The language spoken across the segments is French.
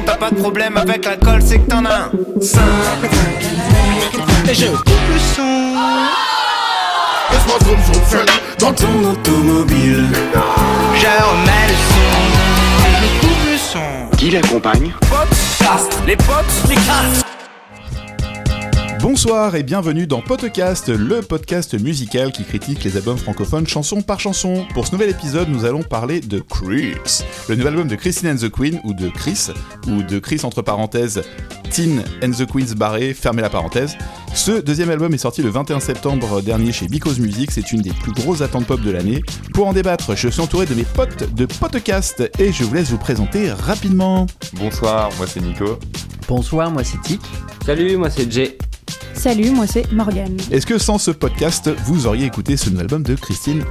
que t'as pas de problème avec l'alcool, c'est que t'en as un. Simple. Et je coupe le son. Laisse-moi zoom zoom fun dans ton automobile. Je remets le son. Et je coupe le son. Qui l'accompagne? Potes, castres, les potes, les castres. Bonsoir et bienvenue dans Podcast, le podcast musical qui critique les albums francophones chanson par chanson. Pour ce nouvel épisode, nous allons parler de Chris, le nouvel album de Christine and the Queen, ou de Chris, ou de Chris entre parenthèses, Teen and the Queens barré, fermez la parenthèse. Ce deuxième album est sorti le 21 septembre dernier chez Because Music, c'est une des plus grosses attentes pop de l'année. Pour en débattre, je suis entouré de mes potes de podcast et je vous laisse vous présenter rapidement. Bonsoir, moi c'est Nico. Bonsoir, moi c'est Tic. Salut, moi c'est Jay. Salut, moi c'est Morgane. Est-ce que sans ce podcast, vous auriez écouté ce nouvel album de Christine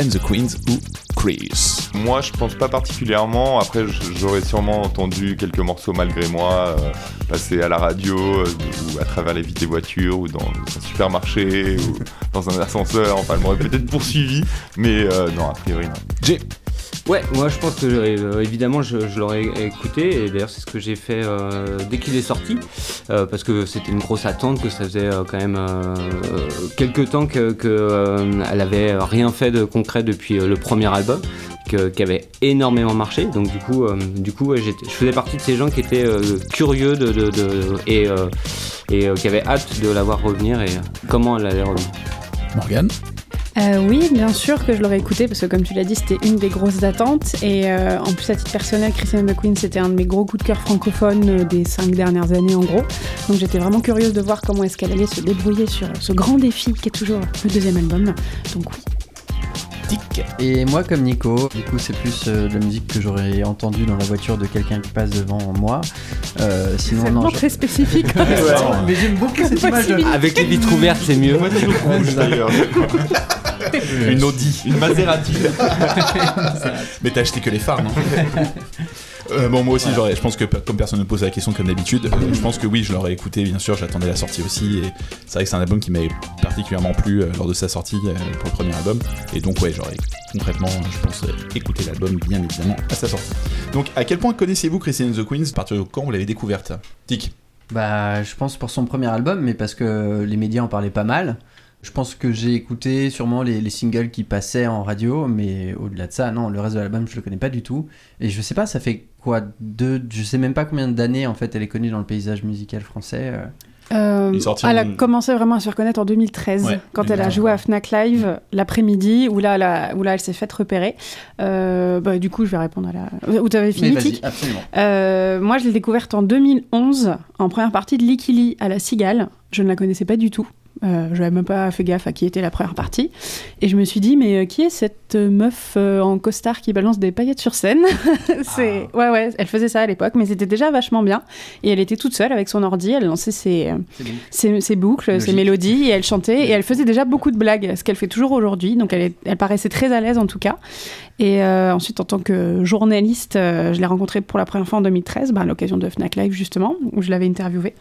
and the Queens ou Chris? Moi je pense pas particulièrement, après j'aurais sûrement entendu quelques morceaux malgré moi euh, passer à la radio euh, ou à travers les vitres des voitures ou dans un supermarché ou dans un ascenseur, enfin elle m'aurait peut-être poursuivi, mais euh, non a priori non. Jay Ouais, moi je pense que euh, évidemment je, je l'aurais écouté et d'ailleurs c'est ce que j'ai fait euh, dès qu'il est sorti euh, parce que c'était une grosse attente, que ça faisait euh, quand même quelques temps que, que, euh, elle avait rien fait de concret depuis euh, le premier album. que- qui avait énormément marché. Donc du coup euh, du coup ouais, je faisais partie de ces gens qui étaient euh, curieux de, de- de- et, euh, et euh, qui avaient hâte de la voir revenir et comment elle allait revenir. Morgane? Euh, oui, bien sûr que je l'aurais écouté parce que comme tu l'as dit, c'était une des grosses attentes. Et euh, en plus, à titre personnel, Christian the Queen, c'était un de mes gros coups de cœur francophones euh, des cinq dernières années en gros. Donc j'étais vraiment curieuse de voir comment est-ce qu'elle allait se débrouiller sur ce grand défi qui est toujours le deuxième album. Donc oui. Et moi, comme Nico, du coup, c'est plus euh, de la musique que j'aurais entendue dans la voiture de quelqu'un qui passe devant moi. Euh, C'est vraiment non. je- très spécifique. Mais j'aime beaucoup cette image. de- avec les vitres ouvertes c'est mieux Rouge d'ailleurs. Une Audi Une Maserati. Mais t'as acheté que les phares, non? Euh, bon, moi aussi, j'aurais. Je pense que comme personne ne pose la question comme d'habitude, je pense que oui, je l'aurais écouté. Bien sûr, j'attendais la sortie aussi, et c'est vrai que c'est un album qui m'avait particulièrement plu euh, lors de sa sortie euh, pour le premier album. Et donc, ouais, j'aurais concrètement, je pense, euh, écouté l'album bien évidemment à sa sortie. Donc, à quel point connaissiez-vous Christine the Queens À partir de quand vous l'avez découverte? Tic. Bah, je pense pour son premier album, mais parce que les médias en parlaient pas mal. Je pense que j'ai écouté sûrement les, les singles qui passaient en radio, mais au-delà de ça, non, le reste de l'album, je le connais pas du tout. Et je sais pas, ça fait quoi deux, je sais même pas combien d'années en fait elle est connue dans le paysage musical français. euh. Euh, elle a en- commencé vraiment à se reconnaître en 2013, Ouais, quand elle a 2013, joué à Fnac Live l'après-midi, où là, où là elle s'est faite repérer. Euh, bah, du coup, je vais répondre à la. Où t'avais Mais fini, Tic absolument. Euh, Moi, je l'ai découverte en 2011, en première partie de Likili à la Cigale. Je ne la connaissais pas du tout. Euh, je n'avais même pas fait gaffe à qui était la première partie. Et je me suis dit, mais euh, qui est cette euh, meuf euh, en costard qui balance des paillettes sur scène? C'est Ah. Ouais, ouais, elle faisait ça à l'époque, mais c'était déjà vachement bien. Et elle était toute seule avec son ordi, elle lançait ses, ses, ses boucles, Logique. ses mélodies, et elle chantait, et elle faisait déjà beaucoup de blagues, ce qu'elle fait toujours aujourd'hui. Donc elle, est- elle paraissait très à l'aise en tout cas. Et euh, ensuite, en tant que journaliste, euh, je l'ai rencontrée pour la première fois en 2013, bah, à l'occasion de Fnac Live justement, où je l'avais interviewée.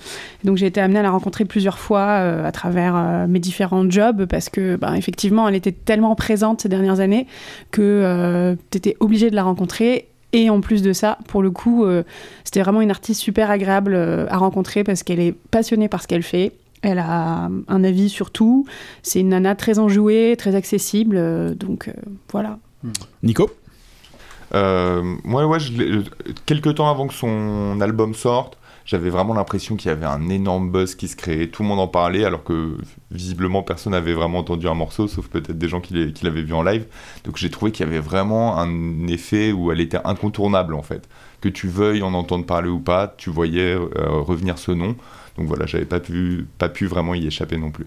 Donc j'ai été amenée à la rencontrer plusieurs fois euh, à travers mes différents jobs, parce que bah, effectivement, elle était tellement présente ces dernières années que tu étais obligée de la rencontrer. Et en plus de ça, pour le coup, c'était vraiment une artiste super agréable à rencontrer parce qu'elle est passionnée par ce qu'elle fait. Elle a un avis sur tout. C'est une nana très enjouée, très accessible. donc voilà. Nico Euh, moi, quelques temps avant que son album sorte, j'avais vraiment l'impression qu'il y avait un énorme buzz qui se créait, tout le monde en parlait, alors que visiblement personne n'avait vraiment entendu un morceau, sauf peut-être des gens qui l'avaient vu en live. Donc j'ai trouvé qu'il y avait vraiment un effet où elle était incontournable en fait. Que tu veuilles en entendre parler ou pas, tu voyais euh, revenir ce nom. Donc voilà, j'avais pas pas pu vraiment y échapper non plus.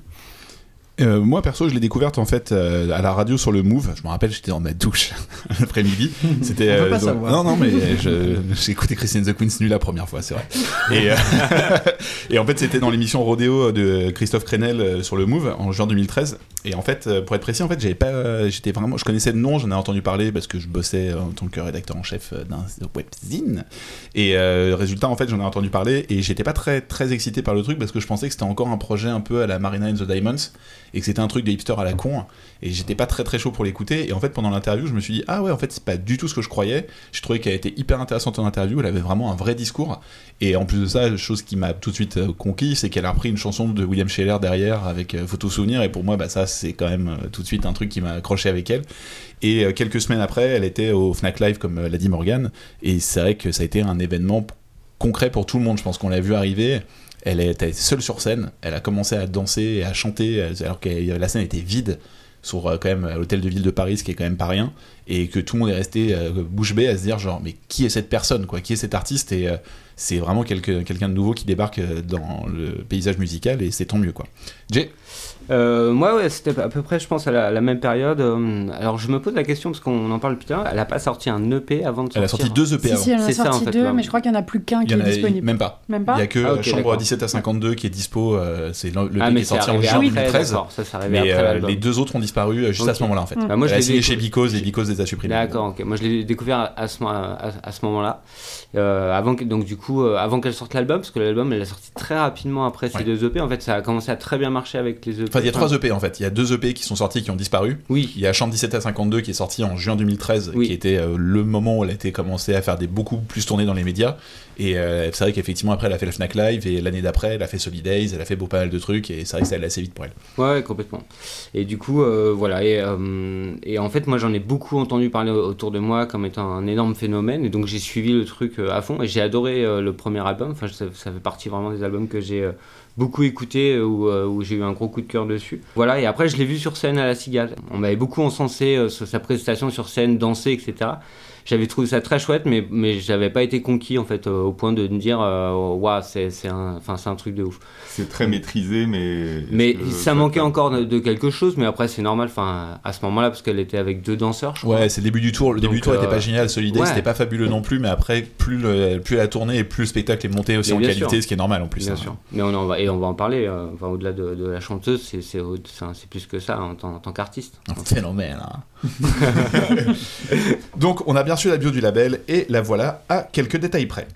Euh, moi perso, je l'ai découverte en fait euh, à la radio sur le Move. Je me rappelle, j'étais dans ma douche l'après-midi. C'était euh, donc- non non mais j'ai écouté Christine the Queen's nu la première fois, c'est vrai. Et, et en fait, c'était dans l'émission Rodéo de Christophe Crenel sur le Move en juin 2013. Et en fait, pour être précis, en fait, j'avais pas, j'étais vraiment, je connaissais de nom, j'en ai entendu parler parce que je bossais en tant que rédacteur en chef d'un webzine. Et résultat, en fait, j'en ai entendu parler et j'étais pas très très excité par le truc parce que je pensais que c'était encore un projet un peu à la Marina and the Diamonds et que c'était un truc de hipster à la con et j'étais pas très très chaud pour l'écouter et en fait pendant l'interview je me suis dit ah ouais en fait c'est pas du tout ce que je croyais. J'ai trouvé qu'elle était hyper intéressante en interview elle avait vraiment un vrai discours et en plus de ça chose qui m'a tout de suite euh, conquis c'est qu'elle a repris une chanson de William Scheller derrière avec euh, photo souvenir et pour moi bah ça c'est quand même euh, tout de suite un truc qui m'a accroché avec elle. Et quelques semaines après elle était au Fnac Live comme l'a dit Morgan et c'est vrai que ça a été un événement concret pour tout le monde. Je pense qu'on l'a vu arriver elle était seule sur scène, elle a commencé à danser et à chanter alors que la scène était vide sur euh, quand même l'hôtel de ville de Paris, ce qui est quand même pas rien, et que tout le monde est resté euh, bouche bée à se dire genre mais qui est cette personne quoi, qui est cet artiste? Et euh, c'est vraiment quelqu'un de nouveau qui débarque dans le paysage musical et c'est tant mieux quoi. Jay, Euh, moi, ouais, c'était à peu près, je pense, à la, la même période. Euh, alors, je me pose la question, parce qu'on en parle plus tard, elle a pas sorti un EP avant de elle a sortir sorti deux EP Si, avant. si, elle en a C'est ça, sorti en fait, deux, ouais. mais je crois qu'il n'y en a plus qu'un Il qui y est disponible. même pas. Même Il pas y a que Ah, Chambre d'accord. 17 à 52 qui est dispo, euh, c'est le, Ah, EP qui est sorti en juin après, 2013. d'accord, ça, c'est arrivé Mais après euh, les deux autres ont disparu juste à ce moment-là en fait. Bah, moi, je elle a l'ai signé décou- chez Because et Because les a supprimés. D'accord, ok. Moi, je l'ai découvert à, ce, moment-là. Euh, avant que, donc, du coup, euh, avant qu'elle sorte l'album, parce que l'album, elle l'a sorti très rapidement après ces Ouais. deux EP. En fait, ça a commencé à très bien marcher avec les EP. Enfin, il y a trois EP en fait. Il y a deux EP qui sont sortis qui ont disparu. Oui, Il y a Chambre 17 à 52 qui est sorti en juin 2013, Oui. qui était euh, le moment où elle a été commencé à faire des beaucoup plus tournées dans les médias. Et euh, c'est vrai qu'effectivement après elle a fait le Fnac Live et l'année d'après elle a fait Solidays, elle a fait beau pas mal de trucs et c'est vrai que ça allait assez vite pour elle. Ouais, complètement. Et du coup, euh, voilà. Et, et en fait, moi, j'en ai beaucoup entendu parler autour de moi comme étant un énorme phénomène. Et donc, j'ai suivi le truc à fond. Et j'ai adoré le premier album. Enfin, ça, ça fait partie vraiment des albums que j'ai beaucoup écouté, euh, où, euh, où j'ai eu un gros coup de cœur dessus. Voilà. Et après, je l'ai vu sur scène à la Cigale. On m'avait beaucoup encensé euh, sa prestation sur scène, danser, etc. J'avais trouvé ça très chouette, mais, mais j'avais pas été conquis en fait euh, au point de me dire, euh, waouh, c'est c'est un, enfin, c'est un truc de ouf. C'est très maîtrisé, mais. Mais ça manquait encore de, de quelque chose, mais après c'est normal, enfin à ce moment-là, parce qu'elle était avec deux danseurs, je crois. Ouais, c'est le début du tour. Le début Donc, du tour était euh, pas génial, Solidays ouais. c'était pas fabuleux non plus, mais après plus, le, plus elle a tourné et plus le spectacle est monté aussi Mais en qualité, sûr. ce qui est normal en plus. Bien hein. sûr. Mais on en va, et on va en parler, euh, enfin, au-delà de, de la chanteuse, c'est, plus que ça en, tant- en tant qu'artiste. Un phénomène. hein. Donc, on a bien sûr la bio du label et la voilà à quelques détails près.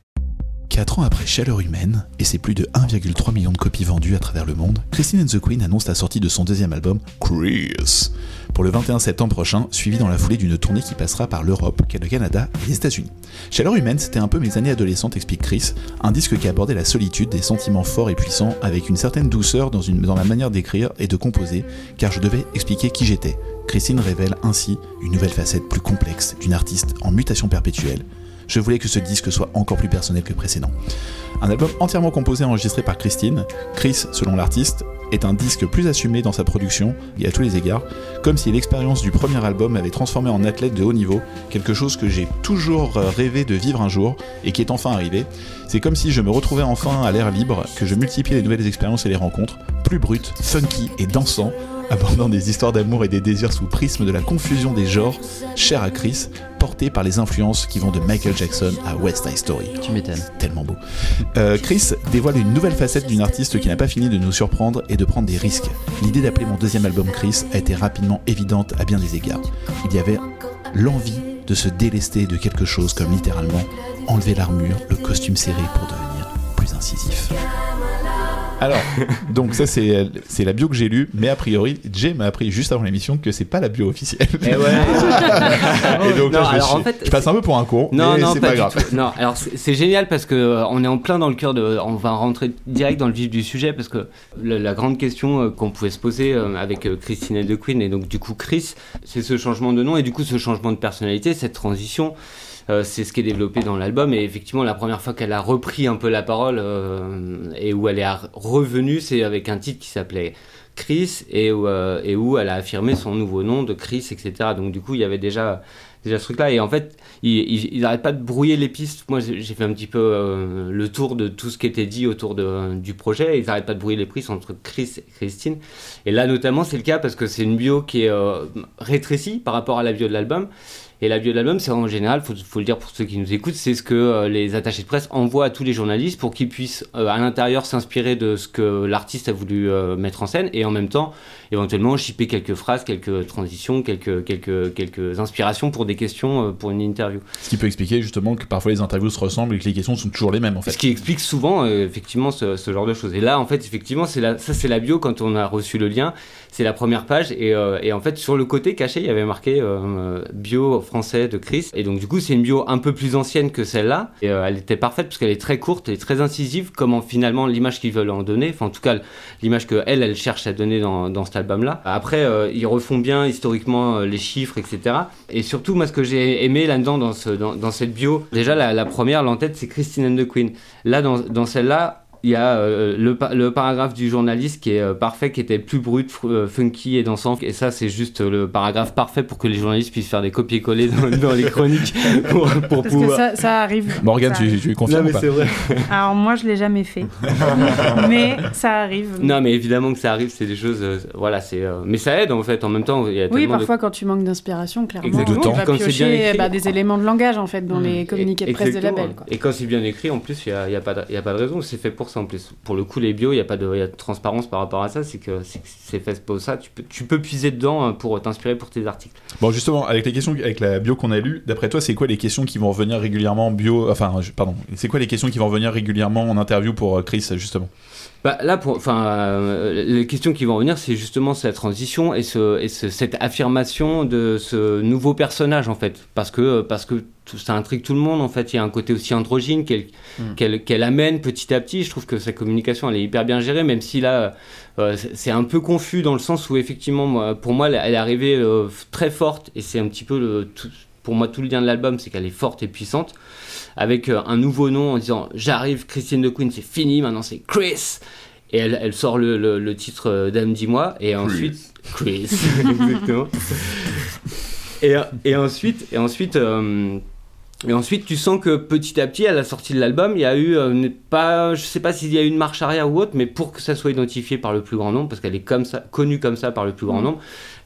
4 ans après Chaleur Humaine et ses plus de 1,3 million de copies vendues à travers le monde, Christine and the Queen annonce la sortie de son deuxième album, Chris, pour le 21 septembre prochain, suivi dans la foulée d'une tournée qui passera par l'Europe, le Canada et les États-Unis. Chaleur Humaine, c'était un peu mes années adolescentes, explique Chris, un disque qui abordait la solitude, des sentiments forts et puissants, avec une certaine douceur dans, une, dans la manière d'écrire et de composer, car je devais expliquer qui j'étais. Christine révèle ainsi une nouvelle facette plus complexe d'une artiste en mutation perpétuelle. Je voulais que ce disque soit encore plus personnel que précédent. Un album entièrement composé et enregistré par Christine. Chris, selon l'artiste, est un disque plus assumé dans sa production et à tous les égards, comme si l'expérience du premier album m'avait transformé en athlète de haut niveau, quelque chose que j'ai toujours euh, rêvé de vivre un jour et qui est enfin arrivé. C'est comme si je me retrouvais enfin à l'air libre, que je multipliais les nouvelles expériences et les rencontres, plus brutes, funky et dansant, abordant des histoires d'amour et des désirs sous prisme de la confusion des genres, cher à Chris, porté par les influences qui vont de Michael Jackson à West Side Story. Tu m'étonnes. Tellement beau. Euh, Chris dévoile une nouvelle facette d'une artiste qui n'a pas fini de nous surprendre et de prendre des risques. L'idée d'appeler mon deuxième album Chris a été rapidement évidente à bien des égards. Il y avait l'envie de se délester de quelque chose comme littéralement enlever l'armure, le costume serré pour devenir plus incisif. Alors, donc ça c'est c'est la bio que j'ai lue, mais a priori, Jay m'a appris juste avant l'émission que c'est pas la bio officielle. Et ouais. Et donc là, Non, je, alors, suis- en fait, je passe un peu pour un con, Non, mais non, c'est pas, pas, du grave. tout. Non, alors c'est génial parce que euh, on est en plein dans le cœur de. On va rentrer direct dans le vif du sujet parce que la grande question euh, qu'on pouvait se poser euh, avec euh, Christine de Queen et donc du coup Chris, c'est ce changement de nom et du coup ce changement de personnalité, cette transition. Euh, c'est ce qui est développé dans l'album et effectivement la première fois qu'elle a repris un peu la parole euh, et où elle est revenue c'est avec un titre qui s'appelait Chris et où, euh, et où elle a affirmé son nouveau nom de Chris etc donc du coup il y avait déjà déjà ce truc là et en fait ils arrêtent pas de brouiller les pistes. Moi, j'ai fait un petit peu euh, le tour de tout ce qui était dit autour de, du projet. Ils arrêtent pas de brouiller les pistes entre Chris et Christine. Et là, notamment, c'est le cas parce que c'est une bio qui est euh, rétrécie par rapport à la bio de l'album. Et la bio de l'album, c'est en général, faut, faut le dire pour ceux qui nous écoutent, c'est ce que euh, les attachés de presse envoient à tous les journalistes pour qu'ils puissent euh, à l'intérieur s'inspirer de ce que l'artiste a voulu euh, mettre en scène et en même temps éventuellement shipper quelques phrases, quelques transitions, quelques, quelques, quelques inspirations pour des questions euh, pour une interview. Ce qui peut expliquer justement que parfois les interviews se ressemblent et que les questions sont toujours les mêmes en fait. Ce qui explique souvent euh, effectivement ce, ce genre de choses. Et là, en fait, effectivement, c'est la, ça c'est la bio quand on a reçu le lien. C'est la première page et, euh, et en fait sur le côté caché, il y avait marqué euh, bio français de Chris. Et donc du coup, c'est une bio un peu plus ancienne que celle-là. Et elle était parfaite parce qu'elle est très courte et très incisive, comme en, finalement l'image qu'ils veulent en donner. Enfin, en tout cas, l'image que elle, elle cherche à donner dans, dans album-là. Après, euh, ils refont bien historiquement euh, les chiffres, etc. Et surtout, moi, ce que j'ai aimé là-dedans dans, ce, dans, cette bio, déjà la, première, l'en-tête, c'est Christine and the Queen. Là, dans celle-là, il y a euh, le, pa- le paragraphe du journaliste qui est euh, parfait, qui était plus brut, euh, funky et dansant. Et ça, c'est juste le paragraphe parfait pour que les journalistes puissent faire des copier-coller dans, dans les chroniques pour, pour Parce que pouvoir. ça, ça arrive. Morgane, Ça tu, arrive. tu Non, confirmes c'est vrai. Alors moi, je l'ai jamais fait. mais ça arrive. Non, mais évidemment que ça arrive, c'est des choses. euh, voilà, c'est. euh, mais ça aide en fait. En même temps, il y a Oui, tellement de parfois quand tu manques d'inspiration, clairement, Exactement. tu De temps. vas Quand c'est bien piocher écrit. bah, des éléments de langage en fait dans Mm. les communiqués de presse Exactement. labels. Quoi. Et quand c'est bien écrit, en plus, il n'y a, il y a, pas de- il y a pas de raison. C'est fait pour Pour le coup, les bios, il n'y a pas de, transparence par rapport à ça. C'est que c'est fait pour ça. Tu peux, puiser dedans euh, pour t'inspirer pour tes articles. Bon, justement, avec les questions, avec la bio qu'on a lue, d'après toi, c'est quoi les questions qui vont revenir régulièrement bio, enfin, pardon, c'est quoi les questions qui vont revenir régulièrement en interview pour euh, Chris justement? Bah, là, pour, enfin, euh, les questions qui vont venir, c'est justement cette transition et, ce, et ce- cette affirmation de ce nouveau personnage, en fait. Parce que, parce que tout- ça intrigue tout le monde, en fait. Il y a un côté aussi androgyne qu'elle Mm. qu'elle amène petit à petit. Je trouve que sa communication, elle est hyper bien gérée, même si là, euh, c'est un peu confus dans le sens où, effectivement, moi, pour moi, elle elle est arrivée euh, très forte et c'est un petit peu le. tout- pour moi, tout le lien de l'album, c'est qu'elle est forte et puissante, avec euh, un nouveau nom en disant J'arrive, Christine de Queen, c'est fini, maintenant c'est Chris. Et elle, elle sort le, le- le titre euh, Dame, dis-moi, et ensuite. Chris, exactement. Et, et ensuite, et ensuite, euh, et ensuite, tu sens que petit à petit, à la sortie de l'album, il y a eu, euh, une- pas, je sais pas s'il y a eu une marche arrière ou autre, mais pour que ça soit identifié par le plus grand nombre, parce qu'elle est comme ça, connue comme ça par le plus grand Mhm. nombre,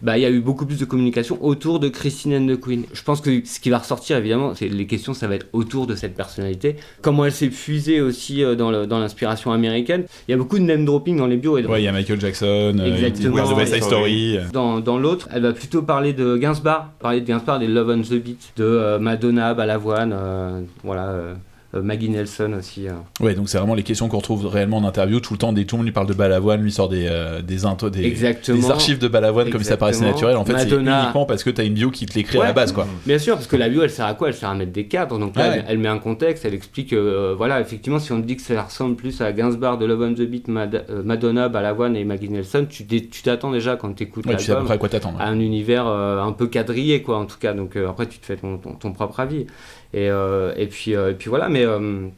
bah, il y a eu beaucoup plus de communication autour de Christine and the Queen. Je pense que ce qui va ressortir, évidemment, c'est les questions, ça va être autour de cette personnalité. Comment elle s'est fusée aussi euh, dans l'inspiration américaine. Il y a beaucoup de name dropping dans les bios et dans- Ouais, il y a Michael Jackson, euh, Exactement. de West Side Story. euh. dans, dans l'autre, elle va plutôt parler de Gainsbourg, parler de Gainsbourg, des Love on the Beat, de euh, Madonna, Balavoine, euh, voilà, euh, euh, Maggie Nelson aussi. euh. Ouais, donc c'est vraiment les questions qu'on retrouve réellement en interview. Tout le temps, des lui parle de Balavoine, lui sort des euh, des, intro- des, Exactement. des archives de Balavoine comme si ça paraissait Exactement. naturel. En fait, c'est uniquement parce que t'as une bio qui te l'écrit à la base, quoi. Bien sûr, parce que la bio, elle sert à quoi? Elle sert à mettre des cadres. Donc là, Ouais, elle, met un contexte, elle explique, euh, voilà, effectivement, si on te dit que ça ressemble plus à Gainsbourg, de Love on the Beat, Mad- euh, Madonna, Balavoine et Maggie Nelson, tu tu t'attends déjà quand tu écoutes Ouais, tu sais à peu à quoi t'attendre. à un univers euh, un peu quadrillé quoi en tout cas donc euh, après tu te fais ton, ton, ton propre avis et, euh, et puis euh, et puis voilà mais euh,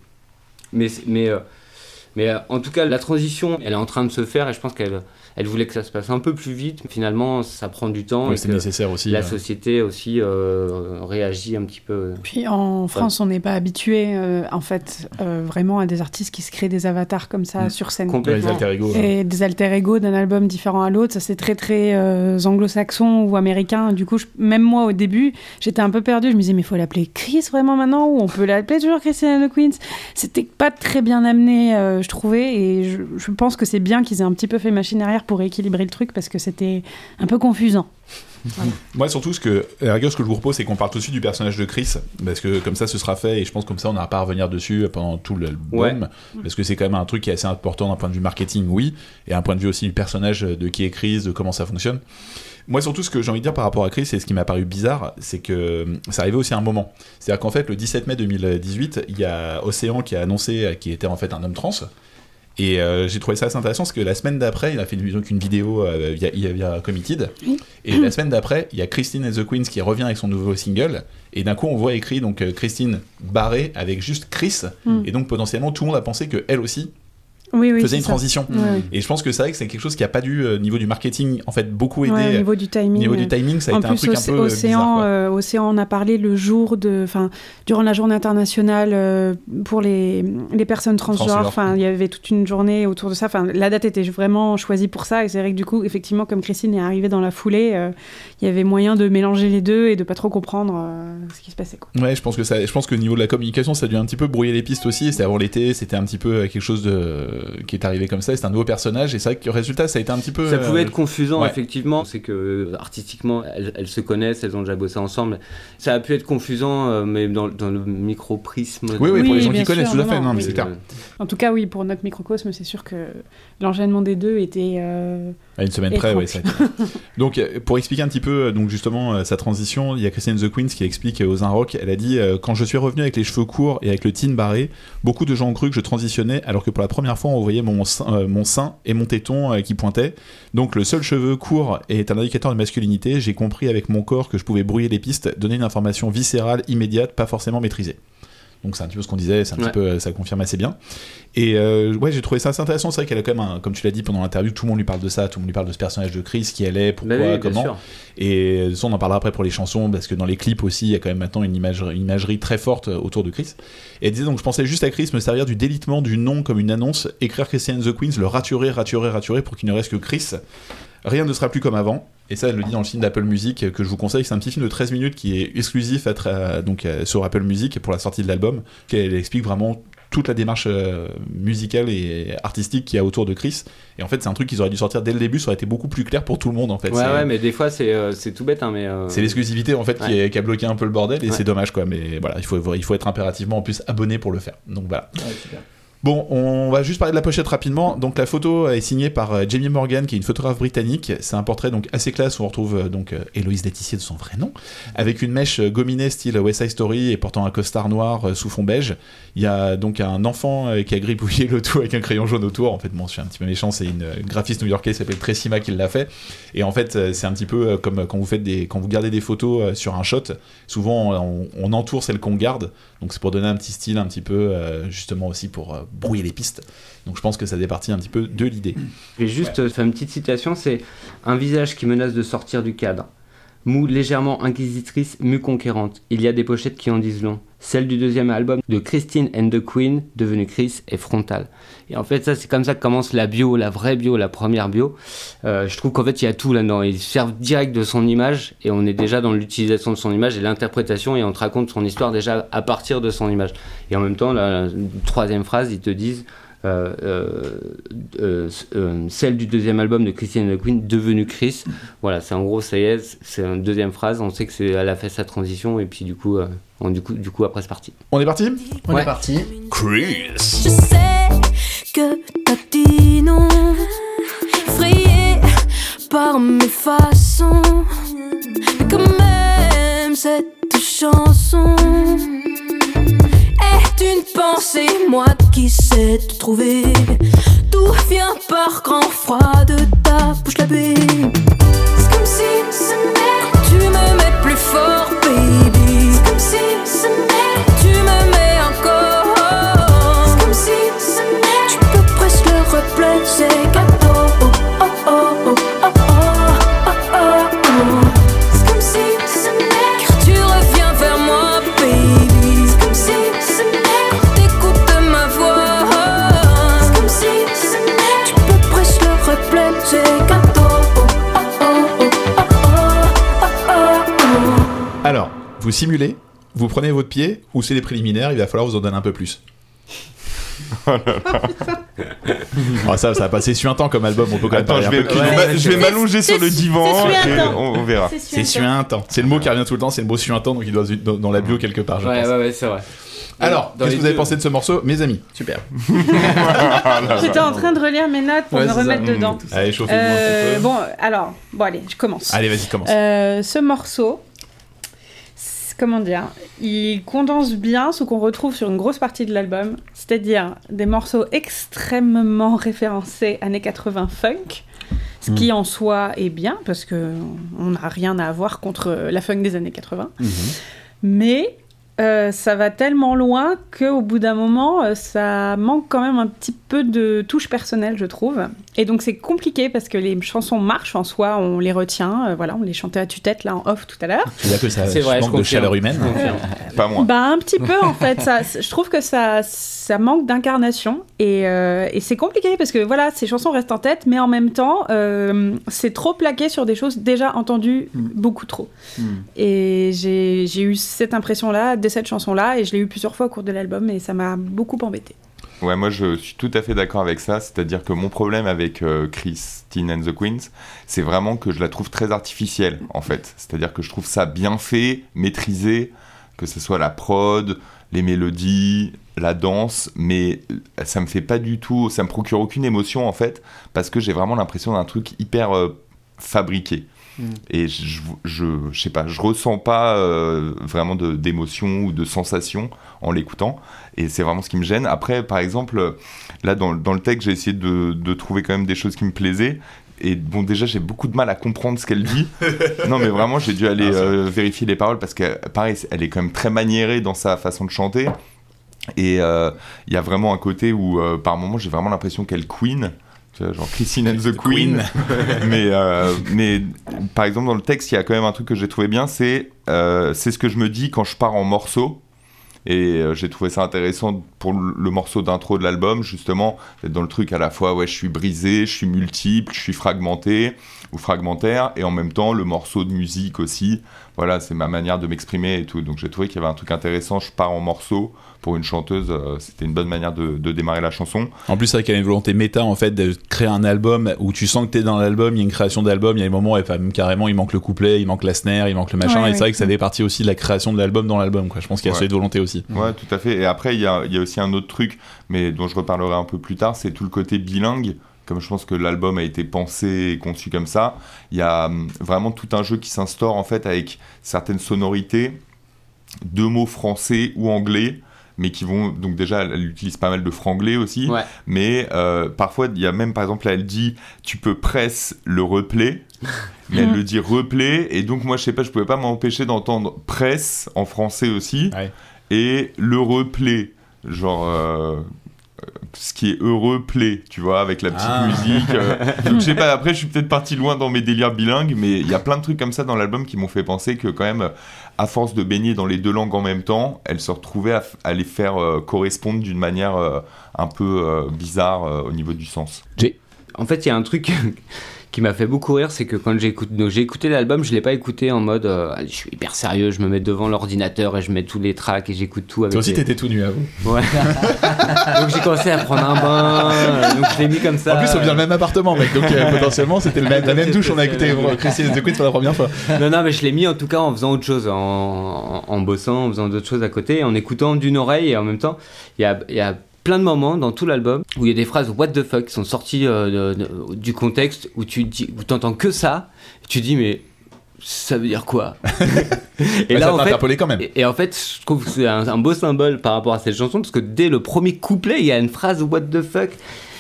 mais mais mais en tout cas la transition elle est en train de se faire et je pense qu'elle elle voulait que ça se passe un peu plus vite finalement ça prend du temps Ouais, c'est nécessaire aussi. la société aussi euh, réagit un petit peu Puis en France, on n'est pas habitué euh, en fait euh, vraiment à des artistes qui se créent des avatars comme ça Mm. sur scène. Complètement alter ego. Et des alter ego d'un album différent à l'autre, ça c'est très très euh, anglo-saxon ou américain. Du coup, je- même moi au début, j'étais un peu perdue. Je me disais, mais il faut l'appeler Chris vraiment maintenant ou on peut l'appeler toujours Christian and the Queens? C'était pas très bien amené, euh, je trouvais. Et je, je pense que c'est bien qu'ils aient un petit peu fait machine arrière pour équilibrer le truc parce que c'était un peu confusant. Moi, surtout, ce que, à la rigueur, ce que je vous propose, c'est qu'on parle tout de suite du personnage de Chris, parce que comme ça, ce sera fait, et je pense comme ça, on n'aura pas à revenir dessus pendant tout l'album, Ouais. parce que c'est quand même un truc qui est assez important d'un point de vue marketing, oui, et un point de vue aussi du personnage de qui est Chris, de comment ça fonctionne. Moi, surtout, ce que j'ai envie de dire par rapport à Chris, et ce qui m'a paru bizarre, c'est que ça arrivait aussi à un moment. C'est-à-dire qu'en fait, le 17 mai 2018, il y a Océan qui a annoncé qu'il était en fait un homme trans. Et euh, j'ai trouvé ça assez intéressant parce que la semaine d'après, il a fait une, donc une vidéo euh, via, Committed. Oui. Et la semaine d'après, il y a Christine and the Queens qui revient avec son nouveau single. Et d'un coup, on voit écrit donc euh, Christine barrée avec juste Chris. Mm. Et donc potentiellement, tout le monde a pensé que elle aussi Oui, oui. faisait une ça. transition. Et je pense que c'est vrai que c'est quelque chose qui a pas dû, euh, niveau du marketing, en fait, beaucoup aidé. Ouais, au niveau du timing. niveau du timing, ça a en été un truc un peu euh, Océan, bizarre. euh, Océan en a parlé le jour de, enfin, durant la journée internationale euh, pour les, les personnes transgenres. Enfin, il y avait toute une journée autour de ça. Enfin, la date était vraiment choisie pour ça. Et c'est vrai que du coup, effectivement, comme Christine est arrivée dans la foulée, euh, il y avait moyen de mélanger les deux et de pas trop comprendre ce qui se passait. Quoi. Ouais, je pense que ça, je pense que au niveau de la communication, ça a dû un petit peu brouiller les pistes aussi. C'était avant l'été, c'était un petit peu quelque chose de qui est arrivé comme ça. C'était un nouveau personnage et c'est vrai que le résultat, ça a été un petit peu. Ça euh, pouvait être confusant, ouais. effectivement. C'est que euh, artistiquement, elles, elles se connaissent, elles ont déjà bossé ensemble. Ça a pu être confusant, euh, mais dans, dans le micro-prisme. Oui, oui, Oui, pour les gens qui connaissent, sûr, tout à fait. non, Non, mais oui. c'est clair. En tout cas, oui, pour notre microcosme, c'est sûr que l'enchaînement des deux était. euh, À une semaine Et près, oui. donc, euh, pour expliquer un petit peu, euh, donc justement, euh, sa transition, il y a Christiane The Queens qui explique aux Un Rock, elle a dit euh, Quand je suis revenu avec les cheveux courts et avec le teen barré, beaucoup de gens ont cru que je transitionnais, alors que pour la première fois, on voyait mon sein, euh, mon sein et mon téton qui pointaient. Donc, le seul cheveu court est un indicateur de masculinité. J'ai compris avec mon corps que je pouvais brouiller les pistes, donner une information viscérale, immédiate, pas forcément maîtrisée. Donc c'est un petit peu ce qu'on disait, c'est un Ouais. petit peu, euh, ça confirme assez bien. Et euh, ouais, j'ai trouvé ça assez intéressant. C'est vrai qu'elle a quand même, un- comme tu l'as dit pendant l'interview, tout le monde lui parle de ça, tout le monde lui parle de ce personnage de Chris, qui elle est, pourquoi, Bah oui, comment. sûr. Et ça, on en parlera après pour les chansons, parce que dans les clips aussi, il y a quand même maintenant une, image, une imagerie très forte euh, autour de Chris. Et elle disait donc, je pensais juste à Chris me servir du délitement du nom comme une annonce, écrire Christian the Queens, le raturer, raturer, raturer pour qu'il ne reste que Chris. Rien ne sera plus comme avant. Et ça, elle le dit dans le film d'Apple Music que je vous conseille. C'est un petit film de 13 minutes qui est exclusif à tra- donc, euh, sur Apple Music pour la sortie de l'album. Elle explique vraiment toute la démarche euh, musicale et artistique qu'il y a autour de Chris. Et en fait, c'est un truc qu'ils auraient dû sortir dès le début. Ça aurait été beaucoup plus clair pour tout le monde en fait. Ouais, C'est- ouais, mais des fois, c'est euh, c'est tout bête, hein, mais. euh, c'est l'exclusivité en fait qui, est- qui a bloqué un peu le bordel et Ouais. c'est dommage quoi. Mais voilà, il faut, il faut être impérativement en plus abonné pour le faire. Donc voilà. Bon, on va juste parler de la pochette rapidement. Donc la photo est signée par euh, Jamie Morgan, qui est une photographe britannique. C'est un portrait donc assez classe où on retrouve euh, donc euh, Héloïse Laetitia de son vrai nom, avec une mèche gominée style West Side Story et portant un costard noir sous fond beige. Il y a donc un enfant qui a gribouillé le tout avec un crayon jaune autour. En fait, bon, je suis un petit peu méchant, c'est une, graphiste new-yorkaise qui s'appelle Tracy Ma qui l'a fait. Et en fait, c'est un petit peu comme quand vous faites des, quand vous gardez des photos sur un shot. Souvent, on, on entoure celle qu'on garde. Donc c'est pour donner un petit style, un petit peu justement aussi pour brouiller les pistes. Donc je pense que ça départit un petit peu de l'idée. Vais juste euh, faire une petite citation c'est un visage qui menace de sortir du cadre. Mou, légèrement inquisitrice, mue conquérante. Il y a des pochettes qui en disent long. Celle du deuxième album de Christine and the Queen, devenue Chris, est frontale. Et en fait, ça, c'est comme ça que commence la bio, la vraie bio, la première bio. Euh, je trouve qu'en fait, il y a tout là-dedans. Ils servent direct de son image et on est déjà dans l'utilisation de son image et l'interprétation et on te raconte son histoire déjà à partir de son image. Et en même temps, la, troisième phrase, ils te disent euh, euh, celle du deuxième album de Christian and the Queen, devenue Chris. Voilà, c'est en gros, ça y est, c'est une deuxième phrase. On sait que c'est, elle a fait sa transition et puis du coup, on, du coup, du coup, après c'est parti. On est parti On Ouais. est parti. Chris Je sais que t'as dit non, effrayé par mes façons. Mais quand même, cette chanson est une pensée, moi qui sais te trouver. Tout vient par grand froid de ta bouche la baie. C'est comme si ce n'est vous simulez, vous prenez votre pied, ou c'est les préliminaires, il va falloir vous en donner un peu plus. Ah, ça, ça va passer suintant comme album, on peut quand même Attends, parler je un vais, je vais m'allonger sur le divan et on, on verra. C'est suintant. C'est le mot qui revient tout le temps, c'est le mot suintant, donc il doit être dans, dans la bio quelque part, je pense. ouais, c'est vrai. Alors, qu'est-ce que vous avez deux- pensé de ce morceau, mes amis? Super. J'étais en train de relire mes notes pour Ouais, me ça. remettre dedans. Allez, chauffez-vous un Euh, petit peu. bon, alors, bon, allez, je commence. Allez, vas-y, commence. Euh, ce morceau, comment dire, il condense bien ce qu'on retrouve sur une grosse partie de l'album, c'est-à-dire des morceaux extrêmement référencés années 80 funk, ce qui en soi est bien parce que on n'a rien à avoir contre la funk des années 80, Mhm. mais euh, ça va tellement loin qu'au bout d'un moment, euh, ça manque quand même un petit peu de touche personnelle, je trouve. Et donc c'est compliqué parce que les chansons marchent en soi, on les retient, euh, voilà, on les chantait à tue-tête là en off tout à l'heure. C'est-à-dire que ça C'est vrai, manque je de chaleur humaine. Pas moi. Bah un petit peu en fait, ça, je trouve que ça, ça manque d'incarnation et, euh, et c'est compliqué parce que voilà, ces chansons restent en tête, mais en même temps, euh, c'est trop plaqué sur des choses déjà entendues beaucoup trop. Et j'ai j'ai eu cette impression-là dès cette chanson-là et je l'ai eu plusieurs fois au cours de l'album et ça m'a beaucoup embêté. Ouais, moi je suis tout à fait d'accord avec ça. C'est-à-dire que mon problème avec euh, Christine and the Queens, c'est vraiment que je la trouve très artificielle en fait. C'est-à-dire que je trouve ça bien fait, maîtrisé, que ce soit la prod, les mélodies, la danse, mais ça me fait pas du tout, ça me procure aucune émotion en fait, parce que j'ai vraiment l'impression d'un truc hyper euh, fabriqué. Et je, je, je sais pas, je ressens pas euh, vraiment de- d'émotion ou de sensation en l'écoutant. Et c'est vraiment ce qui me gêne. Après, par exemple, là, dans, dans le texte, j'ai essayé de, de trouver quand même des choses qui me plaisaient. Et bon, déjà, j'ai beaucoup de mal à comprendre ce qu'elle dit. non, mais vraiment, j'ai dû aller euh, vérifier les paroles parce que, pareil, elle est quand même très maniérée dans sa façon de chanter. Et euh, il y a vraiment un côté où, euh, par moments, j'ai vraiment l'impression qu'elle queen. Genre Christine and the Queen. mais, euh, mais par exemple, dans le texte, il y a quand même un truc que j'ai trouvé bien c'est euh, c'est ce que je me dis quand je pars en morceaux. Et euh, j'ai trouvé ça intéressant pour le le morceau d'intro de l'album, justement, d'être dans le truc à la fois, ouais, je suis brisé, je suis multiple, je suis fragmenté ou fragmentaire, et en même temps, le morceau de musique aussi, voilà, c'est ma manière de m'exprimer et tout. Donc j'ai trouvé qu'il y avait un truc intéressant, je pars en morceaux, pour une chanteuse, euh, c'était une bonne manière de, de démarrer la chanson. En plus, c'est vrai qu'il y a une volonté méta en fait de créer un album où tu sens que t'es dans l'album, il y a une création d'album, il y a des moments où enfin, même carrément il manque le couplet, il manque la snare, il manque le machin, Ouais, et c'est vrai que ça fait partie aussi de la création de l'album dans l'album. quoi. Je pense qu'il y a Ouais. cette volonté aussi. Ouais, tout à fait. Et après, il y a, il y a aussi un autre truc, mais dont je reparlerai un peu plus tard, c'est tout le côté bilingue. Comme je pense que l'album a été pensé et conçu comme ça, il y a hum, vraiment tout un jeu qui s'instaure en fait avec certaines sonorités, deux mots français ou anglais, mais qui vont donc déjà elle utilise pas mal de franglais aussi, Ouais. mais euh, parfois il y a même par exemple elle dit tu peux presse le replay, mais elle le dit replay et donc moi je sais pas je pouvais pas m'empêcher d'entendre presse en français aussi Ouais. et le replay genre euh, ce qui est heureux play, tu vois, avec la petite Ah. musique. euh. donc je sais pas, après je suis peut-être parti loin dans mes délires bilingues, mais il y a plein de trucs comme ça dans l'album qui m'ont fait penser que quand même, à force de baigner dans les deux langues en même temps, elle se retrouvait à, les faire euh, correspondre d'une manière euh, un peu euh, bizarre euh, au niveau du sens. En fait, il y a un truc qui m'a fait beaucoup rire, c'est que quand j'ai écouté l'album, je l'ai pas écouté en mode, euh, je suis hyper sérieux, je me mets devant l'ordinateur et je mets tous les tracks et j'écoute tout avec. Toi aussi, les- t'étais tout nu à vous. Ouais. donc j'ai commencé à prendre un bain, euh, donc je l'ai mis comme ça. En plus, on vient le même appartement, mec. Donc euh, potentiellement, c'était le même, la même douche. On a écouté Christine The Queen pour la première fois. Non, non, mais je l'ai mis en tout cas en faisant autre chose, en, en, en bossant, en faisant d'autres choses à côté, en écoutant d'une oreille et en même temps, il y a, il y a plein de moments dans tout l'album où il y a des phrases what the fuck qui sont sorties euh, de- de- du contexte où tu dis, où t'entends que ça, et tu dis mais ça veut dire quoi? Et Ouais, ça en fait, interpellé quand même. et, et en fait, je trouve que c'est un, un beau symbole par rapport à cette chanson parce que dès le premier couplet, il y a une phrase what the fuck.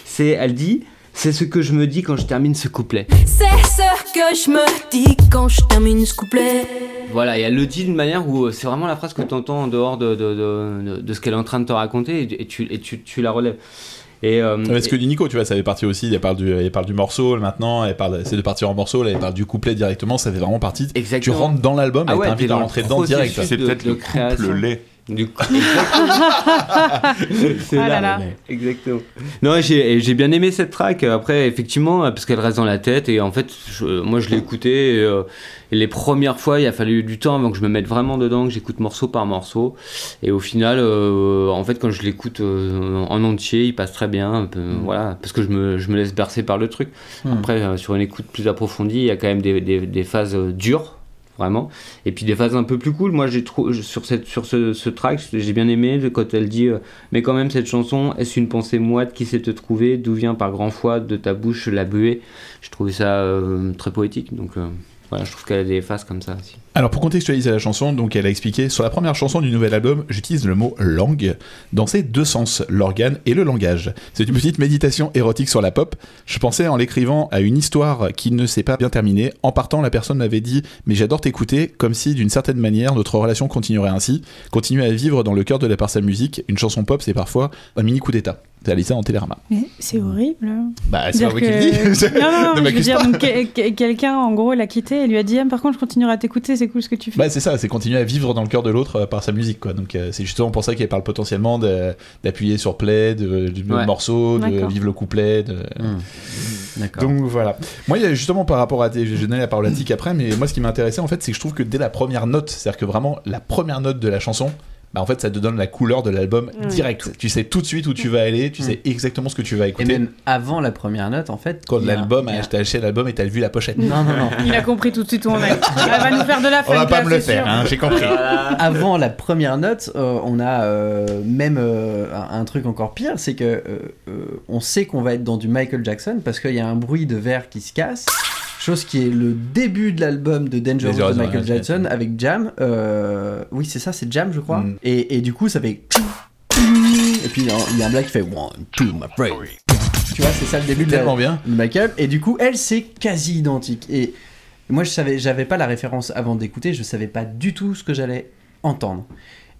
C'est, elle dit, c'est ce que je me dis quand je termine ce couplet. C'est ce que je me dis quand je termine ce couplet. Voilà, et elle le dit d'une manière où euh, c'est vraiment la phrase que tu entends en dehors de, de, de, de- de ce qu'elle est en train de te raconter et, et tu, et tu, tu la relèves. Et, euh, Parce que Nico, tu vois, ça fait partie aussi. Elle parle du, elle parle du morceau maintenant. Elle parle, c'est de partir en morceau. Là, elle parle du couplet directement. Ça fait vraiment partie. Tu Exactement. rentres dans l'album. Ah elle ouais, t'invite à rentrer dedans direct. C'est peut-être le couple lait. Du coup, c'est Ah là là. Exactement. Non, j'ai j'ai bien aimé cette track. Après, effectivement, parce qu'elle reste dans la tête. Et en fait, je- moi, je l'ai écoutée. Et, euh, et les premières fois, il a fallu du temps avant que je me mette vraiment dedans, que j'écoute morceau par morceau. Et au final, euh, en fait, quand je l'écoute euh, en entier, il passe très bien. peu, Voilà, parce que je me, je me laisse bercer par le truc. Après, euh, sur une écoute plus approfondie, il y a quand même des, des, des phases euh, dures. Et puis des phases un peu plus cool. Moi, j'ai sur, sur ce, track, j'ai bien aimé quand elle dit euh, Mais quand même, cette chanson, est-ce une pensée moite qui sait te trouver D'où vient par grand foi de ta bouche la buée? Je trouvais ça euh, très poétique. Donc, euh, voilà, je trouve qu'elle a des phases comme ça aussi. Alors pour contextualiser la chanson, donc elle a expliqué sur la première chanson du nouvel album, j'utilise le mot langue dans ses deux sens, l'organe et le langage. C'est une petite méditation érotique sur la pop. Je pensais en l'écrivant à une histoire qui ne s'est pas bien terminée. En partant, la personne m'avait dit "Mais j'adore t'écouter", comme si d'une certaine manière notre relation continuerait ainsi, continuer à vivre dans le cœur de la par sa musique. Une chanson pop, c'est parfois un mini coup d'état. Ça en télérama. Mais c'est horrible. Bah c'est pas moi qui le dis. Non, non, je veux dire, donc, quelqu'un, en gros, l'a quitté et lui a dit Ah, Par contre, je continuerai à t'écouter, c'est cool ce que tu fais. Bah c'est ça, c'est continuer à vivre dans le cœur de l'autre euh, par sa musique quoi. Donc euh, c'est justement pour ça qu'elle parle potentiellement de- d'appuyer sur play, de, du Ouais. morceau, de D'accord. vivre le couplet. De... Hmm. D'accord. Donc voilà. Moi il y a justement par rapport à tes, je vais donner la parole à Tic après, mais moi ce qui m'intéressait en fait c'est que je trouve que dès la première note, c'est-à-dire que vraiment la première note de la chanson. Bah en fait ça te donne la couleur de l'album direct. Tu sais tout de suite où tu vas aller, tu Mm. sais exactement ce que tu vas Et écouter. même avant la première note, en fait. Quand l'album, a- t'as acheté l'album et t'as vu la pochette. Non, non, non. Il a compris tout de suite où on est. Elle va nous faire de la On va pas me le faire, hein, j'ai compris. Avant la première note, euh, on a euh, même euh, un, un truc encore pire, c'est que euh, euh, on sait qu'on va être dans du Michael Jackson parce qu'il y a un bruit de verre qui se casse. Chose qui est le début de l'album de Dangerous de Michael Jackson avec Jam. Euh, oui, c'est ça, c'est Jam, je crois. Mm. Et, et du coup, ça fait. Et puis il y a un blague qui fait One, two, my friend. Tu vois, c'est ça le début de la, bien. de Michael. Et du coup, elle, c'est quasi identique. Et moi, je savais, j'avais pas la référence avant d'écouter, je savais pas du tout ce que j'allais entendre.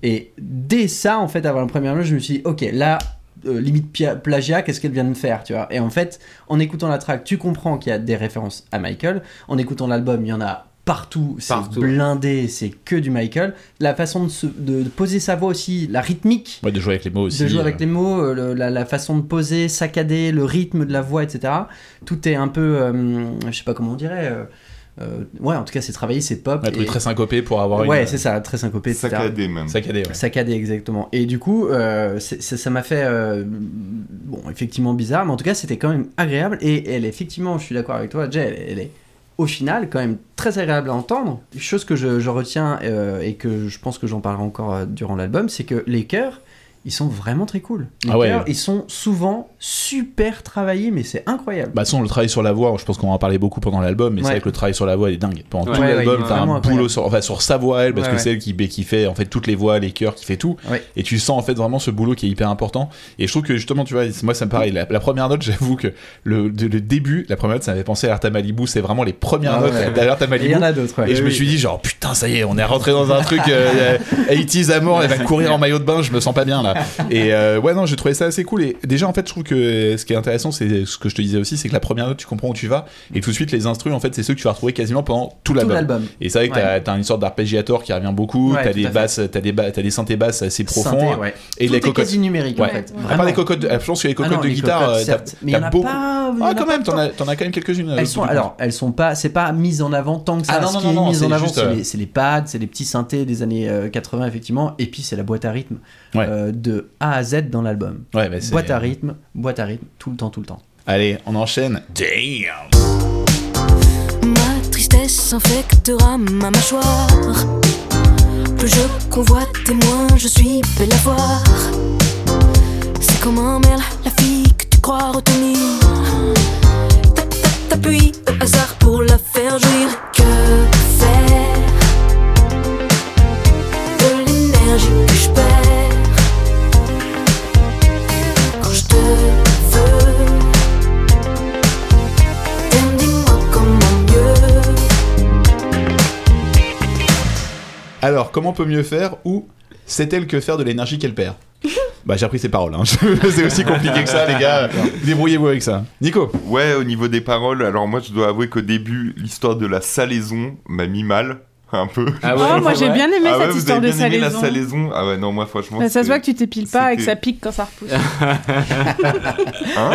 Et dès ça, en fait, avant la première note, je me suis dit, ok, là, euh, limite plagiat, qu'est-ce qu'elle vient de faire, tu vois Et en fait, en écoutant la track, tu comprends qu'il y a des références à Michael. En écoutant l'album, il y en a partout, c'est Partout. blindé, c'est que du Michael. La façon de, se- de- de poser sa voix aussi, la rythmique, Ouais, de jouer avec les mots aussi. de jouer euh. avec les mots, euh, le- la, la façon de poser, saccader, le rythme de la voix, etc. Tout est un peu, euh, je sais pas comment on dirait. euh, euh, ouais, en tout cas, c'est travaillé, c'est pop. Un truc et- très syncopé pour avoir ouais, une. c'est ça, très syncopé, etc. Saccadé même. Saccadé, ouais. Saccadé, exactement. Et du coup, euh, ça m'a fait, euh, bon, effectivement bizarre, mais en tout cas, c'était quand même agréable. Et elle, effectivement, je suis d'accord avec toi, Jay, elle, elle est au final quand même très agréable à entendre. Chose que je, je retiens euh, et que je pense que j'en parlerai encore euh, durant l'album, c'est que les chœurs, ils sont vraiment très cool. Les Ah ouais. chœurs, ils sont souvent super travaillés, mais c'est incroyable. Bah, sans le travail sur la voix, je pense qu'on en parlait beaucoup pendant l'album, mais c'est vrai que le travail sur la voix il est dingue. Pendant Ouais. tout Ouais, l'album, t'as un boulot sur, enfin, sur sa voix, elle, parce Ouais, que ouais. c'est elle qui, qui fait en fait toutes les voix, les chœurs, qui fait tout. Ouais. Et tu sens en fait vraiment ce boulot qui est hyper important. Et je trouve que justement, tu vois, moi ça me paraît, la, la première note, j'avoue que le, de- le début, la première note, ça m'avait pensé à Arta Malibu, c'est vraiment les premières Ah notes ouais. d'Arta Et il Malibu. y en a d'autres, ouais. Et je me suis dit genre putain ça y est on est rentré dans un truc euh, 80s amour elle va courir en maillot de bain je me sens pas bien là et euh, ouais non j'ai trouvé ça assez cool. Et déjà en fait je trouve que ce qui est intéressant c'est ce que je te disais aussi c'est que la première note tu comprends où tu vas. Et tout de suite les instrus en fait c'est ceux que tu vas retrouver quasiment pendant tout l'album. Et c'est vrai que t'as t'as une sorte d'arpégiator qui revient beaucoup. Ouais, t'as des basses t'as des ba- t'as des synthés basses assez profonds. Synthé, ouais. et Tout les est cocottes. quasi numérique en Ouais. fait. à part les cocottes je pense que les Ah cocottes non, de les guitare cocottes, t'as certes, mais il y en t'as a beaucoup pas. ah quand même t'en as as quand même quelques-unes euh, Elles sont, alors, elles sont pas, c'est pas mis en avant tant que ça. Ah non, Ce non, qui non, est non, mis c'est en avant, juste, c'est euh, les, c'est les pads, c'est les petits synthés des années euh, 80 effectivement, et puis c'est la boîte à rythme. Ouais. euh, de A à Z dans l'album. ouais mais c'est Boîte à rythme, boîte à rythme, tout le temps, tout le temps. allez on enchaîne damn Ma tristesse infectera ma mâchoire. Plus je convoite et moins je suis belle à voir. C'est comme un merle, la fille que tu crois retenir. Tap, tap, T'appuies au hasard pour la faire jouir. Que faire? De l'énergie que je perds Alors, comment peut mieux faire ou sait-elle que faire de l'énergie qu'elle perd Bah, j'ai appris ces paroles. hein. C'est aussi compliqué que ça, les gars. Débrouillez-vous avec ça. Nico Ouais, au niveau des paroles, alors moi je dois avouer qu'au début, l'histoire de la salaison m'a mis mal, un peu. Ah Oh, moi j'ai bien aimé ah ouais, cette vous histoire avez de bien aimé la salaison. salaison Ah ouais, non, moi franchement. Bah, ça se voit que tu t'épiles pas et que ça pique quand ça repousse. Hein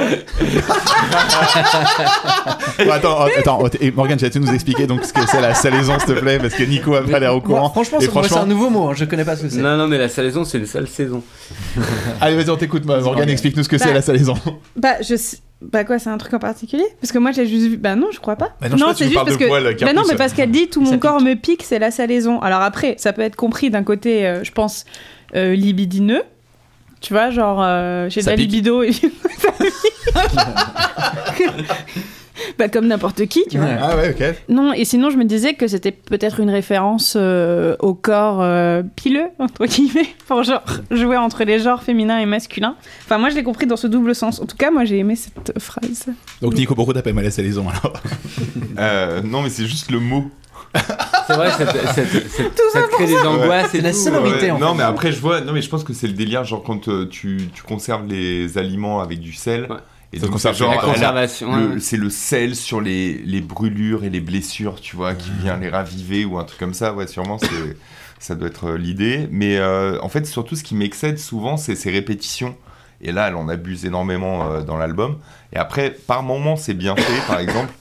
Bon, Attends, oh, attends. oh, Morgane, tu nous expliquer donc ce que c'est la salaison, s'il te plaît, parce que Nico a pas l'air au courant. Moi, franchement, c'est un nouveau mot, hein, je connais pas ce que c'est. Non, non, mais la salaison, c'est une sale saison. Allez, vas-y, on t'écoute, Morgane, Morgane. explique-nous ce que c'est Bah, la salaison. Bah, je sais- Bah quoi, c'est un truc en particulier? Parce que moi j'ai juste vu. Bah non, je crois pas. Bah non, c'est juste parce que. bah non, mais parce qu'elle dit tout mon corps me pique, c'est la salaison. Alors après, ça peut être compris d'un côté, euh, je pense, euh, libidineux. Tu vois, genre, euh, j'ai de la pique. libido. Et... Bah, comme n'importe qui, tu vois. Ah ouais, ok. Non, et sinon, je me disais que c'était peut-être une référence euh, au corps euh, pileux, entre guillemets, pour genre jouer entre les genres féminin et masculin. Enfin, moi, je l'ai compris dans ce double sens. En tout cas, moi, j'ai aimé cette phrase. Donc Nico, pourquoi t'as pas aimé la salaison alors Euh, non, mais c'est juste le mot. C'est vrai, ça, te- ça te- ça te- ça te crée des angoisses et C'est la tout. sonorité, Ouais, en non, fait. mais après, je vois. Non, mais je pense que c'est le délire, genre quand euh, tu, tu conserves les aliments avec du sel. Ouais. Et donc, c'est genre, La conservation. le- ouais. c'est le sel sur les, les brûlures et les blessures, tu vois, qui vient les raviver ou un truc comme ça. Ouais, sûrement, c'est, ça doit être euh, l'idée. Mais euh, en fait, surtout, ce qui m'excède souvent, c'est ces répétitions. Et là, elle en abuse énormément euh, dans l'album. Et après, par moments, c'est bien fait. Par exemple,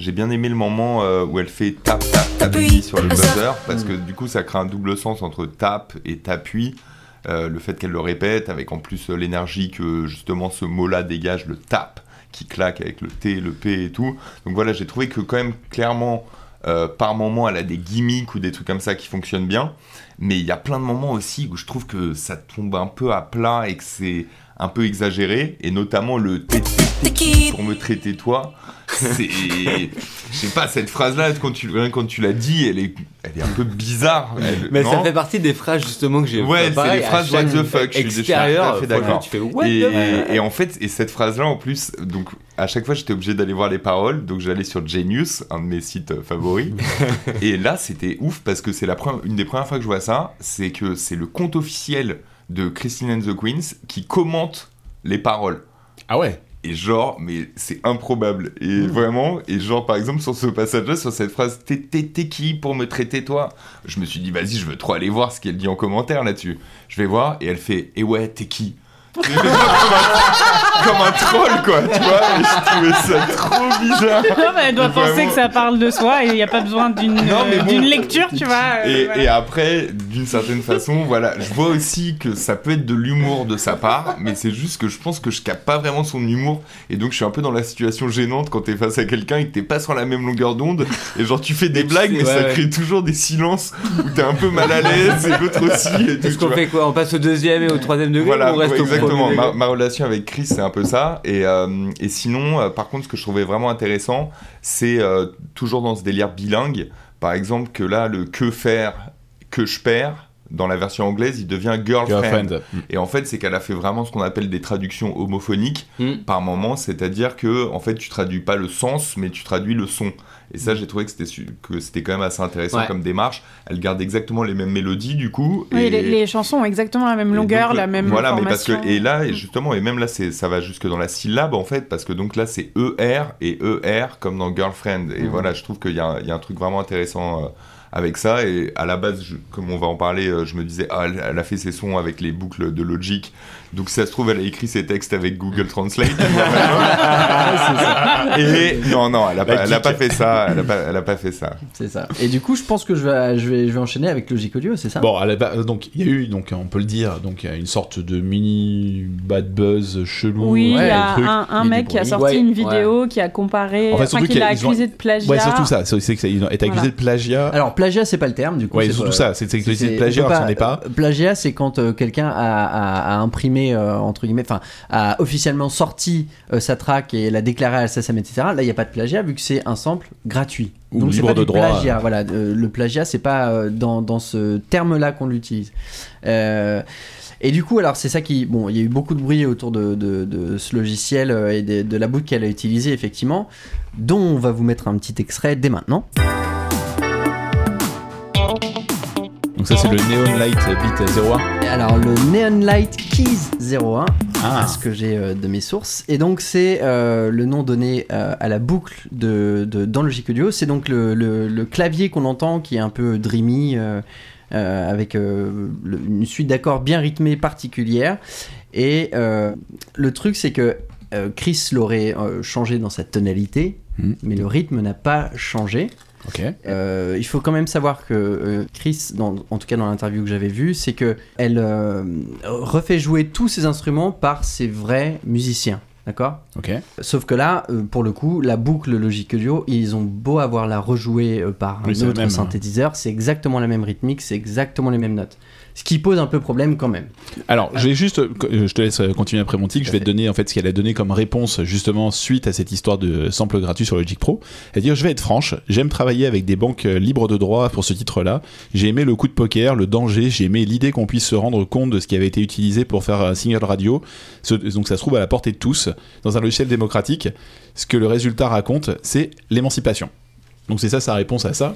j'ai bien aimé le moment euh, où elle fait tap, tap, t'appuies sur le buzzer. Parce que du coup, ça crée un double sens entre tape et t'appuies. Euh, le fait qu'elle le répète, avec en plus euh, l'énergie que justement ce mot-là dégage, le tap, qui claque avec le T, le P et tout. Donc voilà, j'ai trouvé que quand même, clairement, euh, par moment, elle a des gimmicks ou des trucs comme ça qui fonctionnent bien. Mais il y a plein de moments aussi où je trouve que ça tombe un peu à plat et que c'est un peu exagéré. Et notamment le T, Qui pour me traiter toi. C'est. Je sais pas, cette phrase-là, quand tu, rien que quand tu l'as dit, elle est, elle est un peu bizarre. Elle- Mais ça fait partie des phrases justement que j'ai. Ouais, c'est les phrases what the fuck, je suis- d'accord. Tu fais what et, the fuck et en fait, et cette phrase-là, en plus, donc à chaque fois, j'étais obligé d'aller voir les paroles, donc j'allais sur Genius, un de mes sites euh, favoris. et là, c'était ouf parce que c'est la première, une des premières fois que je vois ça, c'est que c'est le compte officiel de Christine and the Queens qui commente les paroles. Ah ouais? Et genre, mais c'est improbable. Et vraiment, et genre, par exemple, sur ce passage-là, sur cette phrase, t'es, t'es- t'es qui pour me traiter toi? Je me suis dit, vas-y, je veux trop aller voir ce qu'elle dit en commentaire là-dessus. Je vais voir, et elle fait, et ouais, t'es qui? comme, un, comme un troll, quoi, tu vois Et je trouvais ça trop bizarre. Non, mais elle doit Vraiment. penser que ça parle de soi et il n'y a pas besoin d'une euh, bon. lecture, tu vois. euh, Et, voilà. et après, d'une certaine façon, voilà, je vois aussi que ça peut être de l'humour de sa part, mais c'est juste que je pense que je capte pas vraiment son humour, et donc je suis un peu dans la situation gênante quand t'es face à quelqu'un et que t'es pas sur la même longueur d'onde, et genre tu fais des blagues, mais ouais, ça ouais. crée toujours des silences où t'es un peu mal à l'aise, et l'autre aussi, et tout, Est-ce tu qu'on fait quoi? On passe au deuxième et au troisième degré Voilà, ou on reste ouais, au exactement. ma relation avec Chris, c'est un peu ça. Et, euh, et sinon, euh, par contre, ce que je trouvais vraiment intéressant, c'est euh, toujours dans ce délire bilingue. Par exemple, que là, le que faire, que je perds, dans la version anglaise, il devient girlfriend. Girlfriend. Et en fait, c'est qu'elle a fait vraiment ce qu'on appelle des traductions homophoniques Mm. par moment, c'est-à-dire que en fait, tu traduis pas le sens, mais tu traduis le son. Et ça, j'ai trouvé que c'était su- que c'était quand même assez intéressant Ouais. comme démarche. Elle garde exactement les mêmes mélodies du coup. Oui, les, les chansons ont exactement la même longueur, donc, la même voilà mais parce que et là et justement et même là c'est ça va jusque dans la syllabe en fait parce que donc là c'est ER et ER comme dans girlfriend et Mhm. voilà je trouve qu'il y, a un- il y a un truc vraiment intéressant euh, avec ça et à la base je- comme on va en parler euh, je me disais ah elle, elle a fait ses sons avec les boucles de Logic donc si ça se trouve elle a écrit ses textes avec Google Translate et non non elle a, pas, elle a pas fait ça elle a pas, elle a pas fait ça C'est ça. Et du coup, je pense que je vais, je vais, je vais enchaîner avec Logic Audio, c'est ça? Bon, ba- donc il y a eu, donc on peut le dire, donc il a une sorte de mini bad buzz chelou. Oui, il Ouais, y a truc. un, il a mec qui a sorti Ouais, une vidéo qui a comparé, En fait, enfin qu'il l'a a- ils ont- accusé de plagiat. Ouais, surtout ça. C'est c'est qu'ils ont été accusés Voilà. de plagiat. Alors, plagiat, c'est pas le terme, du coup. ouais, surtout pas- ça. C'est que c'est- de plagiat, on peut alors que c'en est pas. euh, Plagiat, c'est quand euh, quelqu'un a, a- euh, entre guillemets, enfin, a officiellement sorti euh, sa track et l'a déclaré à la SACEM, etc. Là, il n'y a pas de plagiat vu que c'est un sample gratuit. Ou Donc, libre pas de du droit. plagiat. Voilà, euh, le plagiat, c'est pas dans, dans ce terme-là qu'on l'utilise. Et du coup, alors c'est ça qui, bon, il y a eu beaucoup de bruit autour de, de- de ce logiciel et de, de la boot qu'elle a utilisée effectivement, dont on va vous mettre un petit extrait dès maintenant. Donc ça, c'est le Neon Light Beat 01. Alors le Neon Light Keys 01, Ah. ce que j'ai euh, de mes sources, et donc c'est euh, le nom donné euh, à la boucle de, de- dans Logic Audio. C'est donc le, le- le clavier qu'on entend qui est un peu dreamy. avec le- une suite d'accords bien rythmée particulière. Et le truc, c'est que Chris l'aurait changé dans sa tonalité, Mhm. mais le rythme n'a pas changé. Euh, il faut quand même savoir que euh, Chris, dans- en tout cas dans l'interview que j'avais vue, c'est que elle euh, refait jouer tous ses instruments par ses vrais musiciens. D'accord? Ok. Sauf que là, euh, pour le coup, la boucle Logic Audio, ils ont beau avoir la rejouée par un autre hein. synthétiseur, c'est exactement la même rythmique, c'est exactement les mêmes notes. Ce qui pose un peu problème quand même. Alors, j'ai juste, euh, je te laisse continuer après mon tic. Je vais te donner en fait ce qu'elle a donné comme réponse justement suite à cette histoire de sample gratuit sur Logic Pro. Elle dit Je vais être franche, j'aime travailler avec des banques euh, libres de droit pour ce titre-là. J'ai aimé le coup de poker, le danger, j'ai aimé l'idée qu'on puisse se rendre compte de ce qui avait été utilisé pour faire un single radio. Donc ça se trouve à la portée de tous dans un logiciel démocratique. Ce que le résultat raconte, c'est l'émancipation. Donc c'est ça sa réponse à ça.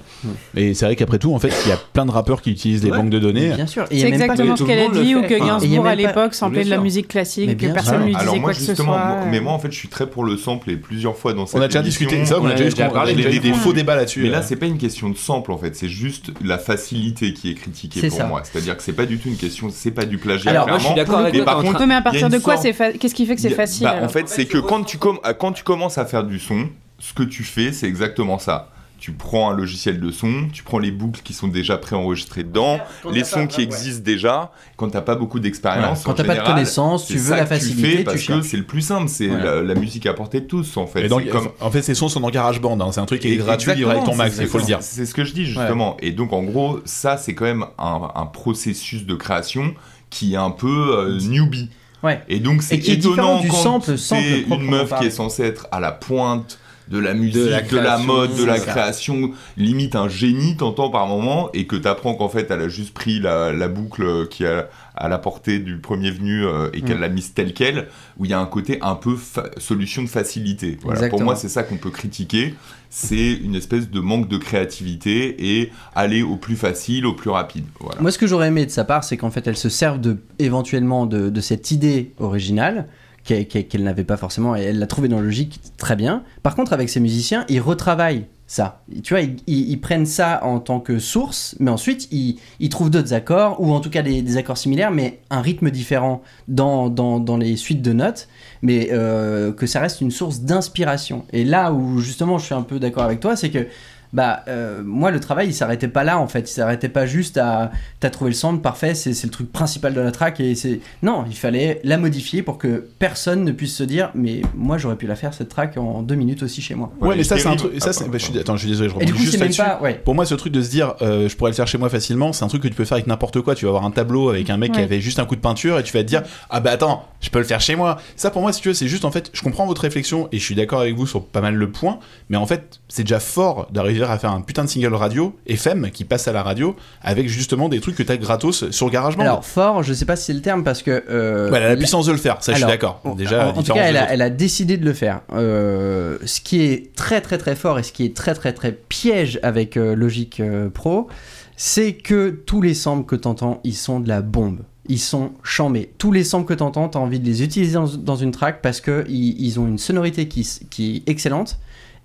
Et c'est vrai qu'après tout, en fait, il y a plein de rappeurs qui utilisent des Ouais, banques de données. Bien sûr. Et il y a C'est exactement ce qu'elle a dit, ou que Gainsbourg a à l'époque samplait de la musique Mais classique, que personne ne lui Alors disait moi quoi que ce justement, soit. moi- mais moi en fait je suis très pour le sample et plusieurs fois dans cette On a déjà émission, discuté ça, on a on déjà, a parlé de des faux débats là-dessus. Mais là, euh. c'est pas une question de sample en fait, c'est juste la facilité qui est critiquée pour ça. moi. C'est-à-dire que c'est pas du tout une question, c'est pas du plagiat. Alors, moi, je suis d'accord avec Mais toi, mais à il y a partir de quoi Qu'est-ce qui fait que c'est il y a- facile bah, En fait, c'est que quand tu, com- quand tu commences à faire du son, ce que tu fais, c'est exactement ça. Tu prends un logiciel de son, tu prends les boucles qui sont déjà préenregistrées dedans, les sons qui existent déjà. Quand t'as pas beaucoup d'expérience, Voilà. Quand en t'as pas de connaissances, tu veux ça la que tu facilité, fais tu parce que c'est le plus simple. C'est la, la musique à portée de tous en fait. Et donc, comme- En fait, ces sons sont dans GarageBand. Hein. C'est un truc qui est gratuit, livré avec ton max, c'est- il faut le dire. C'est ce que je dis justement. Et donc en gros, ça c'est quand même un, un processus de création qui est un peu euh, newbie. Ouais. Et donc c'est étonnant du quand c'est une meuf qui est censée être à la pointe de la musique, de la mode, de la ça. création, limite un génie, t'entends par moment, et que t'apprends qu'en fait elle a juste pris la, la boucle qui est à, la portée du premier venu euh, et qu'elle Mm. l'a mise telle quelle, où il y a un côté un peu solution de facilité. Voilà. Pour moi, c'est ça qu'on peut critiquer, c'est une espèce de manque de créativité et aller au plus facile, au plus rapide. Voilà. Moi, ce que j'aurais aimé de sa part, c'est qu'en fait, elle se serve de, éventuellement de, de cette idée originale qu'elle n'avait pas forcément et elle l'a trouvée dans logique très bien. Par contre, avec ses musiciens, ils retravaillent ça. Tu vois, ils, prennent ça en tant que source, mais ensuite, ils, trouvent d'autres accords, ou en tout cas des, des accords similaires, mais un rythme différent dans, dans, dans les suites de notes, mais euh, que ça reste une source d'inspiration. Et là où, justement, je suis un peu d'accord avec toi, c'est que bah euh, moi le travail il s'arrêtait pas là en fait il s'arrêtait pas juste à t'as trouvé le sample parfait c'est c'est le truc principal de la track et c'est non il fallait la modifier pour que personne ne puisse se dire mais moi j'aurais pu la faire cette track en deux minutes aussi chez moi Ouais, mais ça, c'est un truc. Ça, c'est- bah, je suis, attends, je suis désolé, je coup juste c'est même là-dessus. pas ouais Pour moi, ce truc de se dire, euh, je pourrais le faire chez moi facilement, c'est un truc que tu peux faire avec n'importe quoi. Tu vas avoir un tableau avec un mec qui avait juste un coup de peinture et tu vas te dire, ah bah attends, je peux le faire chez moi. Ça, pour moi, si tu veux, c'est juste en fait, je comprends votre réflexion et je suis d'accord avec vous sur pas mal le point, mais en fait, c'est déjà fort d'arriver à faire un putain de single radio FM qui passe à la radio avec justement des trucs que t'as gratos sur GarageBand. alors fort je sais pas si c'est le terme parce que euh, Ouais, elle a la puissance de le faire, ça, je suis Alors, d'accord. Déjà, en, en tout cas, elle a, autres. elle a décidé de le faire. Euh, ce qui est très très très fort et ce qui est très très très piège avec euh, Logic euh, Pro, c'est que tous les samples que t'entends, ils sont de la bombe. Ils sont chambés. Tous les samples que t'entends, t'as envie de les utiliser dans, dans une track parce que ils, ont une sonorité qui est excellente.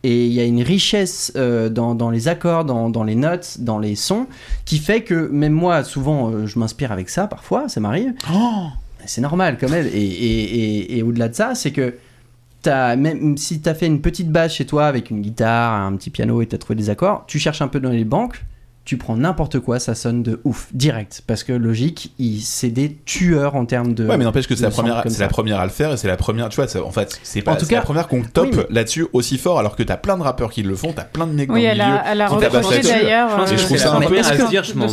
Et il y a une richesse euh, dans, dans les accords, dans, dans les notes, dans les sons, qui fait que même moi, souvent, euh, je m'inspire avec ça, parfois, ça m'arrive. Oh C'est normal quand même. Et, et, et, et au-delà de ça, c'est que as, même si tu as fait une petite base chez toi avec une guitare, un petit piano et tu as trouvé des accords, tu cherches un peu dans les banques, tu prends n'importe quoi, ça sonne de ouf, direct. Parce que logique, c'est des tueurs en termes de. Ouais, mais n'empêche que c'est la première, la à le faire et c'est la première, tu vois, c'est- en fait, c'est pas, En tout c'est la cas- première qu'on top oui, mais- là-dessus aussi fort alors que t'as plein de rappeurs qui le font, t'as plein de mecs Oui, dans elle le milieu. qui tabassent là-dessus. d'ailleurs Je euh, à se dire, je m'en-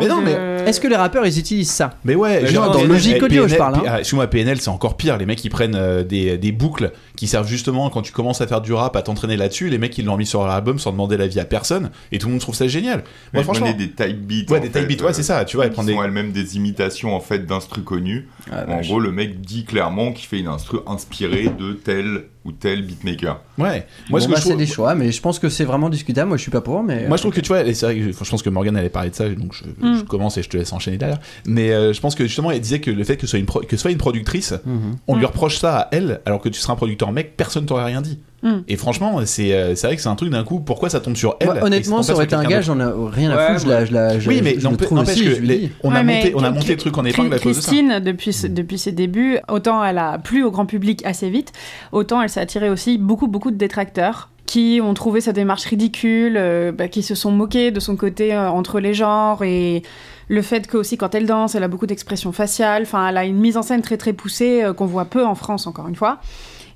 Mais non, mais de- Est-ce que les rappeurs ils utilisent ça? Mais ouais, Mais genre, non, dans eh, Audio, je parle, hein. ah, Excuse-moi, PNL, c'est encore pire. Les mecs, ils prennent euh, des, des boucles qui servent justement quand tu commences à faire du rap, à t'entraîner là-dessus. Les mecs, ils l'ont mis sur leur album sans demander l'avis à personne. Et tout le monde trouve ça génial. Moi, Moi, franchement. des type beats. Ouais, des type beats, ouais, euh, c'est ça. Tu vois, ils prennent des. elles-mêmes des imitations en fait d'instru connus. Ah, en gros, le mec dit clairement qu'il fait une instru inspirée de tel ou tel beatmaker. Ouais. Moi, Bon, ce que bah, je c'est trouve. des choix, mais je pense que c'est vraiment discutable. Moi, je suis pas pour, mais. Moi, je trouve que tu vois, et c'est vrai que je, je pense que Morgan allait parler de ça, donc je, Mm. je commence et je te laisse enchaîner derrière. Mais euh, je pense que justement, elle disait que le fait que ce soit une, pro- que ce soit une productrice, Mhm. on lui Mm. reproche ça à elle, alors que tu seras un producteur mec, personne t'aurait rien dit. Mm. Et franchement, c'est euh, c'est vrai que c'est un truc d'un coup, pourquoi ça tombe sur elle honnêtement, ça aurait été un gage, j'en ai rien à Ouais, foutre, je la, je, Oui, mais je trouve aussi, que les- on, a Ouais, monté, on a monté le truc en épingle à cause de ça. Christine, depuis, ce- depuis ses débuts, autant elle a plu au grand public assez vite, autant elle s'est attirée aussi beaucoup, beaucoup de détracteurs qui ont trouvé sa démarche ridicule, euh, bah, qui se sont moqués de son côté euh, entre les genres et le fait que aussi quand elle danse, elle a beaucoup d'expressions faciales. Enfin, elle a une mise en scène très très poussée euh, qu'on voit peu en France encore une fois.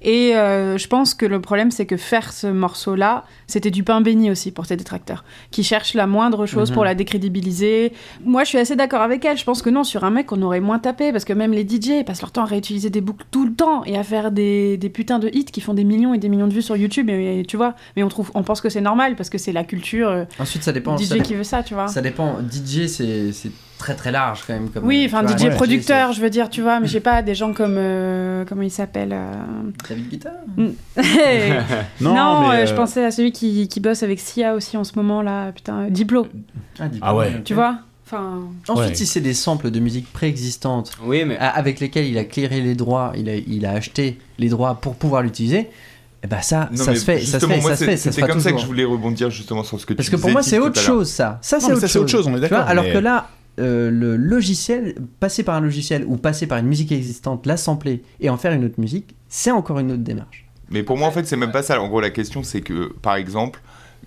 Et euh, je pense que le problème, c'est que faire ce morceau-là, c'était du pain béni aussi pour ces détracteurs, qui cherchent la moindre chose Mhm. pour la décrédibiliser. Moi, je suis assez d'accord avec elle. Je pense que non, sur un mec, on aurait moins tapé, parce que même les DJ ils passent leur temps à réutiliser des boucles tout le temps et à faire des, des putains de hits qui font des millions et des millions de vues sur YouTube. Et, et tu vois, mais on trouve, on pense que c'est normal parce que c'est la culture euh, Ensuite, ça dépend. DJ ça, qui veut ça, tu vois. ça dépend. DJ, c'est très très large quand même. Comme, Oui, enfin tu vois, DJ ouais, producteur, je veux dire, tu vois, mais j'ai pas des gens comme euh, comment il s'appelle euh, c'est David Guetta. Non, mais, euh, euh, je pensais à celui qui, qui bosse avec Sia aussi en ce moment là, putain, euh, Diplo, Ah, Ah ouais. tu vois Enfin, Ensuite, Ouais. si c'est des samples de musique préexistantes Oui, mais a- avec lesquels il a clairé les droits, il a, il a acheté les droits pour pouvoir l'utiliser, et ben ça, Non, ça se fait, ça se fait, ça se c'est- fait, ça se C'était fera comme ça que je voulais rebondir justement sur ce que Parce tu que pour disais, moi, c'est autre chose, ça. Ça, c'est autre, c'est chose, on est d'accord, Alors mais- que là, euh, le logiciel, passer par un logiciel ou passer par une musique existante, l'assembler et en faire une autre musique, c'est encore une autre démarche. Mais pour moi, en fait, c'est même pas ça. En gros, la question, c'est que, par exemple,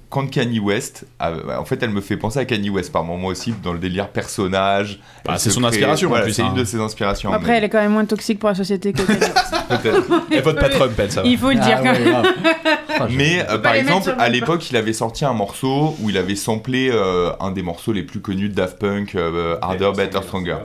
quand Kanye West, en fait, elle me fait penser à Kanye West par moment aussi, dans le délire personnage. Bah, Elle c'est son crée- inspiration, en voilà, plus, C'est hein. une de ses inspirations. après, elle est quand même moins toxique pour la société que Kanye West. peut-être. Et vote pas Trump, elle, ça va. Il faut le dire. Ah quand même. Mais euh, par exemple, à l'époque, il avait sorti un morceau où il avait samplé euh, un des morceaux les plus connus de Daft Punk, euh, Harder, Better, Stronger.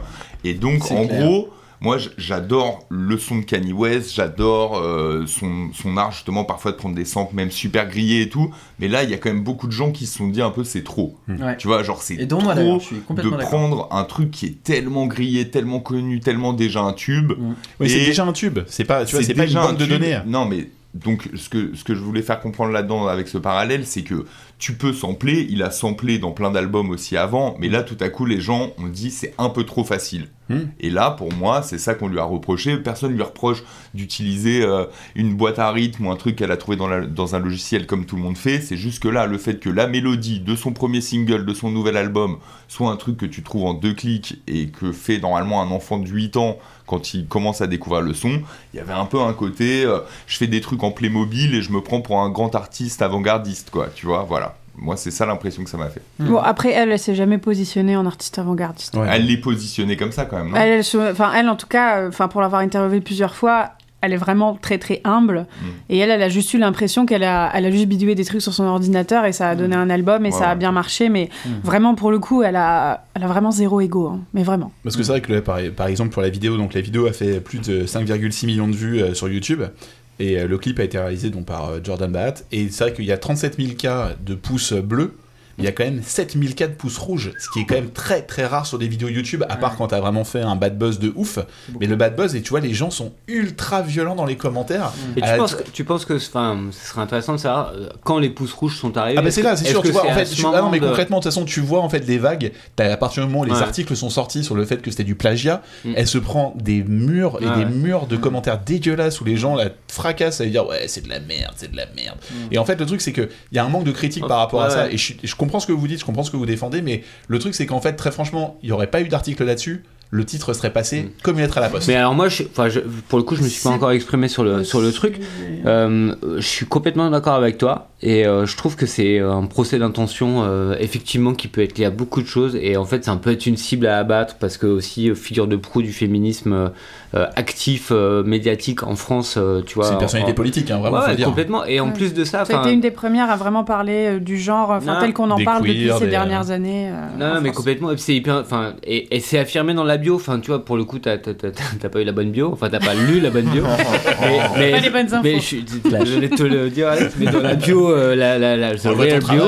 Et donc, en clair. gros, moi, j'adore le son de Kanye West, j'adore euh, son, son art justement parfois de prendre des samples même super grillés et tout. Mais là, il y a quand même beaucoup de gens qui se sont dit un peu c'est trop. Ouais. Tu vois, genre c'est moi trop je suis de complètement prendre un truc qui est tellement grillé, tellement connu, tellement déjà un tube. Oui, c'est déjà un tube. C'est pas, tu vois, c'est pas une déjà un banque de données. Non, mais donc ce que, ce que je voulais faire comprendre là-dedans avec ce parallèle, c'est que tu peux sampler, il a samplé dans plein d'albums aussi avant, mais là tout à coup les gens ont dit c'est un peu trop facile. Hmm. Et là pour moi c'est ça qu'on lui a reproché, personne lui reproche d'utiliser euh, une boîte à rythme ou un truc qu'elle a trouvé dans, la- dans un logiciel comme tout le monde fait, c'est juste que là le fait que la mélodie de son premier single, de son nouvel album, soit un truc que tu trouves en deux clics et que fait normalement un enfant de 8 ans quand il commence à découvrir le son, il y avait un peu un côté, euh, je fais des trucs en Playmobil et je me prends pour un grand artiste avant-gardiste, quoi, tu vois, voilà. Moi, c'est ça l'impression que ça m'a fait. Bon, après, elle, elle s'est jamais positionnée en artiste avant-gardiste. Ouais. Elle l'est positionnée comme ça, quand même, non Elle, elle se- enfin, elle, en tout cas, euh, enfin, pour l'avoir interviewée plusieurs fois, elle est vraiment très très humble. Mm. Et elle, elle a juste eu l'impression qu'elle a, elle a juste bidouillé des trucs sur son ordinateur et ça a donné un album et Ouais, ça a ouais. bien marché. Mais Mm. vraiment, pour le coup, elle a, elle a vraiment zéro ego. hein. Mais vraiment. Parce que c'est vrai que par, par exemple pour la vidéo, donc la vidéo a fait plus de 5,6 millions de vues euh, sur YouTube. Et euh, le clip a été réalisé donc par euh, Jordan Bahat. Et c'est vrai qu'il y a 37 000 cas de pouces bleus. Il y a quand même 7 000 cas de pouces rouges, ce qui est quand même très très rare sur des vidéos YouTube, à part quand t'as vraiment fait un bad buzz de ouf. Mais le bad buzz, et tu vois, les gens sont ultra violents dans les commentaires. Et tu, Euh, penses que, tu penses que enfin, ce serait intéressant de savoir euh, quand les pouces rouges sont arrivés Ah bah c'est là, c'est est-ce sûr, que tu vois, en fait, ce tu- ah non mais de- concrètement, de toute façon, tu vois en fait les vagues, à partir du moment où les Ouais. articles sont sortis sur le fait que c'était du plagiat, Mm. elle se prend des murs et Ah des ouais. murs de commentaires dégueulasses où les gens la fracassent à dire ouais c'est de la merde, c'est de la merde. Et en fait le truc c'est que il y a un manque de critique par rapport à Mm. Ça et je, suis- je comprends ce que vous dites, je comprends ce que vous défendez, mais le truc c'est qu'en fait très franchement, il y aurait pas eu d'article là-dessus, le titre serait passé Mm. comme une lettre à la poste. Mais alors moi, je, enfin, je- pour le coup, je me suis pas encore exprimé sur le sur le truc. Euh, je suis complètement d'accord avec toi et euh, je trouve que c'est un procès d'intention euh, effectivement qui peut être lié à beaucoup de choses et en fait, ça peut être une cible à abattre parce que aussi figure de proue du féminisme actif euh, médiatique en France, euh, tu vois. c'est une personnalité en- politique, hein, vraiment Ouais, faut dire. complètement. Et en Ouais. plus de ça, Ça a enfin, été une des premières à vraiment parler euh, du genre, enfin tel qu'on en Des parle queers, depuis ces des- dernières années. euh, Non, mais France. complètement. Et c'est hyper. Enfin, et, et c'est affirmé dans la bio. Enfin, tu vois, pour le coup, t'as t'as- t'as- t'as pas eu la bonne bio. Enfin, t'as pas lu la bonne bio. mais, mais, Pas les bonnes infos. mais je de te le dire, Alex, mais dans la bio, euh, la, la, la, real bio.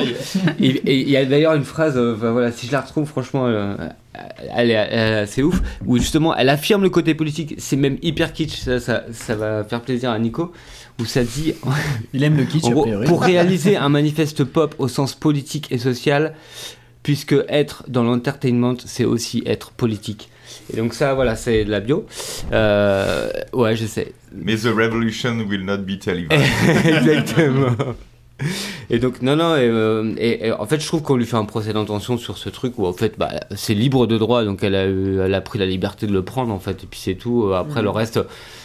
il y a d'ailleurs une phrase. euh, voilà, si je la retrouve, franchement. euh, elle est, elle est assez ouf, où justement elle affirme le côté politique, c'est même hyper kitsch, ça, ça, ça va faire plaisir à Nico, où ça dit Il aime le kitsch, en gros, pour réaliser un manifeste pop au sens politique et social, puisque être dans l'entertainment, c'est aussi être politique. Et donc ça, voilà, c'est de la bio. Euh, ouais, je sais. Mais The Revolution will not be televised. Exactement. Et donc, non, non, et, euh, et- et en fait, je trouve qu'on lui fait un procès d'intention sur ce truc où, en fait, bah, c'est libre de droit, donc elle a, eu, elle a pris la liberté de le prendre, en fait, et puis c'est tout. Après, le reste,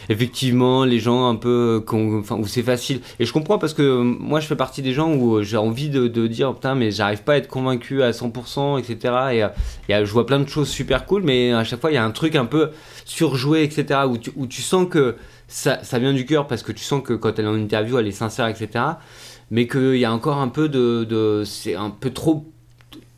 effectivement, les gens un peu, qu'on- enfin, où c'est facile. Et je comprends parce que euh, moi, je fais partie des gens où j'ai envie de, de dire, putain, mais j'arrive pas à être convaincu à 100%, etc. Et, euh, et, euh, je vois plein de choses super cool, mais à chaque fois, il y a un truc un peu surjoué, etc., où tu, où tu sens que ça, ça vient du cœur parce que tu sens que quand elle est en interview, elle est sincère, etc. Mais qu'il y a encore un peu de, c'est un peu trop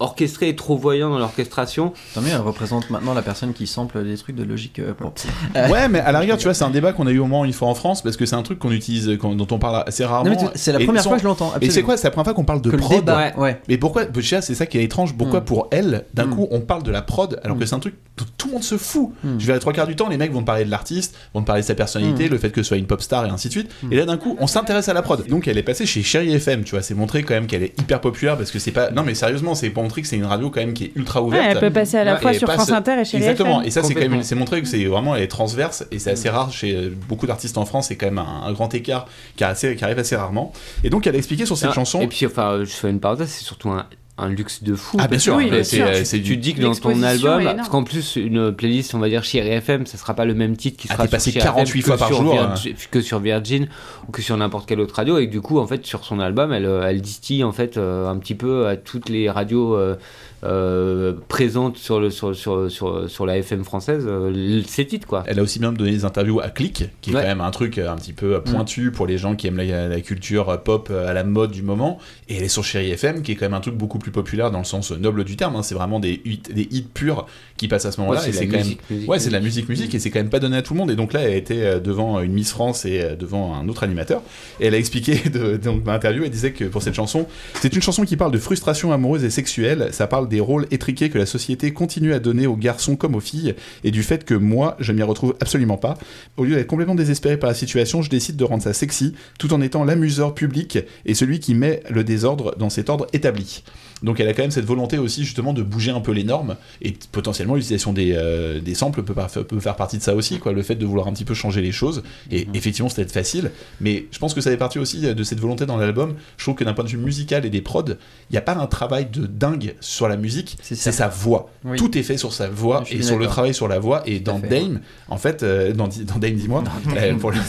orchestré et trop voyant dans l'orchestration. Tant mieux, elle représente maintenant la personne qui sample des trucs de logique euh, pop. Ouais, mais à la rigueur, tu vois, c'est un débat qu'on a eu au moins une fois en France parce que c'est un truc qu'on utilise, qu'on- dont on parle assez rarement. Non, mais tu- c'est la Et première son- fois que je l'entends. Et c'est absolument. quoi C'est la première fois qu'on parle de Que le prod. débat, ouais. Mais pourquoi, Bochia, c'est ça qui est étrange. Pourquoi Mm. pour elle, d'un Mm. coup, on parle de la prod alors que Mm. c'est un truc dont tout le monde se fout Mm. Je vais les trois quarts du temps, les mecs vont te parler de l'artiste, vont te parler de sa personnalité, Mm. le fait que ce soit une pop star et ainsi de suite. Mm. Et là, d'un coup, on s'intéresse à la prod. Donc, elle est passée chez Chéri FM, tu vois. C'est montré quand même qu'elle est hyper populaire parce que c'est pas. Non, mais sérieusement, c'est pour montrer que c'est une radio quand même qui est ultra Ouais, ouverte. elle peut passer à la fois sur passe- France Inter et chez Exactement, et ça c'est quand même c'est montré que c'est vraiment elle est transverse et c'est assez rare chez euh, beaucoup d'artistes en France, c'est quand même un, un grand écart qui, a assez- qui arrive assez rarement. Et donc elle a expliqué sur cette Ah, chanson. Et puis, enfin, je fais une parenthèse, c'est surtout un, un luxe de fou. Ah, bien sûr, Oui, bien c'est sûr. tu, tu dis que dans ton album, parce qu'en plus, une playlist, on va dire chez FM, ça sera pas le même titre qui Ah, sera sur passé Chéri FM 48 que fois par sur jour, Virgin- que sur Virgin ou que sur n'importe quelle autre radio. Et que du coup, en fait, sur son album, elle, euh, elle distille en fait euh, un petit peu à toutes les radios euh, euh, présentes sur, le, sur, sur, sur, sur la FM française, euh, ces titres quoi. Elle a aussi bien donné des interviews à Click, qui est Ouais. quand même un truc un petit peu euh, pointu pour les gens qui aiment la, la culture pop à la mode du moment. Et elle est sur Chéri FM, qui est quand même un truc beaucoup plus populaire dans le sens noble du terme. hein. C'est vraiment des hits, des hits purs qui passent à ce moment-là. Ouais, et c'est quand même musique, musique, Ouais, c'est de la musique. musique, et c'est quand même pas donné à tout le monde. Et donc là, elle été euh, devant une Miss France et euh, devant un autre animateur. Et elle a expliqué de, dans l'interview, elle disait que pour cette chanson, c'est une chanson qui parle de frustration amoureuse et sexuelle. Ça parle des rôles étriqués que la société continue à donner aux garçons comme aux filles, et du fait que moi, je m'y retrouve absolument pas. Au lieu d'être complètement désespéré par la situation, je décide de rendre ça sexy, tout en étant l'amuseur public et celui qui met le désordre dans cet ordre établi. Donc elle a quand même cette volonté aussi justement de bouger un peu les normes et potentiellement l'utilisation des, euh, des samples peut, peut faire partie de ça aussi, quoi, le fait de vouloir un petit peu changer les choses. Et effectivement, c'était facile, mais je pense que ça fait partie aussi de cette volonté dans l'album. Je trouve que d'un point de vue musical et des prods, il n'y a pas un travail de dingue sur la musique, C'est sa voix. Oui. Tout est fait sur sa voix et sur le travail sur la voix. Et dans fait. Dame, en fait, euh, dans, dans Dame, dis-moi, euh, pour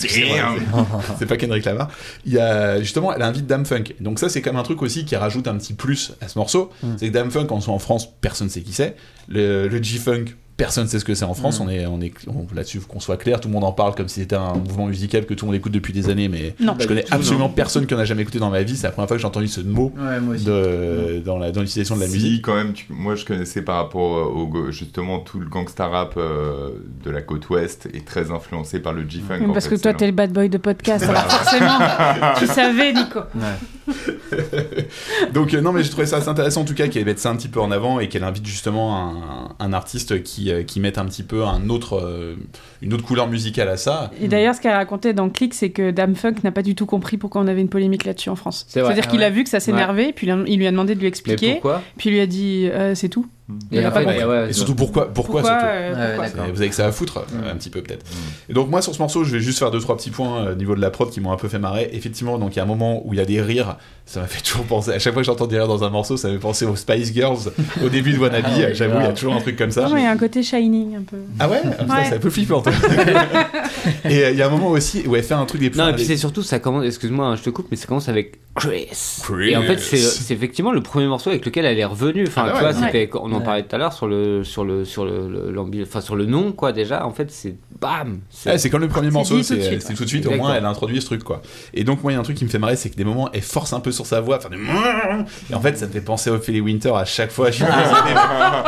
c'est- pas Kendrick Lamar, il y a justement, elle invite Dame Funk. Donc ça, c'est quand même un truc aussi qui rajoute un petit plus à ce morceau. Mm. C'est que Dame Funk, en soit en France, personne sait qui c'est. Le, le G-Funk, personne sait ce que c'est en France. Mm. On est, on est on- là-dessus, qu'on soit clair, tout le monde en parle comme si c'était un mouvement musical que tout le monde écoute depuis des années, mais Non. je connais absolument personne qui en a jamais écouté dans ma vie. C'est la première fois que j'ai entendu ce mot Ouais, moi aussi. de, dans la- dans l'utilisation de la Si, musique. quand même, tu- moi je connaissais par rapport euh, au justement tout le gangsta rap euh, de la côte ouest est très influencé par le G-Funk. Oui, en Parce fait, que toi, t'es le bad boy de podcast, alors forcément, tu savais, Nico. Ouais. Donc euh, non mais j'ai trouvé ça assez intéressant en tout cas qu'elle mette ça un petit peu en avant et qu'elle invite justement un, un artiste qui, qui mette un petit peu un autre, euh, une autre couleur musicale à ça. Et d'ailleurs, ce qu'elle racontait dans Click, c'est que Dame Funk n'a pas du tout compris pourquoi on avait une polémique là-dessus en France. C'est-à-dire Ah qu'il ouais. a vu que ça s'énervait, puis il lui a demandé de lui Mais expliquer, pourquoi? puis il lui a dit euh, c'est tout. Et ouais, ouais, surtout pourquoi, pourquoi, Pourquoi, surtout euh, pourquoi. Vous avez que ça à foutre, euh, un petit peu peut-être. Et donc moi sur ce morceau, je vais juste faire deux trois petits points euh, au niveau de la prod qui m'ont un peu fait marrer. Effectivement, donc il y a un moment où il y a des rires, ça m'a fait toujours penser. À chaque fois que j'entends des rires dans un morceau, ça me fait penser aux Spice Girls au début de Wannabe. Ah ouais, J'avoue, il y a toujours un truc comme ça. Non, il y a un côté shining un peu. Ah ouais, Ah, c'est un peu flippant. et euh, il y a un moment aussi où elle fait un truc des plus. Non, et puis c'est surtout, ça commence, excuse-moi, hein, je te coupe, mais ça commence avec Chris. Chris. Et en fait, c'est effectivement le premier morceau avec lequel elle est revenue. Enfin, Ah tu ouais. vois, c'était, on en parlait tout à l'heure sur le, sur le, sur le, le- enfin, sur le nom, quoi, déjà. En fait, c'est bam. C'est- Ouais, c'est comme le premier C'est morceau, dit tout de c'est suite, c'est tout de suite, au moins elle a introduit ce truc quoi. Et donc moi il y a un truc qui me fait marrer, c'est que des moments elle force un peu sur sa voix, enfin et en fait ça me fait penser à Ophélie Winter à chaque fois.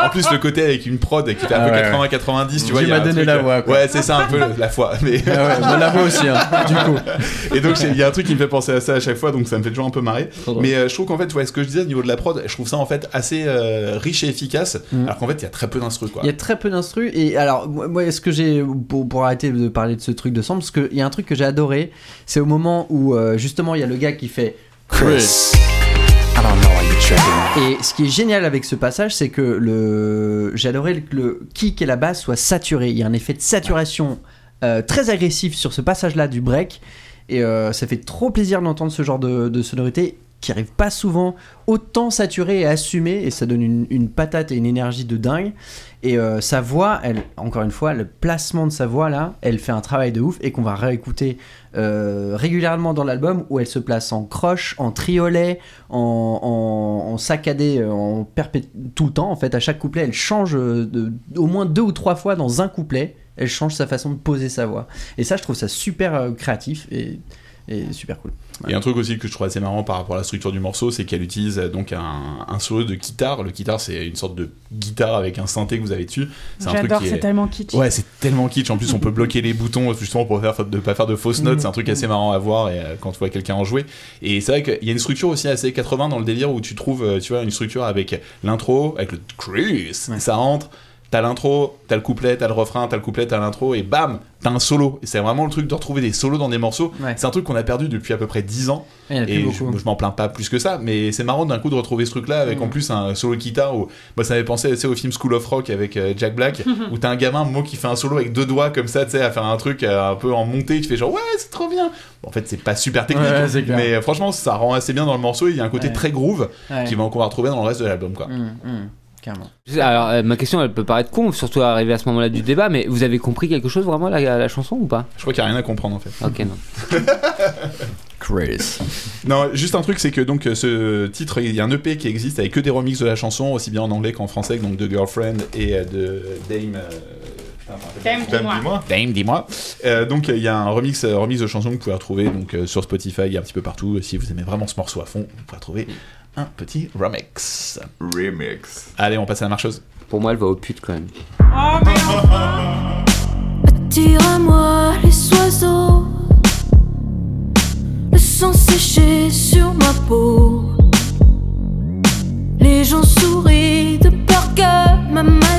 en plus le côté avec une prod qui fait un peu Ah ouais. 80-90, tu vois. Tu m'as donné truc, la voix, quoi. Ouais c'est ça un peu la foi. Mais... Ah la voix aussi, hein, du coup. et donc c'est- il y a un truc qui me fait penser à ça à chaque fois, donc ça me fait toujours un peu marrer. Mais euh, je trouve qu'en fait ouais, ce que je disais au niveau de la prod, je trouve ça en fait assez euh, riche et efficace, Mm. alors qu'en fait il y a très peu d'instru quoi. Il y a très peu d'instru et alors moi moi, ce que j'ai pour, pour arrêter de parler de ce truc de sample parce qu'il y a un truc que j'ai adoré c'est au moment où euh, justement il y a le gars qui fait Chris. Et ce qui est génial avec ce passage c'est que le j'ai adoré que le kick et la basse soient saturés. Il y a un effet de saturation euh, très agressif sur ce passage là du break. Et euh, ça fait trop plaisir d'entendre ce genre de, de sonorité qui arrive pas souvent autant saturé et assumé et ça donne une, une patate et une énergie de dingue et euh, sa voix, elle, encore une fois, le placement de sa voix là, elle fait un travail de ouf et qu'on va réécouter euh, régulièrement dans l'album où elle se place en croche, en triolet, en, saccadé, euh, en perpé- tout le temps. En fait, à chaque couplet, elle change au moins deux ou trois fois dans un couplet elle change sa façon de poser sa voix. Et ça, je trouve ça super créatif et super cool. Et un truc aussi que je trouve assez marrant par rapport à la structure du morceau, c'est qu'elle utilise euh, donc un, un solo de guitare. Le guitare, c'est une sorte de guitare avec un synthé que vous avez dessus. C'est un truc J'adore, qui c'est est... tellement kitsch. Ouais, c'est tellement kitsch. En plus, on peut bloquer les boutons justement pour faire de pas faire de fausses notes. C'est un truc assez marrant à voir et, euh, quand tu vois quelqu'un en jouer. Et c'est vrai qu'il y a une structure aussi assez 80 dans le délire où tu trouves, euh, tu vois, une structure avec l'intro, avec le Chris, ça rentre. T'as l'intro, t'as le couplet, t'as le refrain, t'as le couplet, t'as l'intro, et bam, t'as un solo. Et c'est vraiment le truc de retrouver des solos dans des morceaux. Ouais. C'est un truc qu'on a perdu depuis à peu près 10 ans. Et je, je m'en plains pas plus que ça, mais c'est marrant d'un coup de retrouver ce truc-là avec en plus un solo de guitare où moi ça m'avait pensé tu sais, au film School of Rock avec euh, Jack Black où t'as un gamin moment qui fait un solo avec deux doigts comme ça, tu sais, à faire un truc euh, un peu en montée, tu fais genre ouais c'est trop bien. Bon, en fait c'est pas super technique, Ouais, hein, mais euh, franchement ça rend assez bien dans le morceau. Il y a un côté très groove qui va qu'on va retrouver dans le reste de l'album quoi. Hum, hum, carrément. Alors, euh, ma question, elle peut paraître con, surtout arriver à ce moment-là du débat, mais vous avez compris quelque chose vraiment à la, la chanson ou pas? Je crois qu'il y a rien à comprendre en fait. Ok, non. Chris. Non, juste un truc, c'est que donc euh, ce titre, il y a un EP qui existe avec que des remixes de la chanson, aussi bien en anglais qu'en français, donc de Girlfriend et euh, de Dame. euh, Dame, dis-moi. Dame, dis-moi. Euh, donc il y a un remix, remix de chanson que vous pouvez retrouver donc euh, sur Spotify et un petit peu partout. Si vous aimez vraiment ce morceau à fond, vous pouvez retrouver un petit remix. Remix. Allez, on passe à la marcheuse. Pour moi, elle va au pute quand même. Attire à moi les oiseaux, le sang séché sur ma peau. Les gens sourient de peur que ma maladie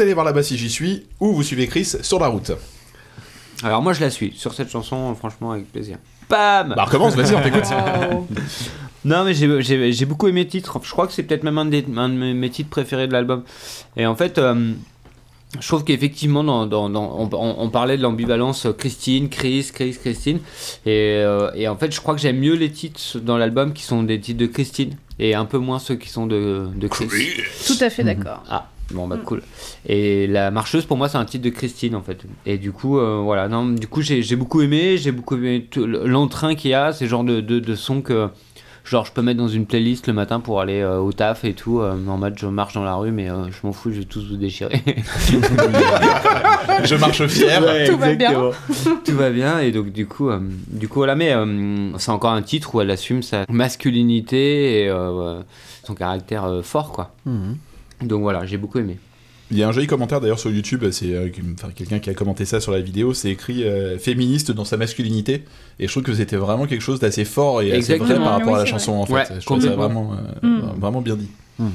vous allez voir là-bas si j'y suis, ou vous suivez Chris sur la route. Alors, moi, je la suis sur cette chanson, franchement, avec plaisir. Bam Bah recommence, vas-y, on t'écoute. Non, mais j'ai- j'ai j'ai beaucoup aimé le titre. Je crois que c'est peut-être même un, des- un de mes, titres préférés de l'album. Et en fait, euh, je trouve qu'effectivement, dans, dans- dans- on, on- on parlait de l'ambivalence euh, Christine, Chris, Chris, Christine. Et, euh, et en fait, je crois que j'aime mieux les titres dans l'album qui sont des titres de Christine et un peu moins ceux qui sont de, de Chris. Tout à fait d'accord. Ah, bon bah cool. Et la marcheuse pour moi c'est un titre de Christine en fait. Et du coup euh, voilà, non, du coup j'ai j'ai beaucoup aimé, j'ai beaucoup aimé l'entrain qu'il y a, c'est le genre de, de, de son que genre je peux mettre dans une playlist le matin pour aller euh, au taf et tout, euh, en mode je marche dans la rue mais euh, je m'en fous, je vais tous vous déchirer. Je marche fier. Tout va bien. Tout va bien et donc du coup, euh, du coup voilà, mais euh, c'est encore un titre où elle assume sa masculinité et euh, son caractère euh, fort quoi. Mhm. Donc voilà, j'ai beaucoup aimé. Il y a un joli commentaire d'ailleurs sur YouTube, c'est euh, enfin, quelqu'un qui a commenté ça sur la vidéo, c'est écrit euh, féministe dans sa masculinité, et je trouve que c'était vraiment quelque chose d'assez fort et assez vrai Exactement. par rapport Oui, à la chanson en fait. Ouais, je trouve ça vraiment, euh, Mm. vraiment bien dit. Mhm.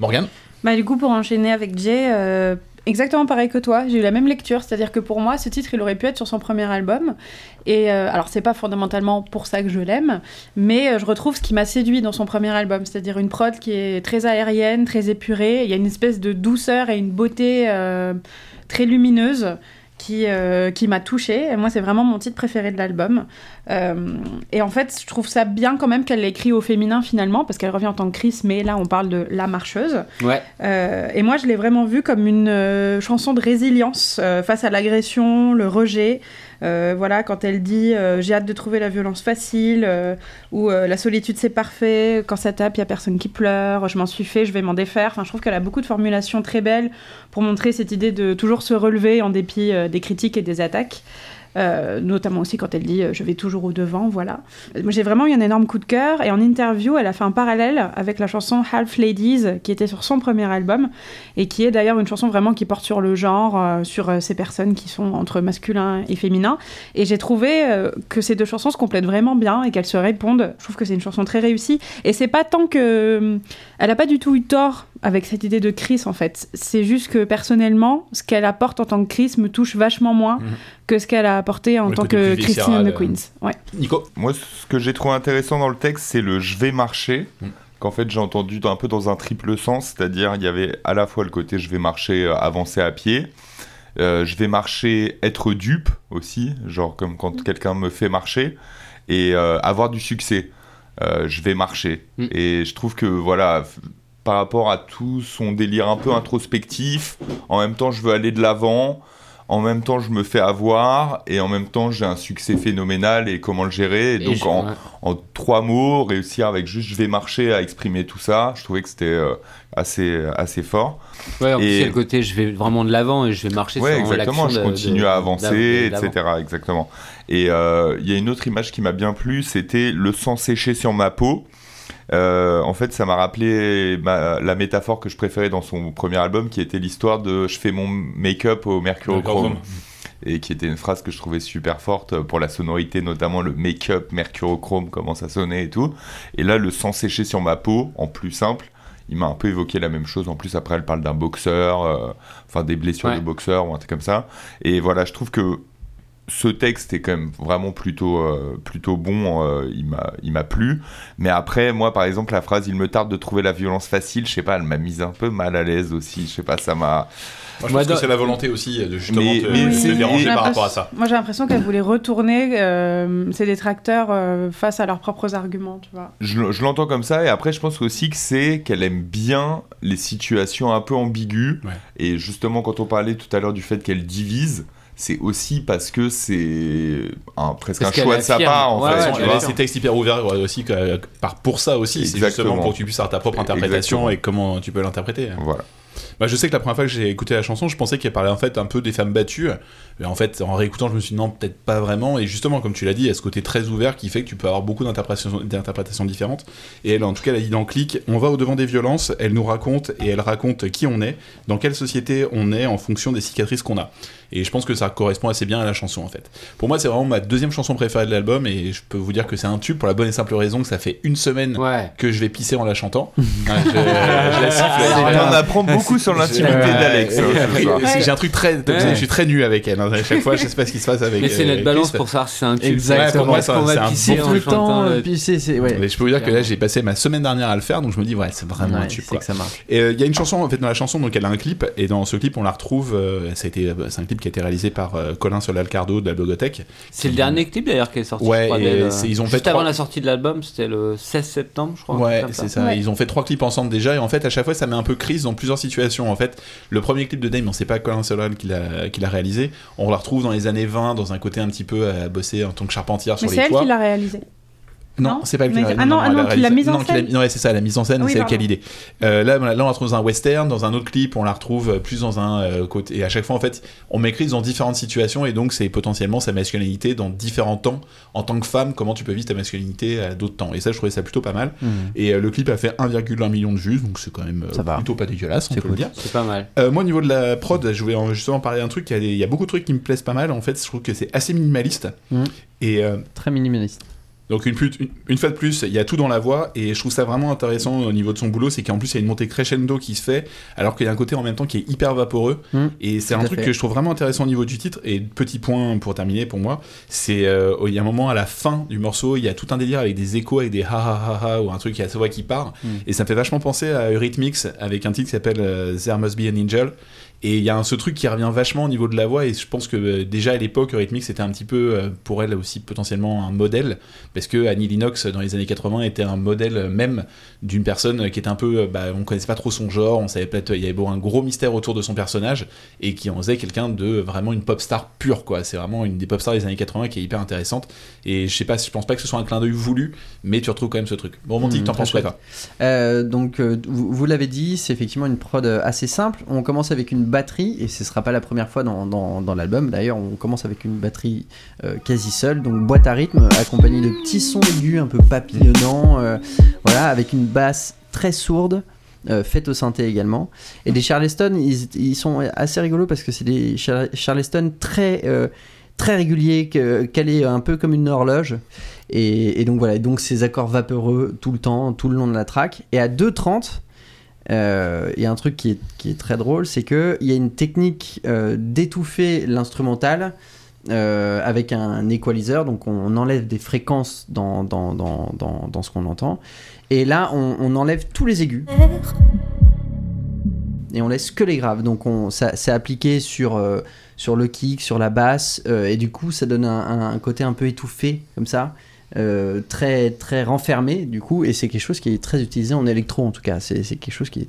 Morgane? Bah, du coup, pour enchaîner avec Jay, euh, exactement pareil que toi, j'ai eu la même lecture, c'est-à-dire que pour moi, ce titre, il aurait pu être sur son premier album. Et euh, alors, c'est pas fondamentalement pour ça que je l'aime, mais euh, je retrouve ce qui m'a séduit dans son premier album, c'est-à-dire une prod qui est très aérienne, très épurée. Il y a une espèce de douceur et une beauté euh, très lumineuse. Qui, euh, qui m'a touchée. Et moi, c'est vraiment mon titre préféré de l'album. Euh, et en fait, je trouve ça bien quand même qu'elle l'ait écrit au féminin finalement, parce qu'elle revient en tant que Chris, mais là, on parle de la marcheuse. Ouais. Euh, et moi, je l'ai vraiment vue comme une chanson de résilience face à l'agression, le rejet. Euh, voilà, quand elle dit euh, j'ai hâte de trouver la violence facile, euh, ou la solitude c'est parfait, quand ça tape, il y a personne qui pleure, je m'en suis fait, je vais m'en défaire. Enfin, je trouve qu'elle a beaucoup de formulations très belles pour montrer cette idée de toujours se relever en dépit des critiques et des attaques. Euh, notamment aussi quand elle dit euh, je vais toujours au devant, voilà. J'ai vraiment eu un énorme coup de cœur et en interview elle a fait un parallèle avec la chanson Half Ladies qui était sur son premier album et qui est d'ailleurs une chanson vraiment qui porte sur le genre, euh, sur ces personnes qui sont entre masculin et féminin. Et j'ai trouvé que ces deux chansons se complètent vraiment bien et qu'elles se répondent. Je trouve que c'est une chanson très réussie et c'est pas tant que elle a pas du tout eu tort avec cette idée de Chris en fait. C'est juste que personnellement, ce qu'elle apporte en tant que Chris me touche vachement moins Mhm. que ce qu'elle a apporté en Le tant que Christine and euh. the Queens. Ouais. Nico Moi, ce que j'ai trouvé intéressant dans le texte, c'est le je vais marcher. Mm. Qu'en fait, j'ai entendu un peu dans un triple sens, c'est-à-dire il y avait à la fois le côté je vais marcher, euh, avancer à pied, euh, je vais marcher, être dupe aussi, genre comme quand quelqu'un me fait marcher, et euh, avoir du succès. euh, je vais marcher. Mm. Et je trouve que voilà, par rapport à tout son délire un peu introspectif, en même temps je veux aller de l'avant, en même temps je me fais avoir, et en même temps j'ai un succès phénoménal et comment le gérer. Et Et donc je- en, trois mots, réussir avec juste je vais marcher à exprimer tout ça, je trouvais que c'était euh, assez, assez fort. Ouais, en plus, Et- a le côté, je vais vraiment de l'avant et je vais marcher Ouais, sur exactement. Je continue de- à avancer, etc. Exactement. Et euh, il y a une autre image qui m'a bien plu, c'était le sang séché sur ma peau. Euh, en fait, ça m'a rappelé ma- la métaphore que je préférais dans son premier album, qui était l'histoire de je fais mon make-up au mercurochrome. Et qui était une phrase que je trouvais super forte pour la sonorité, notamment le make-up mercurochrome, comment ça sonnait et tout. Et là, le sang séché sur ma peau, en plus simple, il m'a un peu évoqué la même chose. En plus, après, elle parle d'un boxeur, euh, enfin des blessures Ouais. de boxeur ou un truc comme ça. Et voilà, je trouve que ce texte est quand même vraiment plutôt, euh, plutôt bon. euh, il m'a, il m'a plu. Mais après, moi, par exemple, la phrase "Il me tarde de trouver la violence facile", je sais pas, elle m'a mise un peu mal à l'aise aussi. Je sais pas, ça m'a. Moi, je Moi, pense que c'est la volonté aussi de justement Mais- te, mais te c'est- déranger par rapport à ça. Moi, j'ai l'impression qu'elle voulait retourner euh, ses détracteurs euh, face à leurs propres arguments, tu vois. Je, je l'entends comme ça, et après, je pense aussi que c'est qu'elle aime bien les situations un peu ambiguës. Ouais. Et justement, quand on parlait tout à l'heure du fait qu'elle divise, c'est aussi parce que c'est un, presque Parce un choix de sa part, en Ouais, fait. ouais, tu vois. Ses textes hyper ouverts ouais, aussi que- par, pour ça aussi. C'est Exactement. justement pour que tu puisses avoir ta propre interprétation Exactement. et comment tu peux l'interpréter. Voilà. Bah, je sais que la première fois que j'ai écouté la chanson, je pensais qu'elle parlait en fait un peu des femmes battues. En fait, en réécoutant, je me suis dit non, peut-être pas vraiment. Et justement, comme tu l'as dit, il y a ce côté très ouvert qui fait que tu peux avoir beaucoup d'interprétations d'interprétations différentes. Et elle, en tout cas, elle a dit dans Click, on va au-devant des violences, elle nous raconte et elle raconte qui on est, dans quelle société on est en fonction des cicatrices qu'on a. Et je pense que ça correspond assez bien à la chanson en fait. Pour moi, c'est vraiment ma deuxième chanson préférée de l'album et je peux vous dire que c'est un tube pour la bonne et simple raison que ça fait une semaine Ouais. que je vais pisser en la chantant. Ouais, je, je la siffle. On apprend beaucoup sur l'intimité d'Alex. hein, J'ai un truc très. Ouais. Je suis très nu avec elle. hein. À chaque fois, je sais pas ce qui se passe avec Mais c'est euh, notre balance pour savoir si c'est un tube. Exactement. C'est- Ouais, pour moi, est-ce qu'on c'est va un pisser bon tout le temps, euh, puis c'est, c'est, ouais. Mais je peux vous dire que là, j'ai passé ma semaine dernière à le faire, donc je me dis, ouais, c'est vraiment un tube. que ça marche. Et euh, il y a une chanson, en fait, dans la chanson, donc elle a un clip, et dans ce clip, on la retrouve. euh, ça a été, euh, c'est un clip qui a été réalisé par euh, Colin Solalcardo de la Blogothèque. C'est le dernier clip d'ailleurs qui est sorti. Ouais, je crois, et d'elle, c'est- ils ont fait Juste avant la sortie de l'album, c'était le 16 septembre, je crois. Ouais, c'est ça. Ils ont fait trois clips ensemble déjà, et en fait, à chaque fois, ça met un peu crise dans plusieurs situations. En fait, le premier clip de Dame, on sait pas Colin Solal qui l'a qui l'a réalisé. On la retrouve dans les années 20, dans un côté un petit peu à bosser en tant que charpentière Mais sur c'est les elle toits. qui l'a réalisé. Non, Non c'est pas l'a ah non, ah elle non, l'a qui l'a mise en scène. non, ouais, c'est ça, la mise en scène, Ah oui, c'est elle qui a pardon. l'idée. Euh, là, là, on la retrouve dans un western, dans un autre clip, on la retrouve euh, plus dans un euh, côté. Et à chaque fois, en fait, on m'écrit dans différentes situations, et donc c'est potentiellement sa masculinité dans différents temps. En tant que femme, comment tu peux vivre ta masculinité à d'autres temps? Et ça, je trouvais ça plutôt pas mal. Mhm. Et euh, le clip a fait 1,1 million de vues, donc c'est quand même euh, Ça va. plutôt pas dégueulasse, on peut le cool. dire. C'est pas mal. Euh, moi, au niveau de la prod, je voulais en- justement parler d'un truc. Il y, a des- il y a beaucoup de trucs qui me plaisent pas mal. En fait, je trouve que c'est assez minimaliste. Mhm. Et euh, Très minimaliste. Donc, une, plus- une, une fois de plus, il y a tout dans la voix. Et je trouve ça vraiment intéressant au niveau de son boulot. C'est qu'en plus, il y a une montée crescendo qui se fait. Alors qu'il y a un côté en même temps qui est hyper vaporeux. Mhm. Et c'est un truc fait. que je trouve vraiment intéressant au niveau du titre. Et petit point pour terminer pour moi, c'est euh, il y a un moment à la fin du morceau, il y a tout un délire avec des échos, avec des ha ha ha ha ou un truc qui a sa voix qui part. Mm. Et ça me fait vachement penser à Eurythmics avec un titre qui s'appelle euh, There Must Be an Angel. Et il y a un, ce truc qui revient vachement au niveau de la voix. Et je pense que euh, déjà à l'époque, Eurythmics c'était un petit peu euh, pour elle aussi potentiellement un modèle. Parce que Annie Lennox dans les années 80 était un modèle même d'une personne qui était un peu. euh, Bah, on connaissait pas trop son genre, on savait pas. Il y avait un gros mystère autour de son personnage et qui en faisait quelqu'un de vraiment une pop star pure quoi. C'est vraiment une des pop stars des années 80 qui est hyper intéressante. Et je sais pas, je pense pas que ce soit un clin d'œil voulu, mais tu retrouves quand même ce truc. Bon, Monty, Mmh, t'en penses quoi toi? Euh, donc, euh, vous, vous l'avez dit, c'est effectivement une prod euh, assez simple. On commence avec une batterie, et ce sera pas la première fois dans, dans, dans l'album. D'ailleurs, on commence avec une batterie euh, quasi seule, donc boîte à rythme, accompagnée de petits sons aigus un peu papillonnants, euh, voilà, avec une basse très sourde. euh, faite au synthé également et les Charleston ils, ils sont assez rigolos parce que c'est des Char- Charleston très très réguliers calés un peu comme une horloge et, donc voilà, donc ces accords vaporeux tout le temps, tout le long de la track. Et à 2.30, il y a un truc qui est, qui est très drôle, c'est qu'il y a une technique euh, d'étouffer l'instrumental euh, avec un equalizer, donc on enlève des fréquences dans, dans, dans, dans, ce qu'on entend. Et là, on, enlève tous les aigus. Et on laisse que les graves. Donc on, ça, c'est appliqué sur, euh, sur le kick, sur la basse, et du coup ça donne un côté un peu étouffé, comme ça. Euh, très très renfermé du coup, et c'est quelque chose qui est très utilisé en électro en tout cas. C'est c'est quelque chose qui est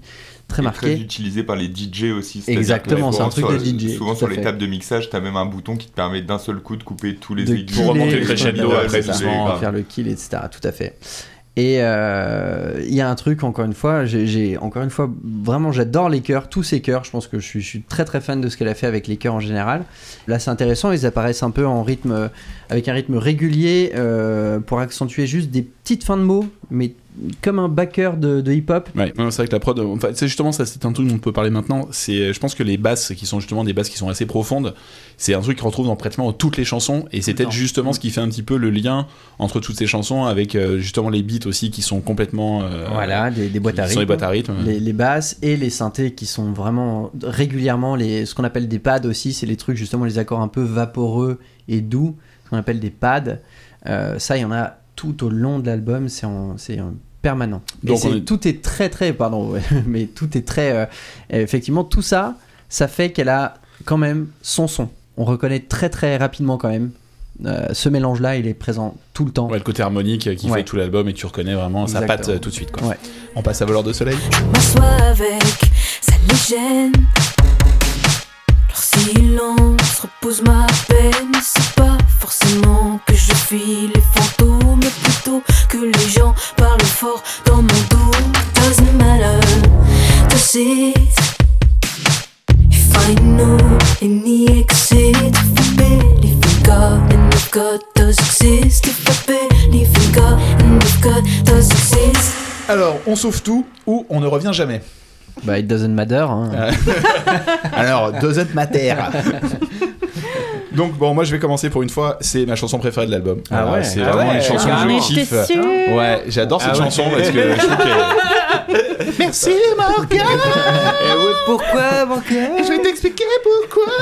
très Et marqué. Très utilisé par les DJ aussi. Exactement, c'est un truc de sur- DJ, Souvent sur les fait. tables de mixage, t'as même un bouton qui te permet d'un seul coup de couper tous les de killer, remonter le crescendo après, faire le kill, etc. Tout à fait. Et euh, il y a un truc, encore une fois, j'ai- j'ai encore une fois, vraiment, j'adore les chœurs, tous ces chœurs. Je pense que je suis, je suis très très fan de ce qu'elle a fait avec les chœurs en général. Là, c'est intéressant, ils apparaissent un peu en rythme, avec un rythme régulier euh, pour accentuer juste des petites fins de mots, mais comme un backer de, de hip-hop. Ouais, c'est vrai que la prod, enfin, c'est justement ça, c'est un truc dont on peut parler maintenant. C'est, je pense que les basses, qui sont justement des basses qui sont assez profondes, c'est un truc qu'on retrouve dans pratiquement toutes les chansons, et c'est peut-être justement ce qui fait un petit peu le lien entre toutes ces chansons avec euh, justement les beats aussi qui sont complètement. euh, Voilà, des, des boîtes à rythme. les boîtes à rythme. les, les basses et les synthés qui sont vraiment régulièrement les, ce qu'on appelle des pads aussi, c'est les trucs justement les accords un peu vaporeux et doux, qu'on appelle des pads. Euh, ça, il y en a tout au long de l'album, c'est en, c'est en permanent. Et Donc, c'est- on est- tout est très très, pardon, mais tout est très, euh, effectivement, tout ça, ça fait qu'elle a quand même son son. On reconnaît très très rapidement quand même. Euh, ce mélange-là, il est présent tout le temps. Ouais, le côté harmonique qui Ouais. fait tout l'album et tu reconnais vraiment sa patte euh, tout de suite. Quoi. Ouais. On passe à Voleur de Soleil. m'assois avec sa légende. Leur silence repose ma peine. C'est pas forcément que je fuis les fantômes, plutôt que les gens parlent fort dans mon dos. Doesn't matter, does it? If I know any exit, if I believe in God and if God does exist, if I believe in God and if God does exist. Alors, on sauve tout ou on ne revient jamais. Bah, it doesn't matter. hein. Alors, doesn't matter. Donc bon, moi je vais commencer pour une fois. C'est ma chanson préférée de l'album. Ah Voilà, ouais. c'est Ah vraiment ouais, une chanson que carrément. je kiffe. Ouais, j'adore cette Ah ouais. chanson parce que je trouve que. Merci Morgan. pourquoi mon cœur Je vais t'expliquer pourquoi.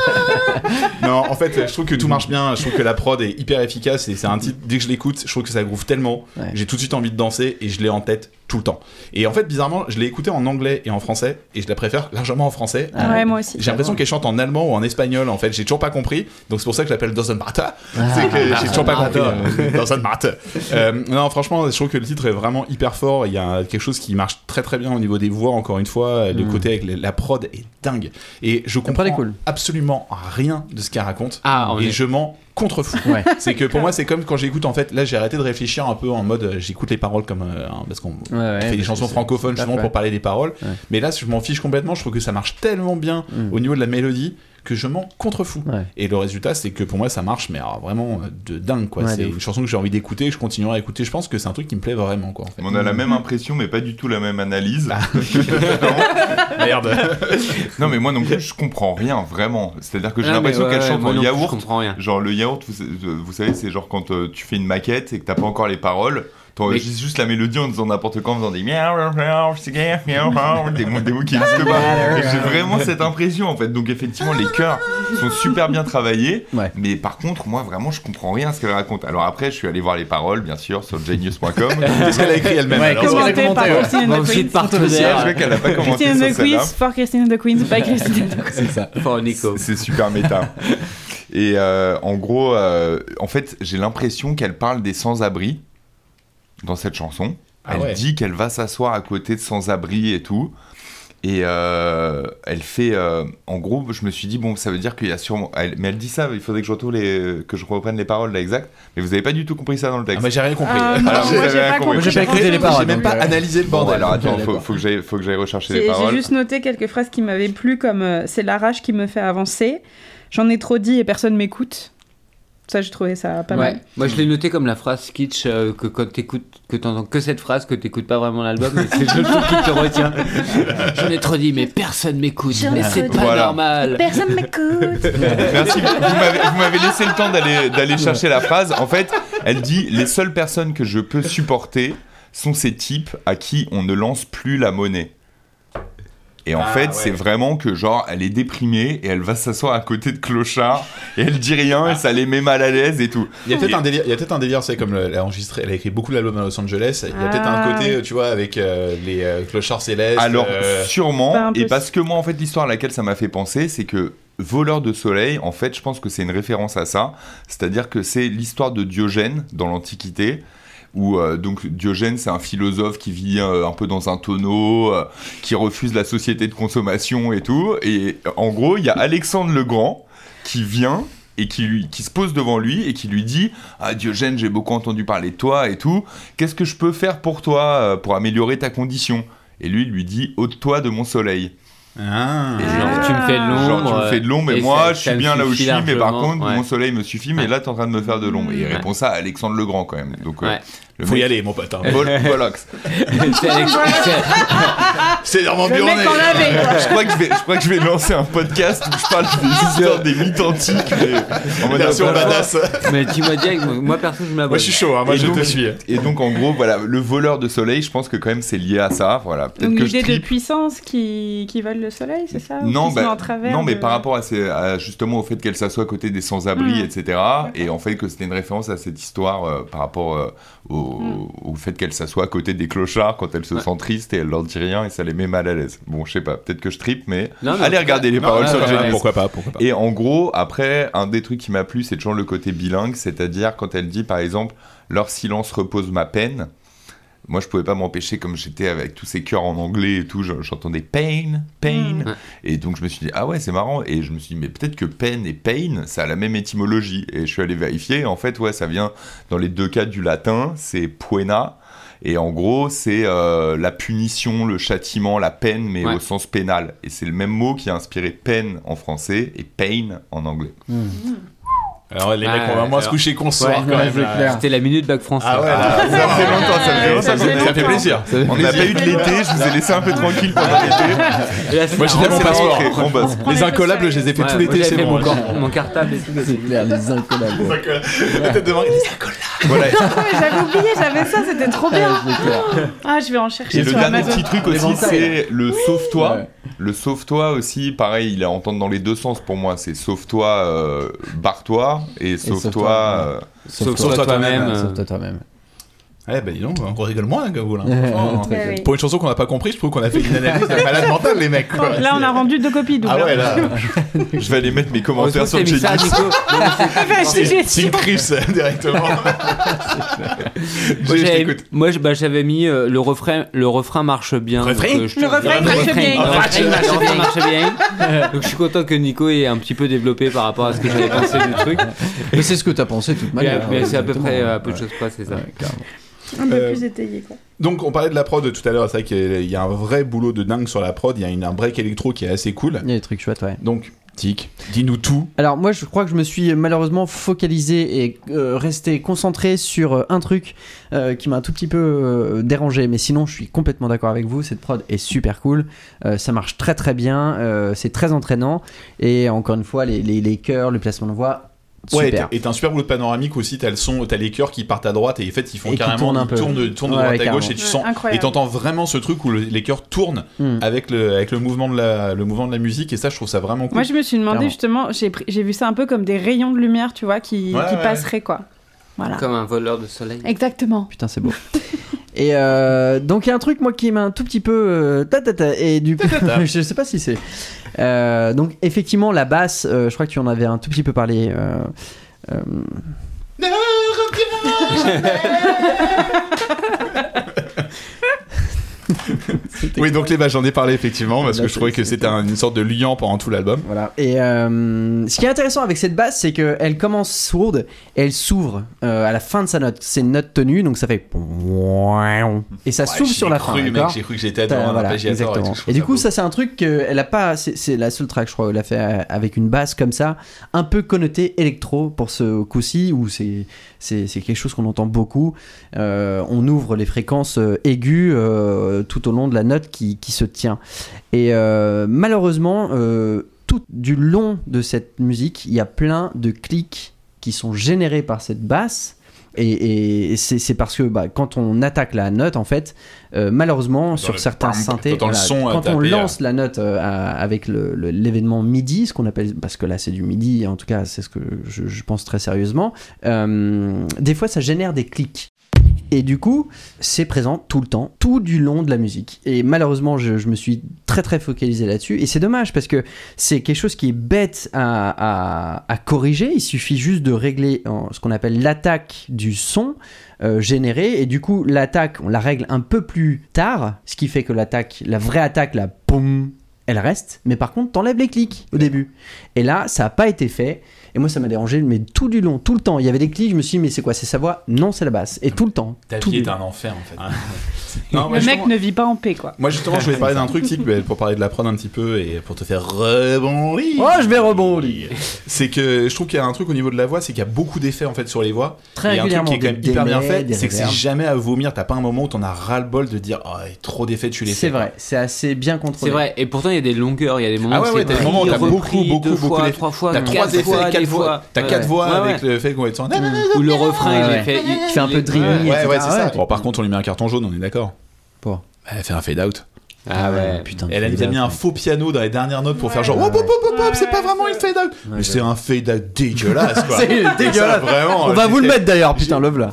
non, en fait, je trouve que tout marche bien. Je trouve que la prod est hyper efficace et c'est un titre. Dès que je l'écoute, je trouve que ça groove tellement. Ouais. J'ai tout de suite envie de danser et je l'ai en tête tout le temps. Et en fait, bizarrement, je l'ai écouté en anglais et en français et je la préfère largement en français. Ah Ouais, moi aussi. J'ai l'impression qu'elle chante en allemand ou en espagnol en fait, j'ai toujours pas compris. Donc c'est pour ça que je l'appelle Doesn't Matter. c'est que j'ai toujours pas compris. euh, Doesn't Matter. Euh, non, franchement, je trouve que le titre est vraiment hyper fort. Il y a quelque chose qui marche très très bien au niveau des voix, encore une fois. Le Mm. côté avec la prod est dingue. Et je comprends cool. absolument rien de ce qu'elle raconte. Ah, et est- je m'en contrefous. Ouais. C'est que pour moi, c'est comme quand j'écoute en fait. Là, j'ai arrêté de réfléchir un peu en mode euh, j'écoute les paroles comme. euh, parce qu'on Ouais, ouais, fait des chansons francophones justement pour parler des paroles. Mais là, je m'en fiche complètement. Je trouve que ça marche tellement bien Mm. au niveau de la mélodie que je m'en contrefous. Ouais. Et le résultat, c'est que pour moi, ça marche, mais alors, vraiment euh, de dingue, quoi. Ouais, c'est une chanson que j'ai envie d'écouter, je continuerai à écouter. Je pense que c'est un truc qui me plaît vraiment, quoi. En fait. On a la même impression, mais pas du tout la même analyse. Merde. Non, mais moi non plus, je comprends rien, vraiment. C'est-à-dire que j'ai Ah, l'impression ouais, qu'elle ouais, chante en non Je yaourt. comprends rien. Genre le yaourt, vous, vous savez, c'est genre quand euh, tu fais une maquette et que t'as pas encore les paroles, t'enregistres juste la mélodie en disant n'importe quoi, en faisant des des mots, des mots qui existent pas. J'ai vraiment cette impression en fait. Donc effectivement, les chœurs sont super bien travaillés, Ouais. mais par contre, moi vraiment, je comprends rien à ce qu'elle raconte. Alors après, je suis allé voir les paroles, bien sûr, sur genius.com. Qu'est-ce qu'elle a écrit elle-même Ouais, alors qu'est-ce qu'elle a Commenté par. Christine site Queens. partenaire. Je vois qu'elle a pas commenté Christine celle-là. Queens for Christine the Queens by Christine the Queens. C'est ça. For Nico. C'est super méta. Et euh, en gros, euh, en fait, j'ai l'impression qu'elle parle des sans-abri dans cette chanson. Ah elle ouais. dit qu'elle va s'asseoir à côté de sans-abri et tout. Et euh, elle fait, euh, en gros, je me suis dit bon, ça veut dire qu'il y a sûrement. elle- mais elle dit ça. Il faudrait que je retrouve les, que je reprenne les paroles là exact. Mais vous avez pas du tout compris ça dans le Ah, texte. moi j'ai rien compris. Ah, Alors, moi j'ai rien pas compris. compris. J'ai pas écouté les paroles, J'ai même pas euh, analysé le Bon, bordel. alors attends, faut, que j'aille, faut que j'aille rechercher les paroles. j'ai juste noté quelques phrases qui m'avaient plu, comme euh, c'est la rage qui me fait avancer. J'en ai trop dit et personne m'écoute. Ça, j'ai trouvé ça pas Ouais. mal. Moi, je l'ai noté comme la phrase kitsch euh, que quand t'écoutes, que t'entends que cette phrase, que t'écoutes pas vraiment l'album, mais c'est le truc qui te retient. J'en ai trop dit, mais personne m'écoute. Mais c'est pas Voilà. normal. Personne m'écoute. Merci. Vous m'avez- vous m'avez laissé le temps d'aller d'aller chercher la phrase. En fait, elle dit les seules personnes que je peux supporter sont ces types à qui on ne lance plus la monnaie. Et en Ah, fait, ouais. c'est vraiment que genre elle est déprimée et elle va s'asseoir à côté de Clochard et elle dit rien et ça les met mal à l'aise et tout. Il y a peut-être un délire, il y a peut-être un délire, c'est comme le- elle a enregistré, elle a écrit beaucoup d'albums à Los Angeles. Il y a peut-être un Ah. côté, tu vois, avec euh, les euh, clochards célestes. Alors euh, sûrement peu et parce que moi en fait l'histoire à laquelle ça m'a fait penser, c'est que voleur de soleil, en fait, je pense que c'est une référence à ça. C'est-à-dire que c'est l'histoire de Diogène dans l'Antiquité. Où euh, donc Diogène, c'est un philosophe qui vit euh, un peu dans un tonneau, euh, qui refuse la société de consommation et tout. Et en gros, il y a Alexandre le Grand qui vient et qui, lui, qui se pose devant lui et qui lui dit Ah Diogène, j'ai beaucoup entendu parler de toi et tout. Qu'est-ce que je peux faire pour toi pour améliorer ta condition? Et lui il lui dit Ôte-toi de mon soleil. Ah. Et Genre, tu me fais de l'ombre. Genre, tu me fais de l'ombre, mais et moi, ça- je suis bien là où je suis, mais par contre, ouais. mon soleil me suffit, mais Ouais. là, t'es en train de me faire de l'ombre. Et il Ouais. répond ça à Alexandre le Grand, quand même. Donc, euh, Ouais. Le Faut y aller, mon pote. hein. Vol- Volox. C'est Alex- c'est- C'est Normand Le mec Buronnet. en avait, quoi. Je crois, que je, vais, je crois que je vais lancer un podcast où je parle des histoires des mythes antiques, mais en mode Version badass. Mais tu m'as dit, moi perso, je m'abonne. Moi, je suis chaud, hein, moi, Et je donc- te suis. Et donc, en gros, voilà, le voleur de soleil, je pense que quand même c'est lié à ça. Voilà, Donc que je l'idée de puissance qui, qui vole le soleil, c'est ça? Non, bah, en travers non, mais de- par rapport à, ces- à justement au fait qu'elle s'assoit à côté des sans-abri, Mm. etc. Et en fait que c'était une référence à cette histoire euh, par rapport euh, au, Mm. au fait qu'elle s'assoit à côté des clochards quand elle se Ouais. sent triste et elle leur dit rien et ça les met mal à l'aise. Bon, je sais pas, peut-être que je tripe, mais Non, mais en allez regarder cas- les Non, paroles sur Genesis. Pourquoi pas, pourquoi pas. Et en gros, après, un des trucs qui m'a plu, c'est toujours le côté bilingue, c'est-à-dire quand elle dit, par exemple, leur silence repose ma peine. Moi, je pouvais pas m'empêcher, comme j'étais avec tous ces chœurs en anglais et tout, je- j'entendais pain, pain. Mm. Ouais. Et donc, je me suis dit, ah ouais, c'est marrant. Et je me suis dit, mais peut-être que peine et pain, ça a la même étymologie. Et je suis allé vérifier. En fait, ouais, ça vient dans les deux cas du latin, c'est puena. Et en gros, c'est euh, la punition, le châtiment, la peine, mais Ouais. au sens pénal. Et c'est le même mot qui a inspiré peine en français et pain en anglais. Alors, les mecs, Ah, on va moins se coucher qu'on Ouais, quand ouais, même. C'était la minute bac français. Ah ouais, là, ça fait longtemps, ça fait ça fait- ça fait plaisir. On n'a pas eu de l'été, je vous ai laissé un peu tranquille pendant l'été. Moi, j'ai fait mon passeport. Les incollables, je les ai fait Ouais, tout l'été, c'est bon. mon, cartable et tout. C'est clair, les incollables. Les incollables. Voilà. J'avais oublié, j'avais ça, c'était trop bien. Ah, je vais en chercher Et le dernier petit truc aussi, c'est le sauve-toi. Le sauve-toi aussi, pareil, il est à entendre dans les deux sens pour moi. C'est sauve-toi, euh, barre-toi, et sauve-toi, sauve-toi. euh, Sauve-toi toi toi-même, toi-même. Sauve-toi toi-même. Eh ben dis donc, on rigole moins, hein, Gaboul. hein. Franchement, oui. Pour une chanson qu'on n'a pas compris, je trouve qu'on a fait une analyse de malade mental, les mecs. quoi. Là, on a rendu deux copies doubles. Ah ouais, là, Je vais aller mettre mes commentaires sur ça, Genius. C'est- une crise directement. Moi, j'avais- bah, j'avais mis euh, le refrain. Le refrain marche bien. Refrain donc, euh, je- Le refrain marche bien. Le refrain marche bien. Donc, je suis content que Nico ait un petit peu développé par rapport à ce que j'avais pensé du truc. Mais c'est ce que t'as pensé de toute Mais, manière. mais c'est à peu près à peu de choses près, c'est ça. Un peu Euh, plus étayé, quoi. Donc on parlait de la prod tout à l'heure, c'est vrai qu'il y a un vrai boulot de dingue sur la prod, il y a une- un break électro qui est assez cool. Il y a des trucs chouettes, ouais. Donc, Tic, dis-nous tout. Alors moi je crois que je me suis malheureusement focalisé et euh, resté concentré sur euh, un truc euh, qui m'a un tout petit peu euh, dérangé mais sinon je suis complètement d'accord avec vous cette prod est super cool Euh, ça marche très très bien euh, c'est très entraînant et encore une fois les, les, les chœurs le placement de voix Ouais, super et t'as un super boulot de panoramique aussi, t'as le son, t'as les chœurs qui partent à droite et en fait ils font Et carrément, tournent un ils peu. tournent, tournent de droite à gauche et tu Ouais, sens, et t'entends vraiment ce truc où le- les chœurs tournent Hmm. avec le, avec le mouvement de la, le mouvement de la musique et ça je trouve ça vraiment cool. Moi, je me suis demandé justement, j'ai vu ça un peu comme des rayons de lumière, tu vois, qui, Ouais, qui ouais. passeraient, quoi. Voilà. Comme un voleur de soleil. Exactement. Putain, c'est beau. Et euh, donc il y a un truc moi qui m'a un tout petit peu euh, ta, ta, ta, et du coup je sais pas si c'est Euh, donc effectivement la basse euh, je crois que tu en avais un tout petit peu parlé euh, euh, Oui, donc les vaches, j'en ai parlé effectivement parce Là, que je trouvais que c'était un- une sorte de liant pendant tout l'album. voilà et euh, ce qui est intéressant avec cette basse c'est que elle commence sourde et elle s'ouvre euh, à la fin de sa note c'est une note tenue donc ça fait et ça s'ouvre sur la cru, fin J'ai cru que j'étais T'as- dans un voilà, arpégiateur et exactement. trouve Et du coup, ça c'est un truc qu'elle a pas. C'est c'est la seule track, je crois, elle a fait euh, avec une basse comme ça, un peu connotée électro pour ce coup-ci, où c'est c'est quelque chose qu'on entend beaucoup. Euh, on ouvre les fréquences euh, aiguës euh, tout au long de la note qui, qui se tient. Et malheureusement, tout du long de cette musique, il y a plein de clics qui sont générés par cette basse. Et, et c'est c'est parce que bah, quand on attaque la note, en fait, euh, malheureusement, sur certains pam, synthés, quand on lance la note euh, à- avec le- le- l'événement MIDI, ce qu'on appelle, parce que là c'est du MIDI, en tout cas c'est ce que je, je pense très sérieusement, euh, des fois ça génère des clics. Et du coup, c'est présent tout le temps, tout du long de la musique. Et malheureusement, je, je me suis très très focalisé là-dessus. Et c'est dommage parce que c'est quelque chose qui est bête à, à- à corriger. Il suffit juste de régler euh, ce qu'on appelle l'attaque du son euh, généré. Et du coup, l'attaque, on la règle un peu plus tard. Ce qui fait que l'attaque, la vraie attaque, la poum, elle reste. Mais par contre, t'enlèves les clics au début. Et là, ça n'a pas été fait. Et moi, ça m'a dérangé, mais tout du long, tout le temps. Il y avait des clics, je me suis dit, mais c'est quoi C'est sa voix Non, c'est la basse. Et tout le temps. Ta tout vie est un enfer en fait. Non, moi, Le mec ne vit pas en paix, quoi. Moi justement, je voulais parler d'un truc, type, pour parler de la prod un petit peu et pour te faire rebondir. Oh, je vais rebondir. C'est que je trouve qu'il y a un truc au niveau de la voix, c'est qu'il y a beaucoup d'effets en fait sur les voix. Très et un truc régulièrement, qui est quand même hyper bien fait, c'est que c'est jamais à vomir. T'as pas un moment où t'en as ras le bol de dire oh, il y a trop d'effets, tu les fais. C'est vrai, c'est assez bien contrôlé. C'est vrai, et pourtant il y a des longueurs, il y a des moments Ah ouais, où t'as des moments où t'as repris, beaucoup, beaucoup, beaucoup trois fois, T'as quatre trois effets, fois, voix. T'as quatre voix avec le fait qu'on va être en. Ou le refrain, il fait. Qui fait un peu il- dreamy, Ouais. Ouais, c'est ça. Ouais. Bon, par contre, on lui met un carton jaune, on est d'accord. Pour. Elle fait un fade out. Ah ouais. putain. Elle a mis un faux piano dans les dernières notes pour faire genre hop hop hop hop, hop, c'est pas vraiment une fade out. Mais c'est un fade out dégueulasse quoi. C'est Ça, dégueulasse. vraiment. On va j'ai vous le mettre d'ailleurs, putain, love là.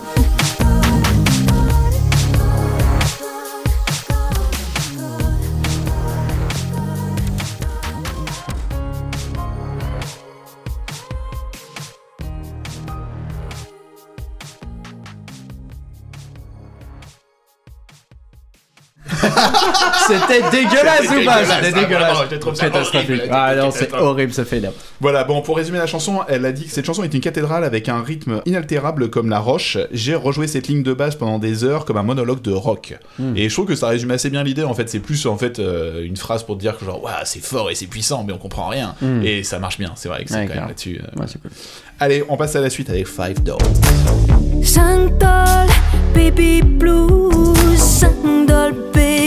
C'était dégueulasse ou pas C'était Dégueulasse, dégueulasse. Catastrophique. Ah non, c'est horrible ce out. Voilà, bon, pour résumer la chanson, elle a dit que cette chanson est une cathédrale avec un rythme inaltérable comme la roche. J'ai rejoué cette ligne de basse pendant des heures comme un monologue de rock. Et je trouve que ça résume assez bien l'idée. En fait, c'est plus en fait euh, une phrase pour dire que genre, waouh, c'est fort et c'est puissant, mais on comprend rien. Mm. Et ça marche bien. C'est vrai que c'est Ouais, quand même là-dessus. euh. Ouais, c'est cool. Allez, on passe à la suite avec Five Doors. 5 dollars, baby blues, 5 dollars, baby.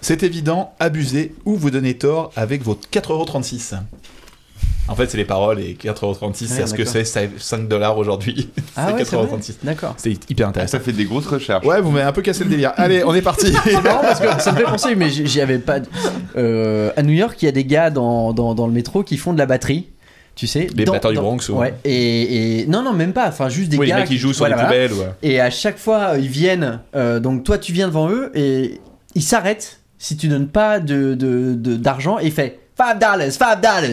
C'est évident, abusez ou vous donnez tort avec vos 4,36€. En fait, c'est les paroles et 4,36€, c'est ce que c'est 5 dollars aujourd'hui. Ah c'est ouais, c'est vrai 4,36€. D'accord. C'est hyper intéressant. Ça fait des grosses recherches. Ouais, vous m'avez un peu cassé le délire. Allez, on est parti. C'est marrant parce que ça me fait penser, mais j'y avais pas. euh, à New York, il y a des gars dans, dans, dans le métro qui font de la batterie. Tu sais, Les dans- batteurs du Bronx, ou- Ouais, et, et- Non, non, même pas. Enfin, juste des Oui, les gars. mecs qui jouent sur voilà, les voilà. poubelles. Ouais. Et à chaque fois, ils viennent. euh, donc, toi, tu viens devant eux et ils s'arrêtent si tu donnes pas de, de, de- d'argent. Il fait 5 dollars, 5 dollars.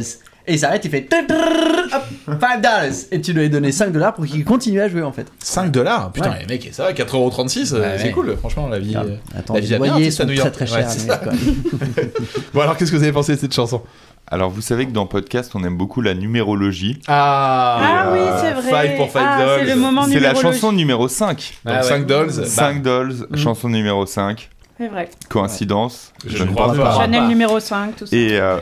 Et il s'arrête, il fait 5 dollars. Et tu dois lui donner 5 dollars pour qu'il continue à jouer en fait. 5 dollars? Putain, Ouais. les mecs, ça va, 4,36€, euh, Ouais, c'est ouais. cool, franchement, la vie. euh, Attends, la vie les loyers sont New très York. très Ouais, chers. Bon, alors, qu'est-ce que vous avez pensé de cette chanson? Alors, vous savez que dans podcast, on aime beaucoup la numérologie. Ah, Ah oui, c'est vrai. 5 pour 5 Ah, dollars. c'est le moment C'est la chanson numéro 5. Donc Ah ouais. 5 dollars. 5 dollars, Mm. chanson numéro 5. C'est vrai. Coïncidence Je ne crois pas. Chanel numéro 5, tout ça. Et euh,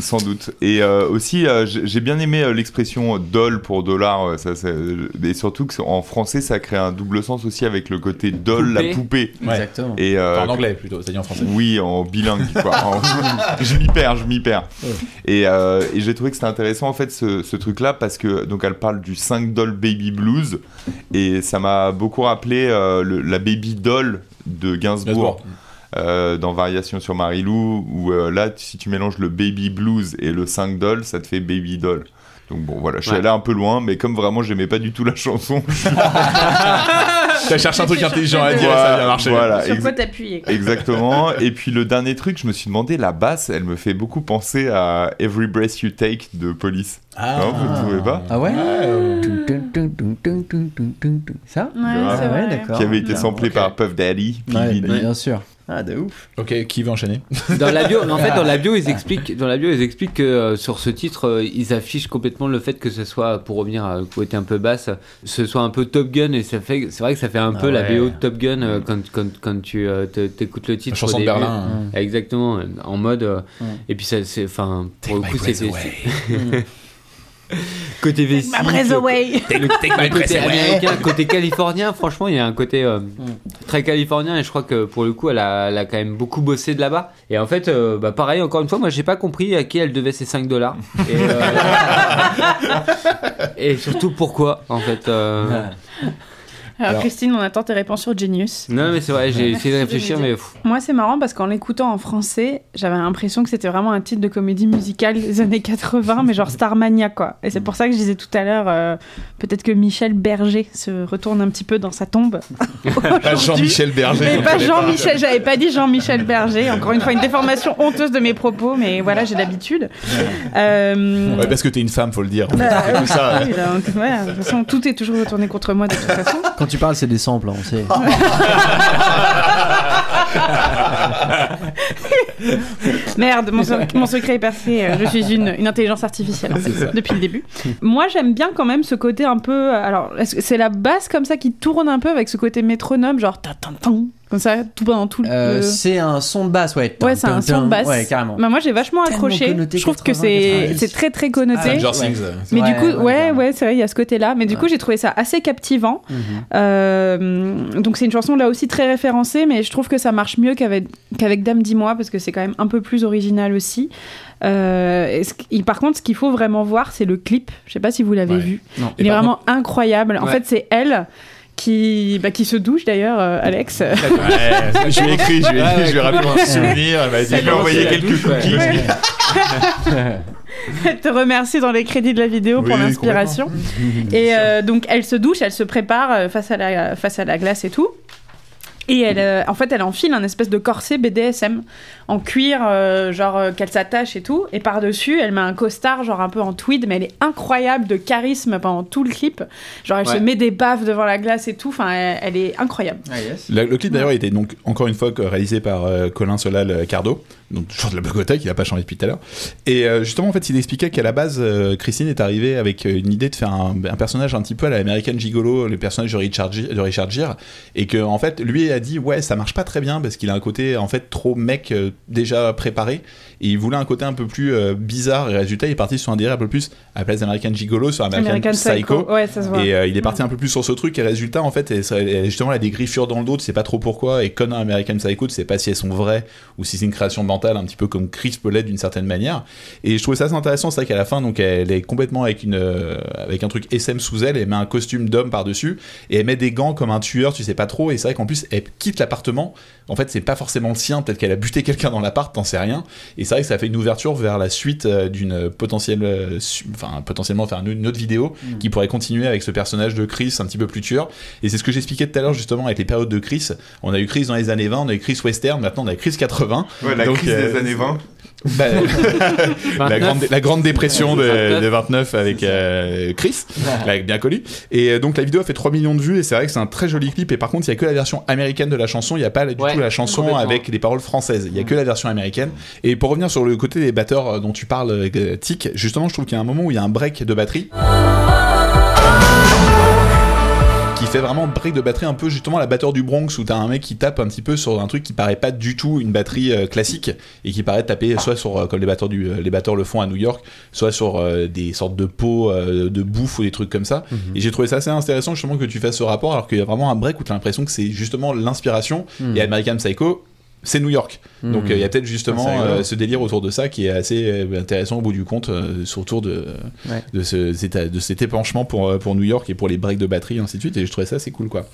sans doute. Et euh, aussi, euh, j'ai bien aimé euh, l'expression doll pour dollar. euh, Ça, ça- et surtout qu'en français, ça crée un double sens aussi avec le côté doll, Poupée. la poupée. Ouais. Exactement. Et euh, en anglais plutôt, c'est dit en français. Oui, en bilingue, quoi. En- je m'y perds, je m'y perds. Et, euh, et j'ai trouvé que c'était intéressant, en fait, ce, ce truc-là, parce que, donc, elle parle du 5 doll baby blues, et ça m'a beaucoup rappelé euh, le- la baby doll de Gainsbourg. euh, dans Variation sur Marilou, où euh, là, si tu mélanges le baby blues et le 5 doll, ça te fait baby doll. Donc bon, voilà, je suis Ouais. allé un peu loin, mais comme vraiment j'aimais pas du tout la chanson, T'as cherché un truc intelligent à dire, ça a bien marché. Voilà, sur quoi t'appuyer. Exactement. Et puis le dernier truc, je me suis demandé, la basse, elle me fait beaucoup penser à Every Breath You Take de Police. Ah. Non, vous ne trouvez pas? Ah ouais? Ça Ouais, ah ouais d'accord. Qui avait été samplé par Puff Daddy. Ouais, bien sûr. Ah, de ouf. Ok, qui veut enchaîner? Dans la bio, en fait, dans la bio, ils expliquent, dans la bio, ils expliquent que euh, sur ce titre, euh, ils affichent complètement le fait que ce soit, pour revenir à côté un peu basse, ce soit un peu Top Gun et ça fait, c'est vrai que ça fait un Ah peu la. BO de Top Gun euh, quand, quand, quand tu euh, te- t'écoutes le titre. La chanson au de. Berlin. hein. Exactement, en mode. Mm. Et puis ça, c'est, enfin, pour Take le coup, c'était. côté vessie. Ma breath away. Le, côté américain, côté californien, franchement, il y a un côté euh, très californien et je crois que pour le coup, elle a, elle a quand même beaucoup bossé de là-bas. Et en fait, euh, bah, pareil, encore une fois, moi, j'ai pas compris à qui elle devait ses 5 dollars. Et, euh, et surtout pourquoi, en fait. Euh, Alors, Alors- Christine, on attend tes réponses sur Genius. Non, mais c'est vrai, j'ai essayé de réfléchir, mais Moi, c'est marrant parce qu'en l'écoutant en français, j'avais l'impression que c'était vraiment un titre de comédie musicale des années 80, mais genre Starmania, quoi. Et c'est pour ça que je disais tout à l'heure, euh, peut-être que Michel Berger se retourne un petit peu dans sa tombe. Pas. Jean-Michel Berger. Mais on pas Jean-Michel, j'avais pas dit Jean-Michel Berger. Encore une fois, une déformation honteuse de mes propos, mais voilà, j'ai l'habitude. Euh, Ouais, parce que t'es une femme, faut le dire. bah, Comme ça, oui, là, ouais, de toute façon, tout est toujours retourné contre moi de toute façon. Quand tu parles, c'est des samples, hein, on sait. Merde, mon, se- mon secret est percé. euh, Je suis une, une intelligence artificielle en fait, depuis le début. Moi, j'aime bien quand même ce côté un peu. euh, Alors, c'est la basse comme ça qui tourne un peu avec ce côté métronome, genre ta ta ta comme ça, tout pendant tout le. Euh, c'est un son de basse, ouais. Ouais, c'est un son de basse. Ouais, carrément. Bah, moi, j'ai vachement accroché. Je trouve que 80, c'est 90. c'est très très connoté. Stranger Ouais. Things. Mais Ouais, du coup, ouais, ouais, c'est vrai, il y a ce côté-là. Mais du coup, j'ai trouvé ça assez captivant. Mhm. Euh, donc, c'est une chanson là aussi très référencée, mais je trouve que ça marche mieux qu'avec qu'avec Dame Dis-moi, parce que c'est quand même un peu plus original aussi. Euh, et par contre, ce qu'il faut vraiment voir, c'est le clip. Je sais pas si vous l'avez Ouais. vu. Non. Il Et est vraiment incroyable. En Ouais. fait, c'est elle qui, bah, qui se douche d'ailleurs, euh, Alex. Ouais, je lui ai écrit, je lui ai, ouais, je lui ai rappelé un souvenir. Elle m'a dit, je lui ai envoyé quelques cookies. Elle te remercie dans les crédits de la vidéo pour l'inspiration. Et euh, donc, elle se douche, elle se prépare euh, face à la, face à la glace et tout. Et elle, euh, en fait, elle enfile un espèce de corset BDSM en cuir, euh, genre euh, qu'elle s'attache et tout. Et par-dessus, elle met un costard, genre un peu en tweed, mais elle est incroyable de charisme pendant tout le clip. Genre, elle Ouais. se met des baffes devant la glace et tout. Enfin, elle, elle est incroyable. Ah, yes. Le, le clip d'ailleurs était donc encore une fois réalisé par euh, Colin Solal Cardo, donc toujours de la Bogota, qui n'a pas changé depuis tout à l'heure. Et euh, justement, en fait, il expliquait qu'à la base, euh, Christine est arrivée avec une idée de faire un, un personnage un petit peu à l'American Gigolo, le personnage de Richard, Gi- de Richard Gere, et que en fait, lui a dit ouais, ça marche pas très bien parce qu'il a un côté en fait trop mec euh, déjà préparé, et il voulait un côté un peu plus euh, bizarre. Et résultat, il est parti sur un délire un peu plus à la place d'American Gigolo sur American, American Psycho. Ouais, ça se voit. et euh, il est parti un peu plus sur ce truc. Et résultat en fait elle, elle- justement elle a des griffures dans le dos tu sais pas trop pourquoi. Et comme dans American Psycho tu sais pas si elles sont vraies ou si c'est une création mentale un petit peu comme Chris peut d'une certaine manière. Et je trouvais ça assez intéressant c'est vrai qu'à la fin donc elle est complètement avec une avec un truc SM sous elle. Elle met un costume d'homme par dessus et elle met des gants comme un tueur tu sais pas trop. Et c'est vrai qu'en plus elle quitte l'appartement en fait c'est pas forcément le sien. Peut-être qu'elle a buté quelqu'un dans l'appart t'en sais rien. Et c'est vrai que ça fait une ouverture vers la suite euh, d'une potentielle euh, enfin potentiellement faire une, autre vidéo qui pourrait continuer avec ce personnage de Chris un petit peu plus tueur. Et c'est ce que j'expliquais tout à l'heure justement avec les périodes de Chris. On a eu Chris dans les années 20 on a eu Chris western maintenant on a Chris 80 Ouais, la Donc, crise euh, des années 20. Bah, la, 29. grande, la grande dépression de, 29. de 29 avec euh, Chris, là, bien connu. Et euh, donc la vidéo a fait 3 millions de vues et c'est vrai que c'est un très joli clip. Et par contre, il y a que la version américaine de la chanson, il n'y a pas du Ouais, tout la chanson avec les paroles françaises. Il y a que la version américaine. Et pour revenir sur le côté des batteurs euh, dont tu parles, Tic, justement, je trouve qu'il y a un moment où il y a un break de batterie. Qui fait vraiment break de batterie un peu justement la batteur du Bronx où t'as un mec qui tape un petit peu sur un truc qui paraît pas du tout une batterie euh, classique et qui paraît taper soit sur euh, comme les batteurs du euh, les batteurs le font à New York soit sur euh, des sortes de pots de bouffe ou des trucs comme ça. Et j'ai trouvé ça assez intéressant justement que tu fasses ce rapport alors qu'il y a vraiment un break où t'as l'impression que c'est justement l'inspiration. Et American Psycho c'est New York. Donc euh, il y a peut-être justement Ah, euh, ce délire autour de ça qui est assez euh, intéressant au bout du compte, euh, sur autour de, Ouais. de, ce, cet, de cet épanchement pour, euh, pour New York et pour les breaks de batterie, et ainsi de suite. Et je trouvais ça assez cool quoi.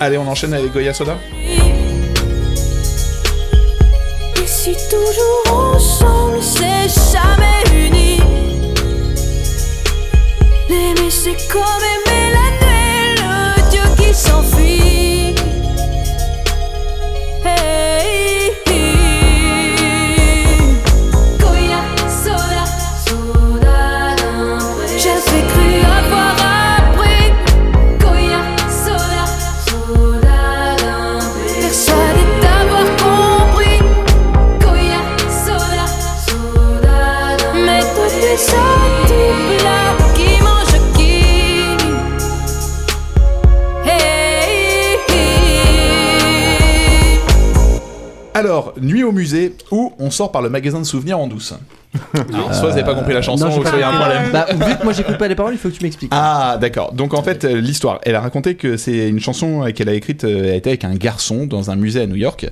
Allez, on enchaîne avec Goya Soda Et si toujours ensemble, c'est jamais uni. L'aimer, c'est comme aimer la nuit, le Dieu qui s'enfuit. Alors, Nuit au musée, où on sort par le magasin de souvenirs en douce. Alors, soit vous n'avez pas compris la chanson, non, j'ai ou pas soit il y a un compris. problème. Bah, vu que moi j'écoute pas les paroles, il faut que tu m'expliques. Ah d'accord. Donc en fait euh, l'histoire, elle a raconté que c'est une chanson euh, qu'elle a écrite, euh, elle était avec un garçon dans un musée à New York.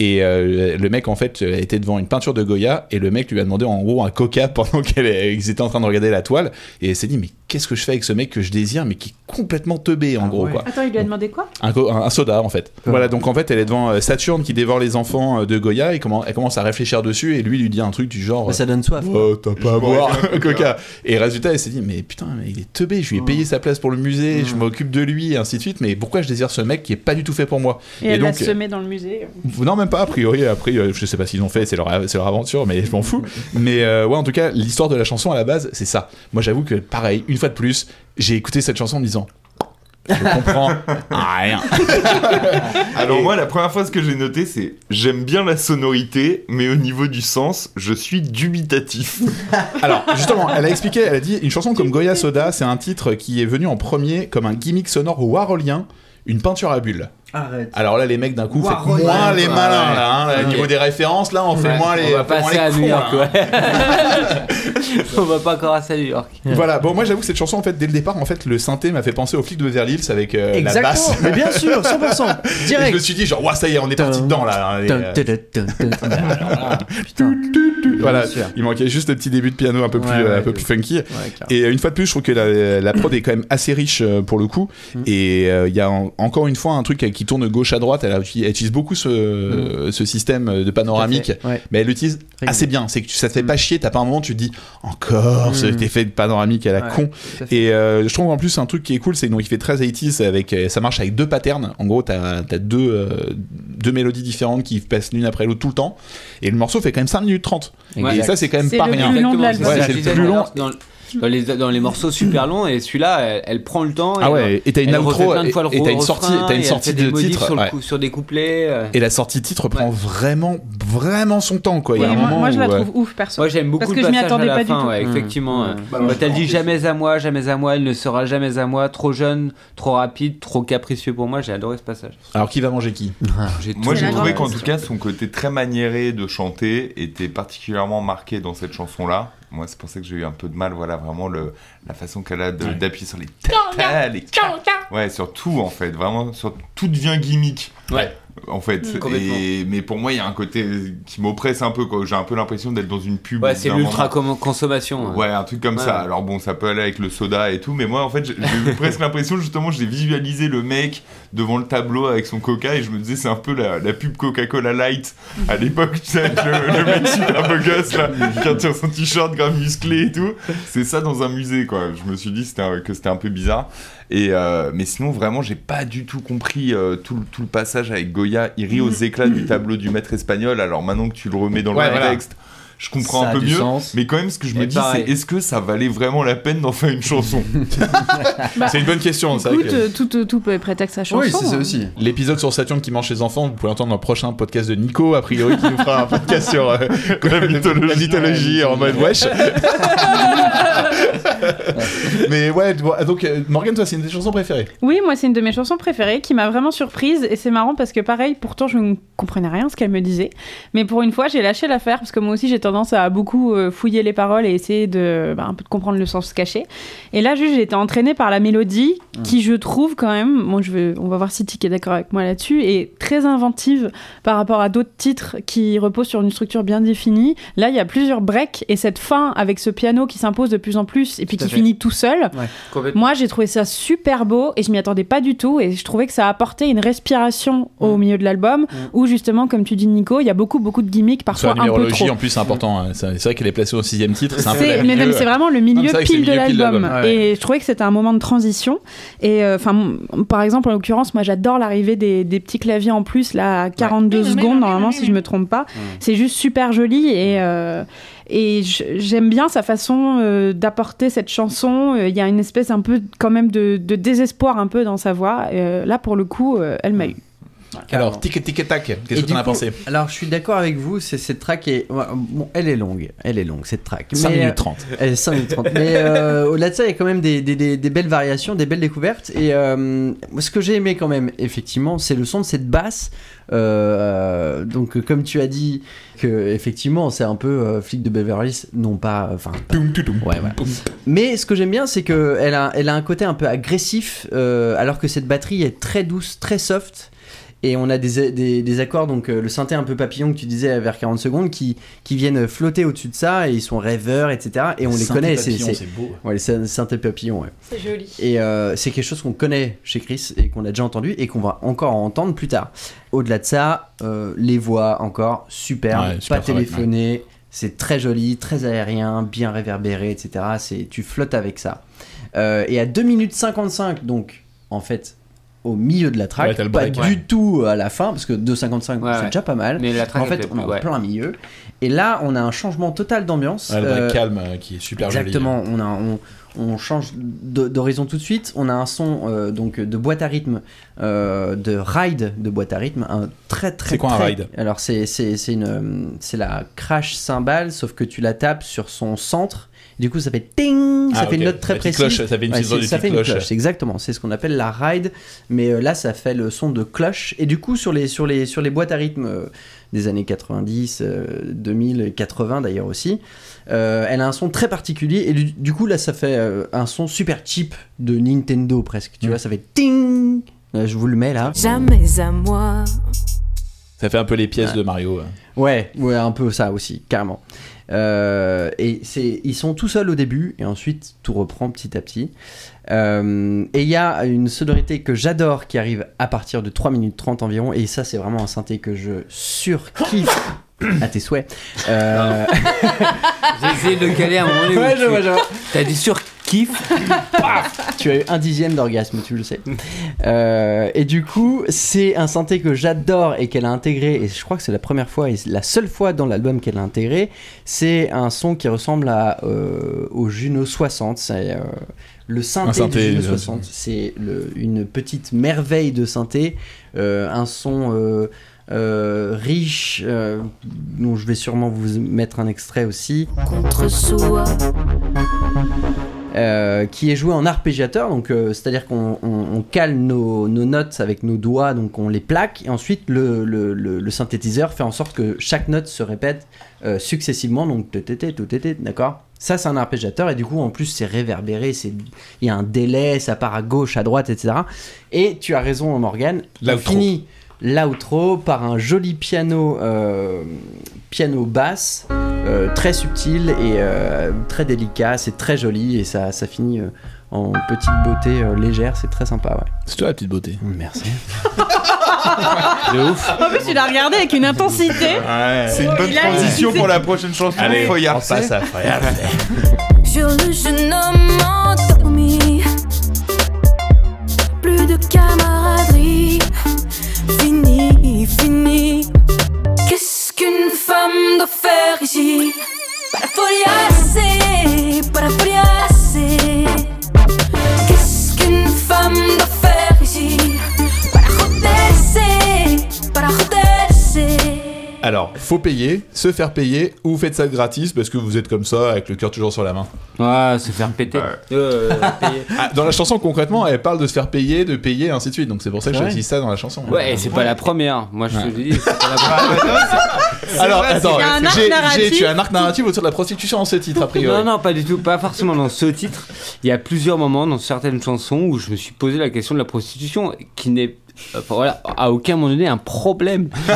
Et euh, le mec en fait euh, était devant une peinture de Goya et le mec lui a demandé en gros un coca pendant qu'elle- qu'ils étaient en train de regarder la toile et elle s'est dit mais qu'est-ce que je fais avec ce mec que je désire mais qui est complètement teubé en Ah gros ouais. quoi. Attends, il lui a demandé quoi? Un, co- un- un soda en fait. Voilà donc en fait elle est devant euh, Saturne qui dévore les enfants euh, de Goya et comment elle commence à réfléchir dessus et lui lui dit un truc du genre Bah, ça donne soif. Oh, t'as pas à boire Coca. coca. Et résultat, elle s'est dit, mais putain, mais il est teubé, je lui ai payé sa place pour le musée, je m'occupe de lui, et ainsi de suite, mais pourquoi je désire ce mec qui est pas du tout fait pour moi? Et, elle l'a donc, semé dans le musée. non, même pas, a priori, après, euh, je sais pas s'ils ont fait, c'est leur, c'est leur aventure, mais je m'en fous. Mais euh, ouais, en tout cas, l'histoire de la chanson à la base, c'est ça. Moi, j'avoue que, pareil, une fois de plus, j'ai écouté cette chanson en me disant, je comprends rien. Alors Et- moi, la première fois ce que j'ai noté, c'est j'aime bien la sonorité, mais au niveau du sens, je suis dubitatif. Alors, justement, elle a expliqué, elle a dit, une chanson comme Goya Soda, c'est un titre qui est venu en premier comme un gimmick sonore warholien, une peinture à bulles. Arrête. Alors là, les mecs, d'un coup, faites Warholien, moins les malins, Ouais. là, hein, là, Au niveau des références, là, on fait Ouais, moins les. on va passer les à cons, New York, on va pas encore à New York. Voilà, bon, moi, j'avoue que cette chanson, en fait, dès le départ, en fait, le synthé m'a fait penser au flic de Beverly Hills avec euh, la basse. Mais bien sûr, 100%. Et je Direct. me suis dit, genre, ouais, ça y est, on est parti dedans, là. hein, Putain. Voilà, il manquait juste le petit début de piano un peu plus, Ouais, ouais, un peu plus funky. Et euh, une fois de plus, je trouve que la, la prod est quand même assez riche euh, pour le coup. Mm. Et euh, il y a en- encore une fois un truc qui tourne de gauche à droite. Elle, utilise beaucoup ce, ce système de panoramique. Mm. Ouais. Mais elle l'utilise assez bien. C'est que ça te fait Mm. pas chier. T'as pas un moment où tu te dis encore ce Mm. effet de panoramique à la Ouais, con. Et euh, je trouve en plus un truc qui est cool, c'est donc il fait très 80s avec euh, ça marche avec deux patterns. En gros, t'as as deux euh, deux mélodies différentes qui passent l'une après l'autre tout le temps. Et le morceau fait quand même 5 minutes 30. Ouais. Et ça, c'est quand même C'est pas le rien. c'est le plus dans les, dans les morceaux super longs, et celui-là, elle, elle prend le temps. Ah et ouais, et t'as une elle outro, refait plein de fois le et- t'as une sortie- t'as une sortie fait des de modifs titre, sur, le ouais. coup- sur des couplets. euh. Et la sortie titre prend Ouais. vraiment, vraiment son temps, quoi. Il y a Oui, un moi, moment moi, je la où, euh, trouve ouf, perso. Moi j'aime beaucoup Parce le que je m'y attendais pas du tout. ouais, Mmh. effectivement. Bah, Quand elle dit jamais à moi, jamais à moi, elle ne sera jamais à moi, trop jeune, trop rapide, trop capricieux pour moi, j'ai adoré ce passage. Alors, qui va manger qui? Moi j'ai trouvé qu'en tout cas son côté très maniéré de chanter était particulièrement marqué dans cette chanson-là. Moi c'est pour ça que j'ai eu un peu de mal, voilà vraiment le, la façon qu'elle a Ouais. d'appuyer sur les ta, les. Ouais, sur tout en fait, vraiment sur tout devient gimmick. Ouais. En fait, Mm. Et, mais pour moi il y a un côté qui m'oppresse un peu quoi. J'ai un peu l'impression d'être dans une pub. Ouais, c'est l'ultra consommation. hein. Ouais, un truc comme Ouais. ça. Alors bon, ça peut aller avec le soda et tout, mais moi en fait, j'ai presque l'impression justement, j'ai visualisé le mec devant le tableau avec son coca et je me disais c'est un peu la, la pub Coca-Cola Light à l'époque, tu sais, le, le mec super beau gosse là, qui retire son t-shirt grave musclé et tout. C'est ça dans un musée quoi. Je me suis dit un- que c'était un peu bizarre. Et euh, mais sinon vraiment j'ai pas du tout compris euh, tout, le- tout le passage avec Goya. Il rit aux éclats du tableau du maître espagnol. Alors maintenant que tu le remets dans Ouais, le voilà. Je comprends Ça un a peu mieux. sens. Mais quand même, ce que je me Et dis, c'est est-ce que ça valait vraiment la peine d'en faire une chanson Bah, C'est une bonne question. vrai Écoute, que- euh, tout, tout, tout peut prêter à chanson. Oui, c'est ça hein. aussi. L'épisode sur Saturne qui mange les enfants, vous pouvez entendre dans le prochain podcast de Nico, a priori, qui nous fera un podcast sur euh, la mythologie, la mythologie en mode wesh. Mais ouais, donc euh, Morgan, toi, c'est une des chansons préférées. Oui, moi, c'est une de mes chansons préférées qui m'a vraiment surprise. Et c'est marrant parce que, pareil, pourtant, je ne comprenais rien ce qu'elle me disait. Mais pour une fois, j'ai lâché l'affaire parce que moi aussi, j'ai tendance à beaucoup euh, fouiller les paroles et essayer de, bah, un peu de comprendre le sens caché. Et là, juste, j'ai été entraînée par la mélodie qui, je trouve, quand même, bon, je vais, on va voir si Tic est d'accord avec moi là-dessus, est très inventive par rapport à d'autres titres qui reposent sur une structure bien définie. Là, il y a plusieurs breaks et cette fin avec ce piano qui s'impose de plus en plus et puis qui fait. finit tout seul. Moi, j'ai trouvé ça super beau et je m'y attendais pas du tout. Et je trouvais que ça apportait une respiration au milieu de l'album où, justement, comme tu dis, Nico, il y a beaucoup, beaucoup de gimmicks, parfois un peu trop. en plus, c'est important. Hein. C'est vrai qu'elle est placée au sixième titre. C'est un peu C'est- la mais non, milieu. mais c'est vraiment le milieu pile de l'album. l'album. Ouais. Et je trouvais que c'était un moment de transition. Et euh, enfin, par exemple, en l'occurrence, moi, j'adore l'arrivée des, des petits claviers en plus là, à 42 secondes normalement, si je me trompe pas. C'est juste super joli et euh, et j'aime bien sa façon euh, d'apporter cette chanson. Euh, Il y a une espèce un peu quand même de, de désespoir un peu dans sa voix. Euh, là, pour le coup, euh, elle m'a eu. Alors, tic tic tac, qu'est-ce que t'en as pensé Alors, je suis d'accord avec vous, c'est cette track est. Bon, elle est longue, elle est longue cette track. 5 Mais, minutes euh, 30. Elle est 5 minutes 30. Mais euh, au-delà de ça, il y a quand même des, des- des- des belles variations, des belles découvertes. Et euh, ce que j'ai aimé quand même, effectivement, c'est le son de cette basse. Euh, donc, comme tu as dit, que effectivement, c'est un peu euh, flic de Beverly Hills, non pas. Enfin, pas-. Ouais, ouais. Mais ce que j'aime bien, c'est que elle a, elle a un côté un peu agressif, euh, alors que cette batterie est très douce, très soft. Et on a des, des, des accords, donc euh, le synthé un peu papillon que tu disais vers 40 secondes, qui, qui viennent flotter au-dessus de ça, et ils sont rêveurs, etc. Et on les connaît, c'est beau. ouais, les syn- synthés papillons, ouais. C'est joli. Et euh, c'est quelque chose qu'on connaît chez Chris et qu'on a déjà entendu et qu'on va encore entendre plus tard. Au-delà de ça, euh, les voix encore super, Ouais, super pas travail, téléphoné, c'est très joli, très aérien, bien réverbéré, etc. C'est tu flottes avec ça. Euh, et à 2 minutes 55, donc en fait au milieu de la track, Ouais, pas break. du tout à la fin parce que 2,55 Ouais, c'est ouais. déjà pas mal. Mais la track en fait, on est en ouais. plein milieu. Et là, on a un changement total d'ambiance. Ouais, le break Euh, calme euh, qui est super joli. Exactement, on, a, on, on change de- d'horizon tout de suite. On a un son euh, donc de boîte à rythme, euh, de ride de boîte à rythme, un très très. C'est quoi un ride? Alors c'est c'est c'est une c'est la crash cymbale, sauf que tu la tapes sur son centre. Du coup, ça fait ting, ça Ah, fait une note très précise. cloche, ça fait une Ouais, ça fait une cloche. exactement. C'est ce qu'on appelle la ride, mais euh, là, ça fait le son de cloche. Et du coup, sur les sur les sur les boîtes à rythme euh, des années 90, euh, 2000, 80 d'ailleurs aussi, euh, elle a un son très particulier. Et du, du coup, là, ça fait euh, un son super cheap de Nintendo presque. Tu Mm. vois, ça fait ting. Je vous le mets là. Jamais à moi. Ça fait un peu les pièces de Mario. euh. Ouais, ouais, un peu ça aussi, carrément. Euh, et c'est, ils sont tout seuls au début, et ensuite tout reprend petit à petit. Euh, et il y a une sonorité que j'adore qui arrive à partir de 3 minutes 30 environ, et ça c'est vraiment un synthé que je surkiffe. à tes souhaits. Euh, J'ai essayé de le caler à un moment donné. ouais. T'as dit sur kiff. tu as eu un dixième d'orgasme, tu le sais. Euh, et du coup, c'est un synthé que j'adore et qu'elle a intégré, et je crois que c'est la première fois et la seule fois dans l'album qu'elle a intégré. C'est un son qui ressemble à, euh, au Juno 60. C'est euh, le synthé, du Juno euh, 60. C'est une petite merveille de synthé. Euh, un son. euh, euh, riche, euh, dont je vais sûrement vous mettre un extrait aussi. Contre soi. Euh, qui est joué en arpégiateur, donc euh, c'est-à-dire qu'on on- on cale nos, nos notes avec nos doigts, donc on les plaque, et ensuite le, le- le- le synthétiseur fait en sorte que chaque note se répète euh, successivement, donc tout tété, d'accord? Ça c'est un arpégiateur, et du coup en plus c'est réverbéré, il y a un délai, ça part à gauche, à droite, etc. Et tu as raison Morgan, on finit l'outro par un joli piano, piano basse, très subtil et euh, très délicat, c'est très joli et ça, ça finit euh, en petite beauté euh, légère, c'est très sympa, ouais. C'est toi la petite beauté. Merci. De ouf. En plus, tu l'as regardé avec une intensité. C'est une bonne Il transition pour la prochaine chanson. Allez, Faut y on passe à Fayard. Sur le jeune homme endormi. Plus de camaraderie. Fini, fini. Qu'est-ce qu'une femme doit faire ici? Para foliarse, para foliarse. Alors, faut payer, se faire payer, ou vous faites ça gratis parce que vous êtes comme ça, avec le cœur toujours sur la main. Ouais, se faire péter. Ouais. Euh, payer. Ah, dans la chanson, concrètement, elle parle de se faire payer, de payer, ainsi de suite. Donc c'est pour ça que dit ça dans la chanson. Ouais, et c'est pas la première. Moi, je te dis, c'est pas la première. Alors, attends, tu as un arc narratif autour de la prostitution dans ce titre, a priori. Non, non, pas du tout, pas forcément dans ce titre. Il y a plusieurs moments dans certaines chansons où je me suis posé la question de la prostitution, qui n'est voilà, à aucun moment donné un problème.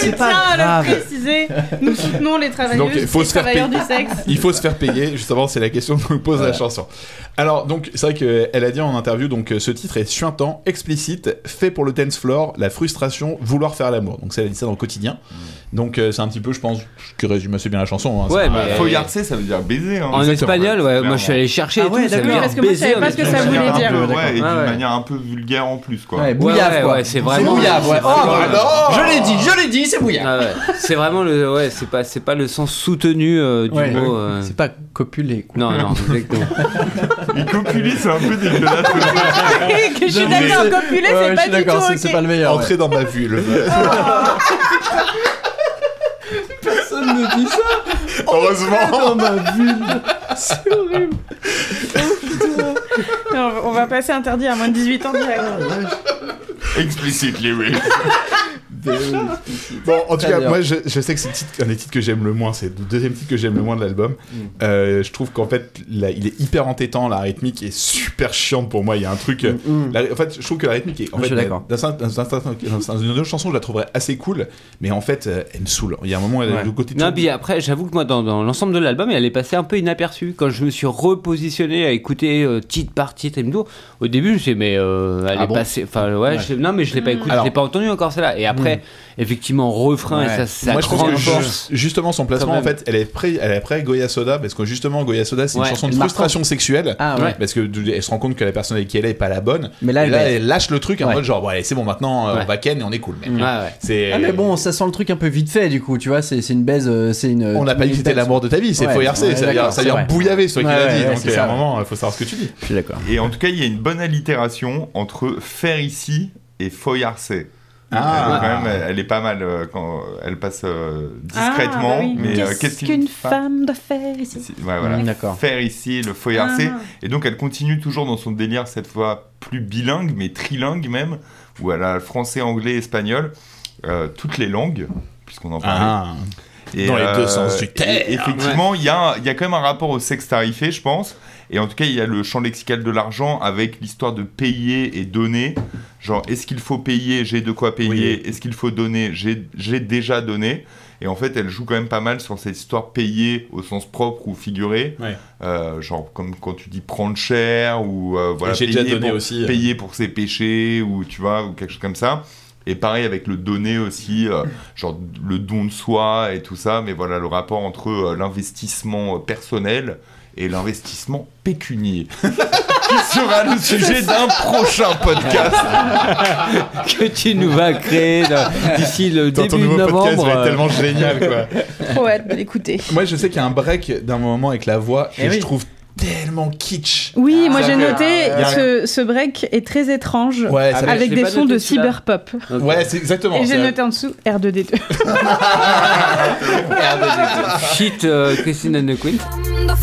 C'est Tiens pas à le grave. préciser, nous soutenons les travailleuses Donc, il faut et se faire travailleurs payer. du sexe. Il faut se faire payer, justement, c'est la question que nous pose la chanson. Alors, donc, c'est vrai qu'elle a dit en interview, donc, euh, ce titre est suintant, explicite, fait pour le dance floor, la frustration, vouloir faire l'amour. Donc, ça, elle a dit ça dans le quotidien. Donc, euh, c'est un petit peu, je pense, qui résume assez bien la chanson. hein. Ouais, mais- Faut repasser, ça veut dire baiser. hein. En espagnol, ouais, moi je suis allé chercher Ah ouais, d'accord. Parce que moi, je savais baiser, pas ce que ça voulait manière un dire. ouais, et d'une ouais. manière un peu vulgaire en plus, quoi. Ouais, bouillave, ouais, c'est vraiment- bouillave, ouais. c'est Oh, bah, je l'ai dit, je l'ai dit, c'est bouillave. Ah ouais. C'est vraiment le, ouais, c'est pas, c'est pas le sens soutenu euh, du Ouais. mot. euh. C'est pas copuler. quoi. Non, non, exactement. Les copulis, c'est un peu dégueulasse. que je suis J'avoue, d'accord, c'est- copuler, Ouais, c'est je pas suis du tout d'accord, c'est ok. c'est pas le meilleur. Entrez dans ma vulve. Personne ne dit ça Heureusement. dans ma vulve. C'est horrible. Non, on va passer interdit à moins de 18 ans direct. Explicit lyrics. Bon, en tout cas, moi, je, je sais que c'est un des titres que j'aime le moins. C'est le deuxième titre que j'aime le moins de l'album. Mm. Euh, je trouve qu'en fait, là, il est hyper entêtant. La rythmique est super chiante pour moi. Il y a un truc. euh, Mm. la- en fait, je trouve que la rythmique est. En Je fait, suis d'accord. dans, un- dans un- dans une autre chanson, je la trouverais assez cool. Mais en fait, euh, elle me saoule. Il y a un moment, elle Ouais. le côté. Non, puis après, j'avoue que moi, dans, dans l'ensemble de l'album, elle est passée un peu inaperçue. Quand je me suis repositionné à écouter euh, titre par titre et me dire, au début, je me suis dit, mais euh, elle Ah est bon? passée. Enfin, ouais, Ouais. je- non, mais je l'ai pas écouté, Alors- je l'ai pas entendu encore celle-là. Et après, effectivement, refrain Ouais. et ça, ça Moi, je pense que force. justement son placement, en fait, elle est près, elle est après Goya Soda parce que justement Goya Soda, c'est une Ouais, chanson de frustration sexuelle. Ah ouais. Parce que elle se rend compte que la personne avec qui elle est pas la bonne. Mais là, et elle là, elle lâche le truc en mode genre, bon, allez, c'est bon, maintenant, euh, Ouais. on va ken et on est cool. mec. Ouais, ouais. C'est. Ah mais bon, ça sent le truc un peu vite fait du coup, tu vois, c'est c'est une baise, euh, c'est une... On n'a pas dit que c'était l'amour de ta vie, c'est Foyarcé, ouais, ça veut dire, d'accord, ça veut c'est dire vrai. bouillavé, c'est toi qui Ouais, l'as dit, donc c'est euh, à un moment, il faut savoir ce que tu dis. Je suis d'accord. Et en tout cas, il y a une bonne allitération entre faire ici et foyarcer. Ah. Quand même, elle, est pas mal euh, quand elle passe euh, discrètement. Ah, bah oui. Mais euh, Qu'est-ce qu'est-ce qu'une femme doit faire ici C'est- Ouais, voilà. Mm, D'accord. Faire ici, le foyarcer. Ah. Et donc, elle continue toujours dans son délire, cette fois plus bilingue, mais trilingue même, où elle a français, anglais, espagnol, euh, toutes les langues, puisqu'on en parlait. Ah. Et, Dans les deux sens du terme. Effectivement, il y, a un- il y a quand même un rapport au sexe tarifé, je pense. Et en tout cas, il y a le champ lexical de l'argent avec l'histoire de payer et donner. Genre, est-ce qu'il faut payer J'ai de quoi payer. Est-ce qu'il faut donner J'ai déjà donné. Et en fait, elle joue quand même pas mal sur cette histoire payer au sens propre ou figuré. Ouais. Euh, genre, comme quand tu dis prendre cher ou euh, voilà, j'ai déjà payer donné pour- aussi, euh. payer pour ses péchés ou tu vois, ou quelque chose comme ça. Et pareil avec le donner aussi, euh, genre le don de soi et tout ça, mais voilà le rapport entre euh, l'investissement personnel et l'investissement pécunier, qui sera le sujet d'un prochain podcast. que tu nous vas créer dans- d'ici le ton début de nouveau podcast novembre. va être tellement génial, quoi. Trop hâte de l'écouter. Moi, je sais qu'il y a un break d'un moment avec la voix Eh je oui. trouve tellement kitsch. Oui, moi ça j'ai noté, Il y a un- ce, ce break est très étrange, Ouais, Ah, avec des sons de cyberpop. Ouais, c'est exactement. Et j'ai noté en dessous R2D2. Shit, euh, Christine and the Queen. Moi.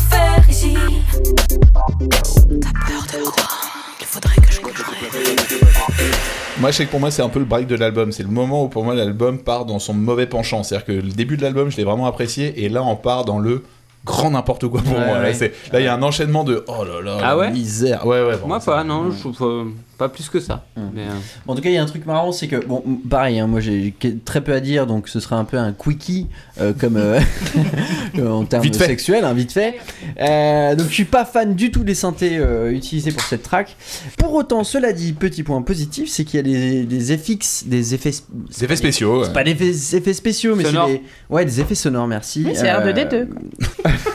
Moi, je sais que pour moi, c'est un peu le break de l'album. C'est le moment où pour moi l'album part dans son mauvais penchant. C'est-à-dire que le début de l'album, je l'ai vraiment apprécié, et là, on part dans le grand n'importe quoi pour Ouais, moi. Là, ouais. c'est- là, il y a un enchaînement de oh là là, Ah ouais? misère. Ouais, ouais. Moi, pas, non, je trouve euh, pas plus que ça. Mm. Mais, euh, en tout cas, il y a un truc marrant, c'est que, bon, pareil, hein, moi j'ai très peu à dire, donc ce sera un peu un quickie, euh, comme euh, en termes Vite fait. sexuels, hein, vite fait. Euh, donc je suis pas fan du tout des synthés euh, utilisés pour cette track. Pour autant, cela dit, petit point positif, c'est qu'il y a des, des FX, des effets. Des effets spéciaux. C'est pas des effets, effets spéciaux, mais c'est des, ouais, des effets sonores, merci. Oui, c'est R2D2,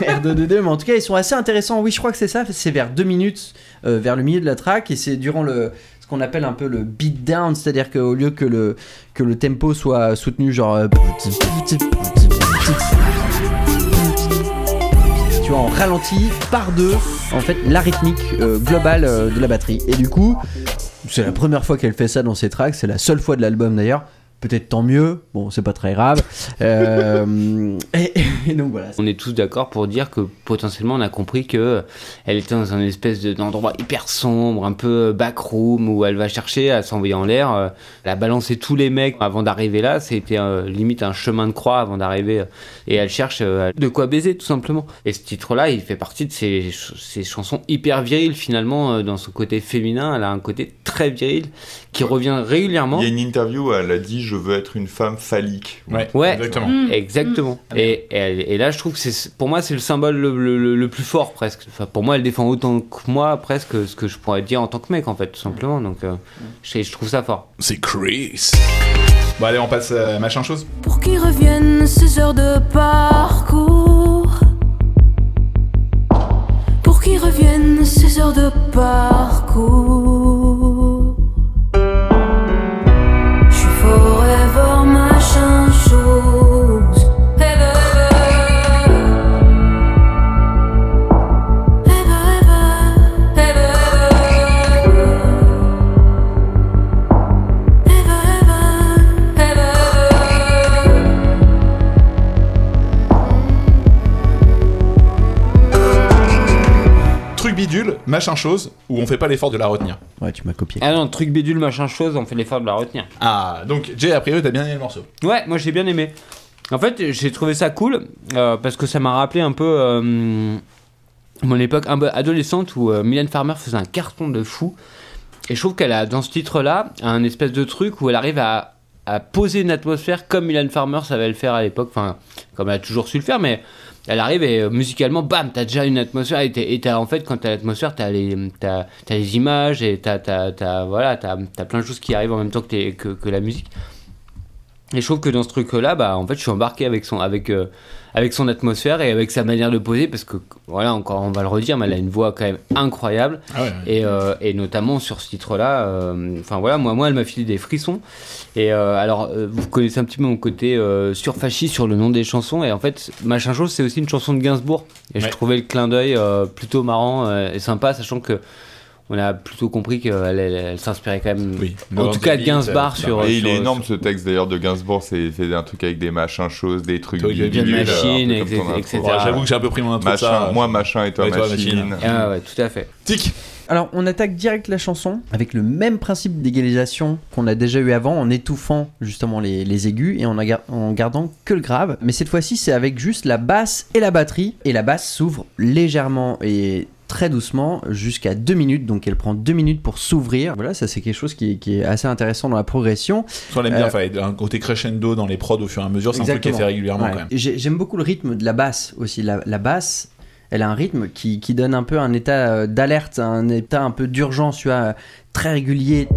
R2D2, mais en tout cas, ils sont assez intéressants. Oui, je crois que c'est ça. C'est vers deux minutes, euh, vers le milieu de la track, et c'est durant le ce qu'on appelle un peu le beatdown, c'est-à-dire qu'au lieu que le que le tempo soit soutenu, genre euh, tu vois, en ralenti par deux, en fait, la rythmique euh, globale de la batterie. Et du coup, c'est la première fois qu'elle fait ça dans ses tracks, c'est la seule fois de l'album d'ailleurs. Peut-être tant mieux, bon, c'est pas très grave. Euh, et, et donc voilà. on est tous d'accord pour dire que potentiellement on a compris que elle était dans un espèce de- d'endroit hyper sombre, un peu backroom où elle va chercher à s'envoyer en l'air. euh, Elle a balancé tous les mecs avant d'arriver là. C'était euh, limite un chemin de croix avant d'arriver. euh, et elle cherche euh, de quoi baiser tout simplement. Et ce titre-là, il fait partie de ces, ch- ces chansons hyper viriles finalement euh, dans son côté féminin. Elle a un côté très viril qui revient régulièrement. Il y a une interview où elle a dit Je veux être une femme phallique. Ouais, Ouais. exactement. Mm. Exactement. Et, et, là, je trouve que c'est, pour moi, c'est le symbole le, le- le- le plus fort presque. Enfin, pour moi, elle défend autant que moi presque ce que je pourrais dire en tant que mec, en fait, tout simplement. Donc, euh, je, je trouve ça fort. C'est Chris. Bon, allez, on passe à machin chose. Pour qu'ils reviennent ces heures de parcours. Pour qu'ils reviennent ces heures de parcours. Machin chose, où on fait pas l'effort de la retenir. Ouais, tu m'as copié. Ah non, truc bidule, machin chose, on fait l'effort de la retenir. Ah, donc Jay, a priori, t'as bien aimé le morceau. Ouais, moi j'ai bien aimé. En fait, j'ai trouvé ça cool euh, parce que ça m'a rappelé un peu euh, mon époque un peu adolescente où euh, Mylène Farmer faisait un carton de fou. Et je trouve qu'elle a, dans ce titre-là, un espèce de truc où elle arrive à, à poser une atmosphère comme Mylène Farmer savait le faire à l'époque. Enfin, comme elle a toujours su le faire, mais elle arrive et euh, musicalement, bam, t'as déjà une atmosphère. Et, t'as, en fait, quand t'as l'atmosphère, t'as les, t'as, t'as les images et t'as, t'as, t'as- voilà, t'as, plein de choses qui arrivent en même temps que, que, que la musique. Et je trouve que dans ce truc-là, bah, en fait, je suis embarqué avec son, avec, euh, avec son atmosphère et avec sa manière de poser parce que, voilà, encore, on va le redire, mais elle a une voix quand même incroyable. Ah ouais, ouais. Et, euh, et notamment sur ce titre-là, euh, enfin voilà, moi, moi, elle m'a filé des frissons. Et alors, vous connaissez un petit peu mon côté surfasciste sur le nom des chansons. Et en fait, Machin Chose, c'est aussi une chanson de Gainsbourg. Et je Ouais. trouvais le clin d'œil plutôt marrant et sympa, sachant que on a plutôt compris qu'elle elle, elle s'inspirait quand même, Oui. en tout cas de Gainsbourg sur. Et il est énorme ce texte d'ailleurs de Gainsbourg, c'est fait un truc avec des machins choses, des trucs Trucs de machines, etc. Bon, J'avoue que j'ai un peu pris mon intro de Machin, ça. moi machin et toi Ouais, toi, machine. machine. Ah ouais, tout à fait. Tic Alors, on attaque direct la chanson avec le même principe d'égalisation qu'on a déjà eu avant, en étouffant justement les, les aigus et en, en gardant que le grave. Mais cette fois-ci, c'est avec juste la basse et la batterie. Et la basse s'ouvre légèrement et très doucement jusqu'à 2 minutes. Donc, elle prend 2 minutes pour s'ouvrir. Voilà, ça c'est quelque chose qui, est- qui est assez intéressant dans la progression. Soit on aime bien, Euh, enfin, un côté crescendo dans les prods au fur et à mesure, c'est un truc qui est fait régulièrement Ouais. quand même. J'ai- J'aime beaucoup le rythme de la basse aussi. La, la basse, elle a un rythme qui, qui donne un peu un état euh, d'alerte, un état un peu d'urgence, tu vois, très régulier.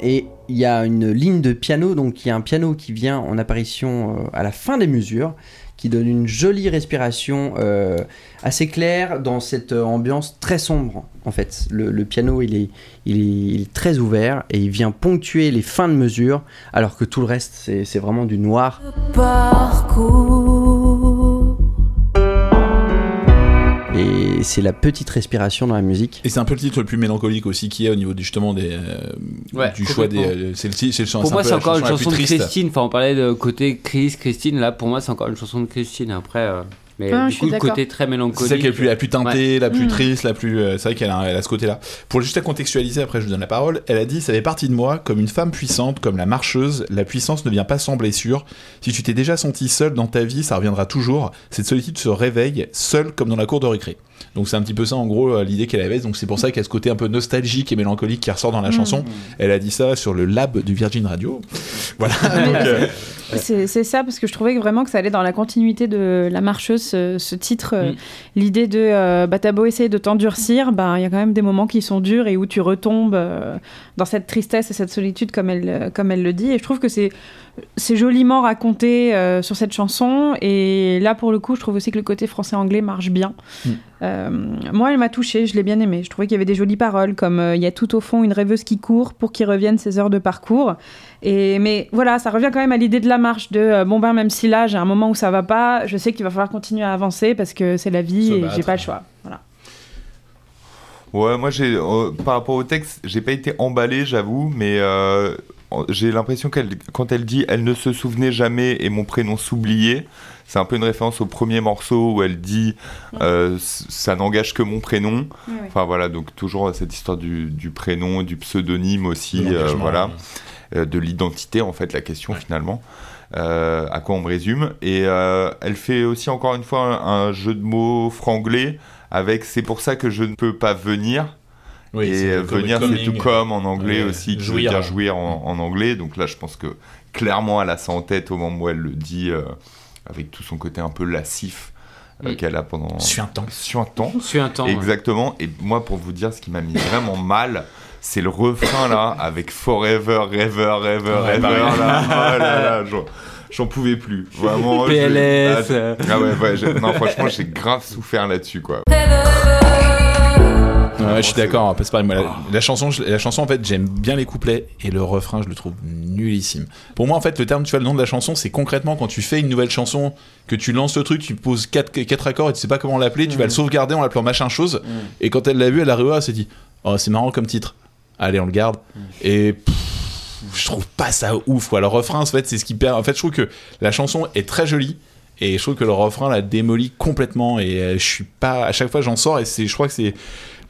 Et il y a une ligne de piano, donc il y a un piano qui vient en apparition euh, à la fin des mesures, qui donne une jolie respiration euh, assez claire dans cette euh, ambiance très sombre. En fait, le, piano il est, il, est, très ouvert et il vient ponctuer les fins de mesure, alors que tout le reste c'est c'est vraiment du noir. Parcours. C'est la petite respiration dans la musique. Et c'est un peu le titre le plus mélancolique aussi qu'il y a au niveau justement des, euh, Ouais, du choix des. euh, c'est le, c'est le, Pour moi, c'est la encore une la chanson de. Christine. Enfin, on parlait de côté Chris, Christine. Là, pour moi, c'est encore une chanson de Christine. Après, euh, mais je du coup, le côté très C'est mélancolique. celle qui est la plus, la plus teintée, la plus Mm. triste, la plus. euh, c'est vrai qu'elle a, elle a ce côté-là. Pour juste à contextualiser, après je vous donne la parole, elle a dit Ça fait partie de moi, comme une femme puissante, comme la marcheuse, la puissance ne vient pas sans blessure. Si tu t'es déjà senti seul dans ta vie, ça reviendra toujours. Cette solitude se réveille, seule comme dans la cour de récré. Donc c'est un petit peu ça en gros euh, l'idée qu'elle avait. Donc c'est pour ça qu'il y a ce côté un peu nostalgique et mélancolique qui ressort dans la chanson. Elle a dit ça sur le lab du Virgin Radio. Voilà. Euh, C'est ça, parce que je trouvais vraiment que ça allait dans la continuité de La Marcheuse, ce, ce titre. euh, Mm. L'idée de euh, bah, t'as beau essayer de t'endurcir, bah, il y a quand même des moments qui sont durs et où tu retombes euh, dans cette tristesse et cette solitude, comme elle, comme elle le dit. Et je trouve que c'est c'est joliment raconté euh, sur cette chanson. Et là, pour le coup, je trouve aussi que le côté français-anglais marche bien. Mm. Euh, moi, elle m'a touchée, je l'ai bien aimée. Je trouvais qu'il y avait des jolies paroles, comme euh, il y a tout au fond une rêveuse qui court pour qu'il revienne ses heures de parcours. Et, mais voilà, ça revient quand même à l'idée de la marche, de euh, bon ben même si là j'ai un moment où ça va pas, je sais qu'il va falloir continuer à avancer parce que c'est la vie et j'ai pas le choix. Voilà. Ouais, moi j'ai euh, par rapport au texte, j'ai pas été emballé, j'avoue, mais euh, j'ai l'impression qu'elle quand elle dit elle ne se souvenait jamais et mon prénom s'oubliait, c'est un peu une référence au premier morceau où elle dit euh, ça n'engage que mon prénom. Enfin voilà, donc toujours cette histoire du, du prénom, du pseudonyme aussi, de euh, voilà, euh, de l'identité en fait la question finalement. Euh, à quoi on me résume et euh, elle fait aussi encore une fois un, un jeu de mots franglais avec c'est pour ça que je ne peux pas venir oui, et venir, c'est coming, tout comme en anglais aussi, qui jouir. veut dire jouir en, en anglais. Donc là, je pense que clairement, elle a ça en tête au moment où elle le dit, euh, avec tout son côté un peu lascif euh, Mm. qu'elle a pendant. Suintant. Suintant. Je suis un temps. ouais. Exactement. Et moi, pour vous dire, ce qui m'a mis vraiment mal, c'est le refrain là, avec Forever, Ever, Ever, Ouais, Ever. Là. Oh là là, j'en- pouvais plus, vraiment. PLS. Ah, ah ouais, ouais, j'ai- non, franchement, j'ai grave souffert là-dessus, quoi. Ouais, je suis d'accord, c'est pareil. moi, la, la chanson, je- la chanson, en fait, j'aime bien les couplets et le refrain, je le trouve nullissime. Pour moi, en fait, le terme, tu vois, le nom de la chanson, c'est concrètement quand tu fais une nouvelle chanson, que tu lances le truc, tu poses quatre, quatre accords et tu sais pas comment l'appeler, tu vas le sauvegarder en l'appelant machin chose. Et quand elle l'a vu, elle a revu, elle s'est dit, oh, c'est marrant comme titre. Allez, on le garde. Et pff, je trouve pas ça ouf, quoi. Le refrain, en fait, c'est ce qui perd. En fait, je trouve que la chanson est très jolie. Et je trouve que le refrain la démolit complètement. Et euh, je suis pas. À chaque fois, j'en sors et c'est, je crois que c'est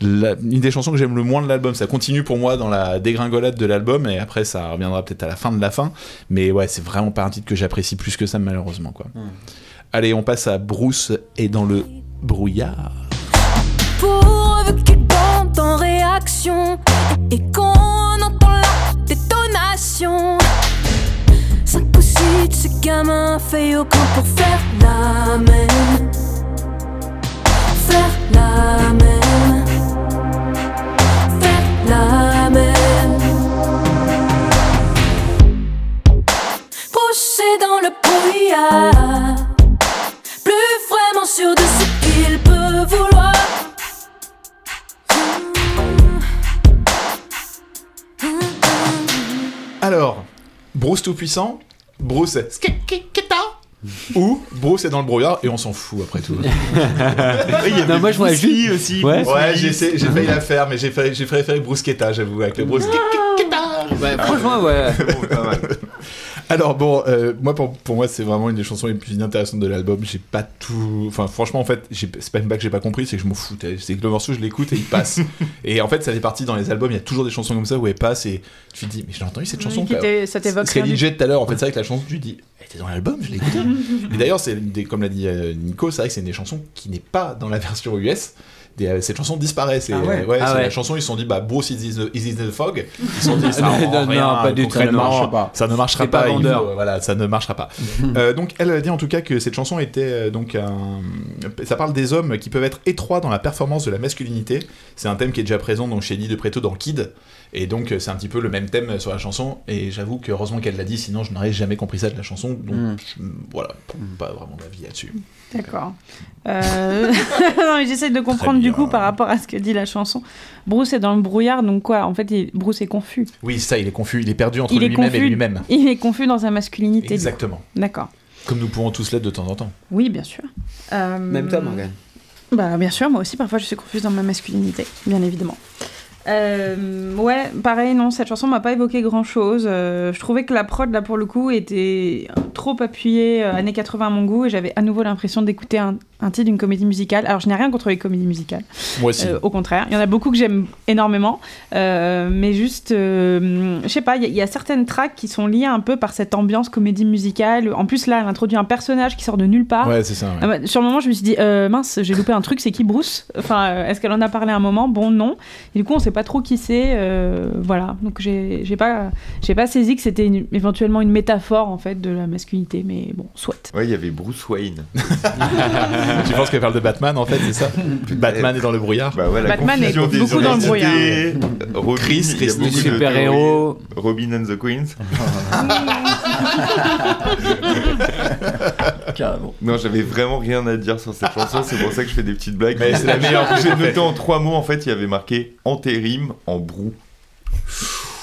la- une des chansons que j'aime le moins de l'album. Ça continue pour moi dans la dégringolade de l'album et après, ça reviendra peut-être à la fin de la fin. Mais ouais, c'est vraiment pas un titre que j'apprécie plus que ça, malheureusement. Quoi. Allez, on passe à Bruce et dans le brouillard. Pourvu qu'il bombe en réaction et qu'on entend la détonation. Cinq ou six de ces gamins faits au camp pour faire la même. Faire la même. La même. Pousser dans le brouillard. Plus vraiment sûr de ce qu'il peut vouloir. Alors, Bruce tout-puissant, Bruce est skikikita ou Bruce est dans le brouillard et on s'en fout après tout. Non, moi je vois juste. aussi. Ouais. Ouais, j'ai failli la faire, mais j'ai préféré Bruce Keta, j'avoue, avec le Bruce Keta. Ouais, franchement, ouais. Alors bon, euh, moi pour, pour moi c'est vraiment une des chansons les plus inintéressantes de l'album. J'ai pas tout, enfin franchement en fait, c'est pas même pas que j'ai pas compris, c'est que je m'en fous. C'est que le morceau je l'écoute et il passe. et en fait ça fait partie dans les albums, il y a toujours des chansons comme ça où elle passe et tu te dis mais j'ai entendu cette chanson. Oui, était- ça t'évoque Ce qu'elle rien du disait tout à l'heure, en fait c'est vrai que la chanson tu dis dans l'album, je l'ai écoutée. et d'ailleurs c'est comme l'a dit euh, Nico, c'est vrai que c'est une des chansons qui n'est pas dans la version US. Des- euh, cette chanson disparaît. C'est Ah ouais. ouais, Ah c'est ouais. la chanson. Ils se sont dit, bah, Bruce is in the, is in the fog. Ils se sont dit, ça, Non, rend non, rien, pas du tout, ça ne concrètement, marche pas. Ça ne marchera pas pas. il faut- voilà, ça ne marchera pas. Euh, donc, elle a dit en tout cas que cette chanson était euh, donc un... Ça parle des hommes qui peuvent être étroits dans la performance de la masculinité. C'est un thème qui est déjà présent donc chez Eddie de Preto dans Kid. Et donc, euh, c'est un petit peu le même thème sur la chanson. Et j'avoue que heureusement qu'elle l'a dit, sinon je n'aurais jamais compris ça de la chanson. Donc, Mm. je- voilà, pas vraiment d'avis là-dessus. D'accord. Euh... non, mais j'essaie de comprendre bien. du coup par rapport à ce que dit la chanson. Bruce est dans le brouillard, donc quoi En fait, il- Bruce est confus. Oui, ça, il est confus. Il est perdu entre lui-même et lui-même. Il est confus dans sa masculinité. Exactement. D'accord. Comme nous pouvons tous l'être de temps en temps. Oui, bien sûr. Euh, Même toi, Morgane. Bah, bien sûr, moi aussi, parfois, je suis confuse dans ma masculinité, bien évidemment. Euh, ouais, pareil, non, cette chanson m'a pas évoqué grand chose. je trouvais que la prod, là, pour le coup, était trop appuyée, euh, années 80 à mon goût, et j'avais à nouveau l'impression d'écouter un, un titre d'une comédie musicale. Alors, je n'ai rien contre les comédies musicales, Moi aussi. euh, au contraire. Il y en a beaucoup que j'aime énormément, euh, mais juste, euh, je sais pas, il y, a- il y a certaines tracks qui sont liées un peu par cette ambiance comédie musicale. En plus, là, elle introduit un personnage qui sort de nulle part. ouais, c'est ça. ouais. Ah bah, sur le moment, je me suis dit, euh, mince, j'ai loupé un truc, c'est qui Bruce? Enfin, euh, est-ce qu'elle en a parlé à un moment? Bon, non. Et du coup, on sait pas trop qui c'est. euh, voilà. Donc, j'ai pas, j'ai pas saisi que c'était éventuellement une métaphore, en fait, de la masculinité. Mais bon, soit. Ouais, il y avait Bruce Wayne. tu penses qu'elle parle de Batman en fait, c'est ça Batman est dans le brouillard Bah ouais, la Batman est des beaucoup dans le identités. Robin, Chris, Chris, les super-héros. Robin and the Queens. Carrément. Non, j'avais vraiment rien à dire sur cette chanson, c'est pour ça que je fais des petites blagues. Mais c'est la meilleure J'ai noté en trois mots, en fait, il y avait marqué intérim en brou.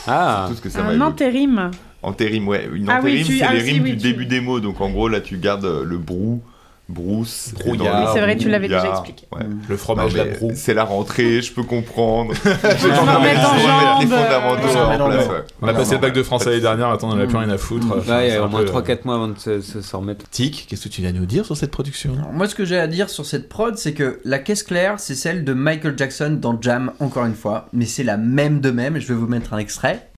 Ah, Tout ce que ça Un intérim. Intérim, ouais. Une Ah oui, intérim, tu- c'est ah les si, rimes oui, du tu- début des mots. Donc en gros, là, tu gardes euh, le brou, brousse, Brouillard. Oui, c'est vrai, tu l'avais déjà expliqué. Ouais. Le fromage Non, la broue. C'est la rentrée, je peux comprendre. Je vais les fondamentaux en place. ouais. On a passé le bac de français l'année dernière, attends, on en a plus rien à foutre. Il y a au moins peu, 3-4 mois avant de se, s'en remettre. Tic, qu'est-ce que tu viens nous dire sur cette production moi, ce que j'ai à dire sur cette prod, c'est que la caisse claire, c'est celle de Michael Jackson dans Jam, encore une fois, mais c'est la même de même, et je vais vous mettre un extrait.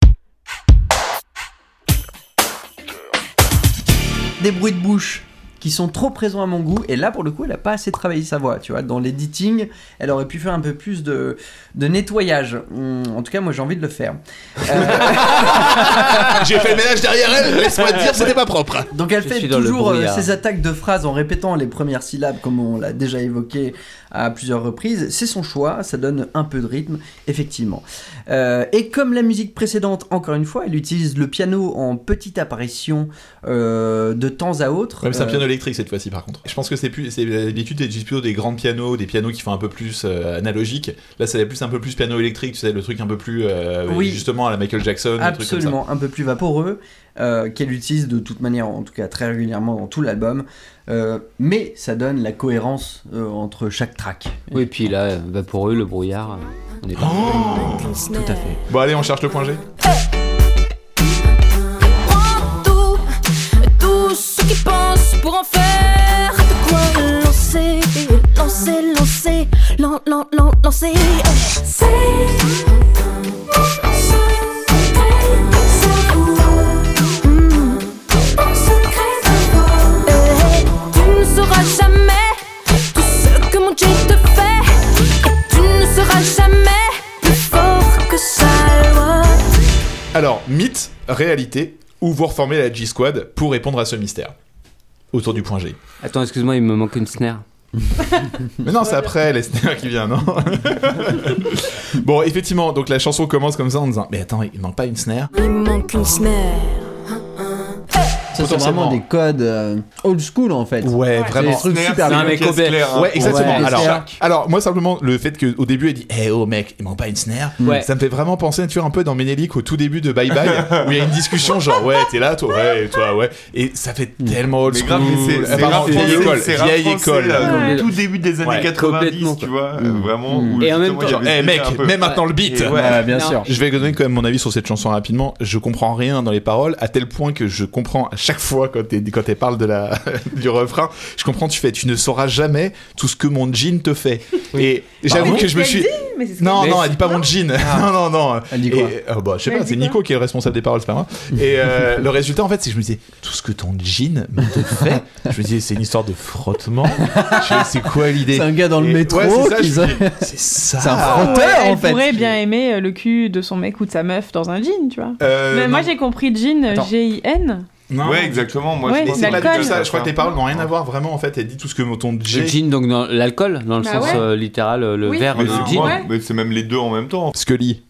Des bruits de bouche qui sont trop présents à mon goût, et là, pour le coup, elle a pas assez travaillé sa voix, tu vois. Dans l'editing, elle aurait pu faire un peu plus de, de nettoyage. Hum, En tout cas, moi, j'ai envie de le faire. Euh, J'ai fait le ménage derrière elle, laisse-moi te dire, c'était pas propre. Donc elle Je fait toujours euh, ses attaques de phrases en répétant les premières syllabes comme on l'a déjà évoqué à plusieurs reprises. C'est son choix, ça donne un peu de rythme, effectivement. Euh, et comme la musique précédente, encore une fois, elle utilise le piano en petite apparition euh, de temps à autre. Ouais, c'est un Euh, piano électrique cette fois-ci par contre. Je pense que c'est plus, c'est d'habitude c'est plutôt des grands pianos, des pianos qui font un peu plus euh, analogique. Là, c'est plus un peu plus piano électrique, tu sais, le truc un peu plus euh, Oui. justement à la Michael Jackson, un truc. Absolument, un peu plus vaporeux, euh, qu'elle utilise de toute manière, en tout cas très régulièrement dans tout l'album. Euh, mais ça donne la cohérence euh, entre chaque track. Oui, puis là, vaporeux, le brouillard, Oh bon, allez, on cherche le point G. Tout, tout ce qui pense pour en faire de quoi lancer, lancer, lancer, lan, lan, lan, lancer. C'est. Mmh. jamais tout ce que mon Dieu te fait. Tu ne seras jamais. Alors, mythe, réalité, ou vous reformez la G-Squad pour répondre à ce mystère autour du point G. Attends, excuse-moi, il me manque une snare. Mais non, c'est après les snares qui vient, non Bon, effectivement, donc la chanson commence comme ça en disant Mais attends, il manque pas une snare Il manque une snare. Ça, c'est vraiment des codes euh, old school en fait. Ouais, vraiment. C'est des trucs super bien. mais complet. Ouais, exactement. Ouais, alors, c'est- alors, moi, simplement, le fait qu'au début, elle dit Eh oh mec, il manque pas une snare Ouais. Ça me fait vraiment penser, tu vois, un peu dans Ménélique au tout début de Bye Bye, où il y a une discussion genre Ouais, t'es là, toi, ouais, et toi, ouais. Et ça fait tellement old school. grave, c'est- français, école. c'est Vieille école. Ouais. Tout début des années Ouais, 90, complètement, tu vois, euh, vraiment. où Et en même temps- Eh mec, mets maintenant le beat ouais. Ouais, bien sûr. Je vais donner quand même mon avis sur cette chanson rapidement. Je comprends rien dans les paroles, à tel point que je comprends à chaque fois quand elle quand elle parle de la du refrain, je comprends. Tu fais, tu ne sauras jamais tout ce que mon jean te fait. Et j'avoue que je me suis. Mais c'est ce Non, Mais- non, elle dit pas mon jean. Non, non, non. Elle dit quoi Et, euh, bah, je sais Elle pas, dit c'est Nico qui est le responsable des paroles, c'est pas moi. Et euh, le résultat, en fait, c'est que je me disais, tout ce que ton jean me fait, je me disais, c'est une histoire de frottement. C'est quoi l'idée C'est un gars dans le Et- métro ouais, c'est ça, C'est ça. Un Ah Ouais, frotteur elle en fait. pourrait bien aimer euh, le cul de son mec ou de sa meuf dans un jean, tu vois. Euh, Mais moi j'ai compris jean. G-I-n. Non. Ouais, exactement. Moi, Ouais, je Et pense c'est que pas du l'alcool. tout ça. Je crois que les paroles n'ont rien à voir vraiment. En fait, elle dit tout ce que ton Le G. gin, donc dans l'alcool, dans le Bah sens ouais. euh, littéral, euh, le Oui. verre Mais c'est gin. Ouais. mais c'est même les deux en même temps. Scully.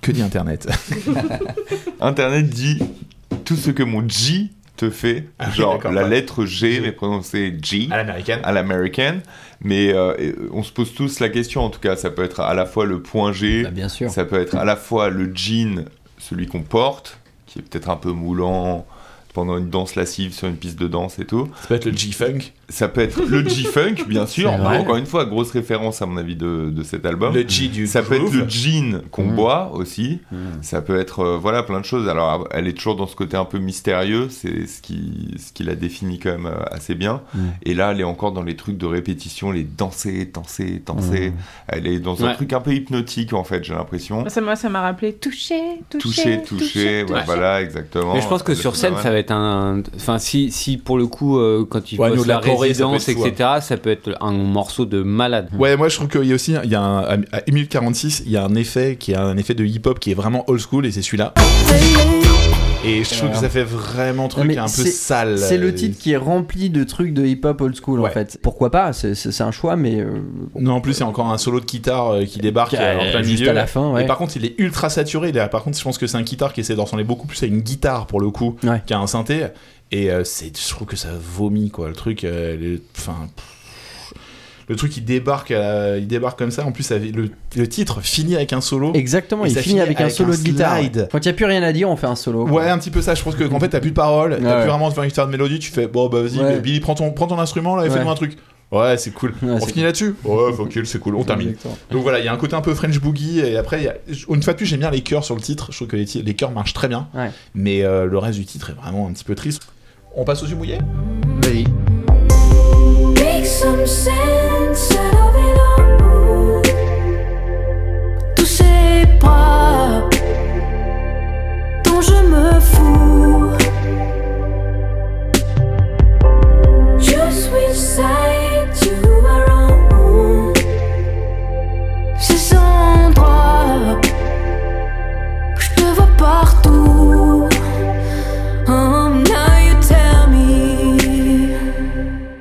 Que dit Internet Internet dit tout ce que mon G te fait, Ah genre la ouais. lettre G mais prononcée G l'américaine. à l'américaine. Mais euh, euh, on se pose tous la question en tout cas. Ça peut être à la fois le point G, Bah, bien sûr. ça peut être à la fois le jean, celui qu'on porte, qui est peut-être un peu moulant pendant une danse lascive sur une piste de danse et tout. Ça peut être le G-Funk. Ça peut être le G-Funk, bien sûr. Encore une fois, grosse référence à mon avis de, de cet album. Le G du Ça peut être le jean qu'on Mm. boit aussi. Mm. Ça peut être euh, voilà plein de choses. Alors elle est toujours dans ce côté un peu mystérieux, c'est ce qui ce qui la définit quand même euh, assez bien. Mm. Et là, elle est encore dans les trucs de répétition, les danser, danser, danser. Elle est dans un truc un peu hypnotique en fait, j'ai l'impression. Ça m'a ça m'a rappelé toucher, Toucher, toucher, toucher, ouais, voilà exactement. Mais je pense que Euh, sur scène, ça va être un. Enfin, si, si pour le coup, euh, quand il Ouais, nous, la la Corée, ça peut résidence, fou, etc., ça peut être un morceau de malade. Ouais, moi je trouve qu'il y a aussi, il y a un, à 1 minute 46, il y a un effet qui est un effet de hip-hop qui est vraiment old school et c'est celui-là. Et je trouve que ça fait vraiment truc un peu sale. C'est le titre qui est rempli de trucs de hip-hop old school Ouais. en fait. Pourquoi pas C'est- un choix, mais euh, Non, en plus, il y a encore un solo de guitare euh, qui débarque euh, en plein juste milieu. à la fin, ouais. Et par contre, il est ultra saturé. Est- Par contre, je pense que c'est un guitare qui essaie de ressembler beaucoup plus à une guitare pour le coup Ouais. qu'à un synthé. Et euh, c'est, je trouve que ça vomit quoi. Le truc, enfin. Le truc il débarque, il débarque comme ça. En plus, avec le, le titre finit avec un solo. exactement, Et il ça finit finit avec un solo un de guitare. slide. Quand il n'y a plus rien à dire, on fait un solo. quoi. Ouais, un petit peu ça. Je pense que qu'en fait, t'as plus de paroles, t'as Ouais. plus vraiment de faire une histoire de mélodie. Tu fais bon, bah vas-y, Ouais. Billy, prends ton, prends ton instrument là et Ouais. fais-moi un truc. Ouais, c'est cool. Ouais, on finit là-dessus Ouais, ok, c'est cool, on termine. Exactement. Donc voilà, il y a un côté un peu French Boogie, et après, il y a- une fois de plus, j'aime bien les chœurs sur le titre. Je trouve que les, les chœurs marchent très bien, Ouais. mais euh, le reste du titre est vraiment un petit peu triste. On passe aux yeux mouillés Vas-y. Some sense out of it all. Tous dont je me fous. Side you are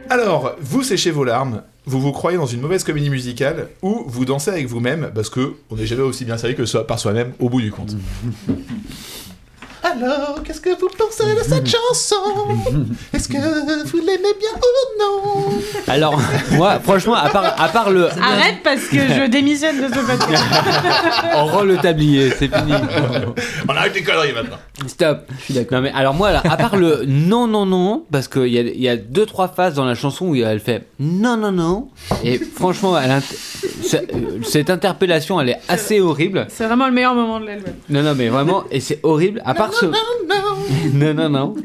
Alors, vous séchez vos larmes, vous vous croyez dans une mauvaise comédie musicale, ou vous dansez avec vous-même, parce que on n'est jamais aussi bien servi que soi- par soi-même au bout du compte. Alors, qu'est-ce que vous pensez de cette chanson? Est-ce que vous l'aimez bien ou non? Alors, moi, franchement, à part, à part le. Arrête parce que je démissionne de ce podcast. On rend le tablier, c'est fini. On arrête les conneries maintenant. Stop. Je suis d'accord. Non mais alors moi là, à part le non non non, parce qu'il y a, il y a deux trois phases dans la chanson où elle fait non non non, et franchement elle int- c'est- cette interpellation elle est assez horrible. C'est vraiment le meilleur moment de l'album. Non non mais vraiment et c'est horrible. À part ce non non non,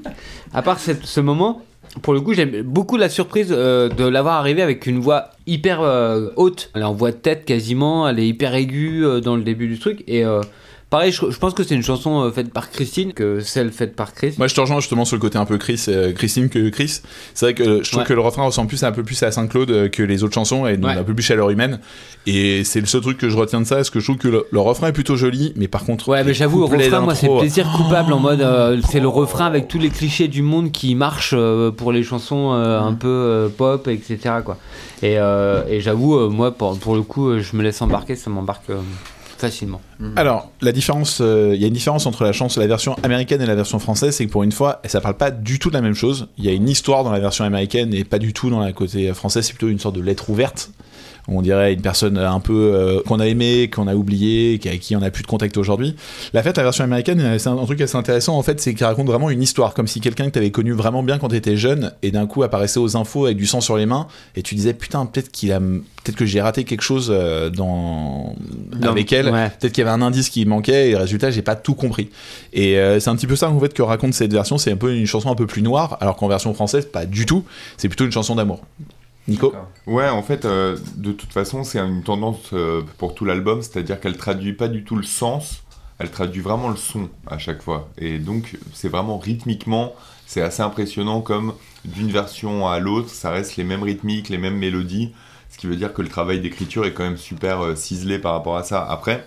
à part cette- ce moment, pour le coup, j'aime beaucoup la surprise euh, de l'avoir arrivé avec une voix hyper euh, haute. Elle est en voix de tête quasiment, elle est hyper aiguë euh, dans le début du truc. Et pareil, je, je pense que c'est une chanson euh, faite par Christine que celle faite par Chris. Moi, je te rejoins justement sur le côté un peu Chris, euh, Christine que Chris. C'est vrai que je trouve Ouais. que le refrain ressemble plus un peu plus à Saint-Claude euh, que les autres chansons et donc Ouais. un peu plus chaleur humaine. Et c'est le seul truc que je retiens de ça, parce que je trouve que le, le refrain est plutôt joli, mais par contre, Ouais, mais j'avoue, couplet refrain, moi, c'est plaisir coupable en mode. euh, c'est le refrain avec tous les clichés du monde qui marchent euh, pour les chansons un peu pop, etc. Quoi. Et, et j'avoue, moi, pour, pour le coup, je me laisse embarquer, ça m'embarque euh, facilement. Alors, la différence, euh, il y a une différence entre la chanson, la version américaine et la version française, c'est que pour une fois, ça parle pas du tout de la même chose. Il y a une histoire dans la version américaine et pas du tout dans la côté français. C'est plutôt une sorte de lettre ouverte. On dirait une personne un peu euh, qu'on a aimé, qu'on a oublié, avec qui on a plus de contact aujourd'hui. La fait, la version américaine, c'est un, un truc assez intéressant en fait, c'est qu'il raconte vraiment une histoire, comme si quelqu'un que t'avais connu vraiment bien quand t'étais jeune et d'un coup apparaissait aux infos avec du sang sur les mains et tu disais putain peut-être qu'il a, peut-être que j'ai raté quelque chose euh, dans Non, avec elle. ouais. Peut-être qu'il y avait un indice qui manquait et résultat j'ai pas tout compris. Et euh, c'est un petit peu ça en fait que raconte cette version, c'est un peu une chanson un peu plus noire, alors qu'en version française pas du tout. C'est plutôt une chanson d'amour. Nico. Ouais, en fait, euh, de toute façon, c'est une tendance euh, pour tout l'album, c'est-à-dire qu'elle traduit pas du tout le sens, elle traduit vraiment le son à chaque fois. Et donc, c'est vraiment rythmiquement, c'est assez impressionnant comme d'une version à l'autre, ça reste les mêmes rythmiques, les mêmes mélodies, ce qui veut dire que le travail d'écriture est quand même super ciselé par rapport à ça. Après,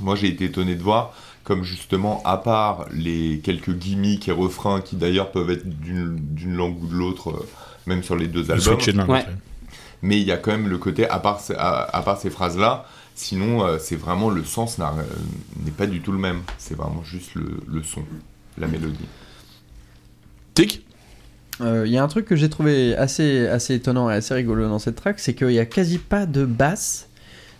moi j'ai été étonné de voir comme justement, à part les quelques gimmicks et refrains qui d'ailleurs peuvent être d'une langue ou de l'autre, euh, même sur les deux albums, Switcher de main, Ouais. mais il y a quand même le côté, à part, à, à part ces phrases-là, sinon euh, c'est vraiment le sens euh, n'est pas du tout le même. C'est vraiment juste le, le son, la mélodie. Tic. Euh, Il y a un truc que j'ai trouvé assez, assez étonnant et assez rigolo dans cette track, c'est qu'il n'y a quasi pas de basse,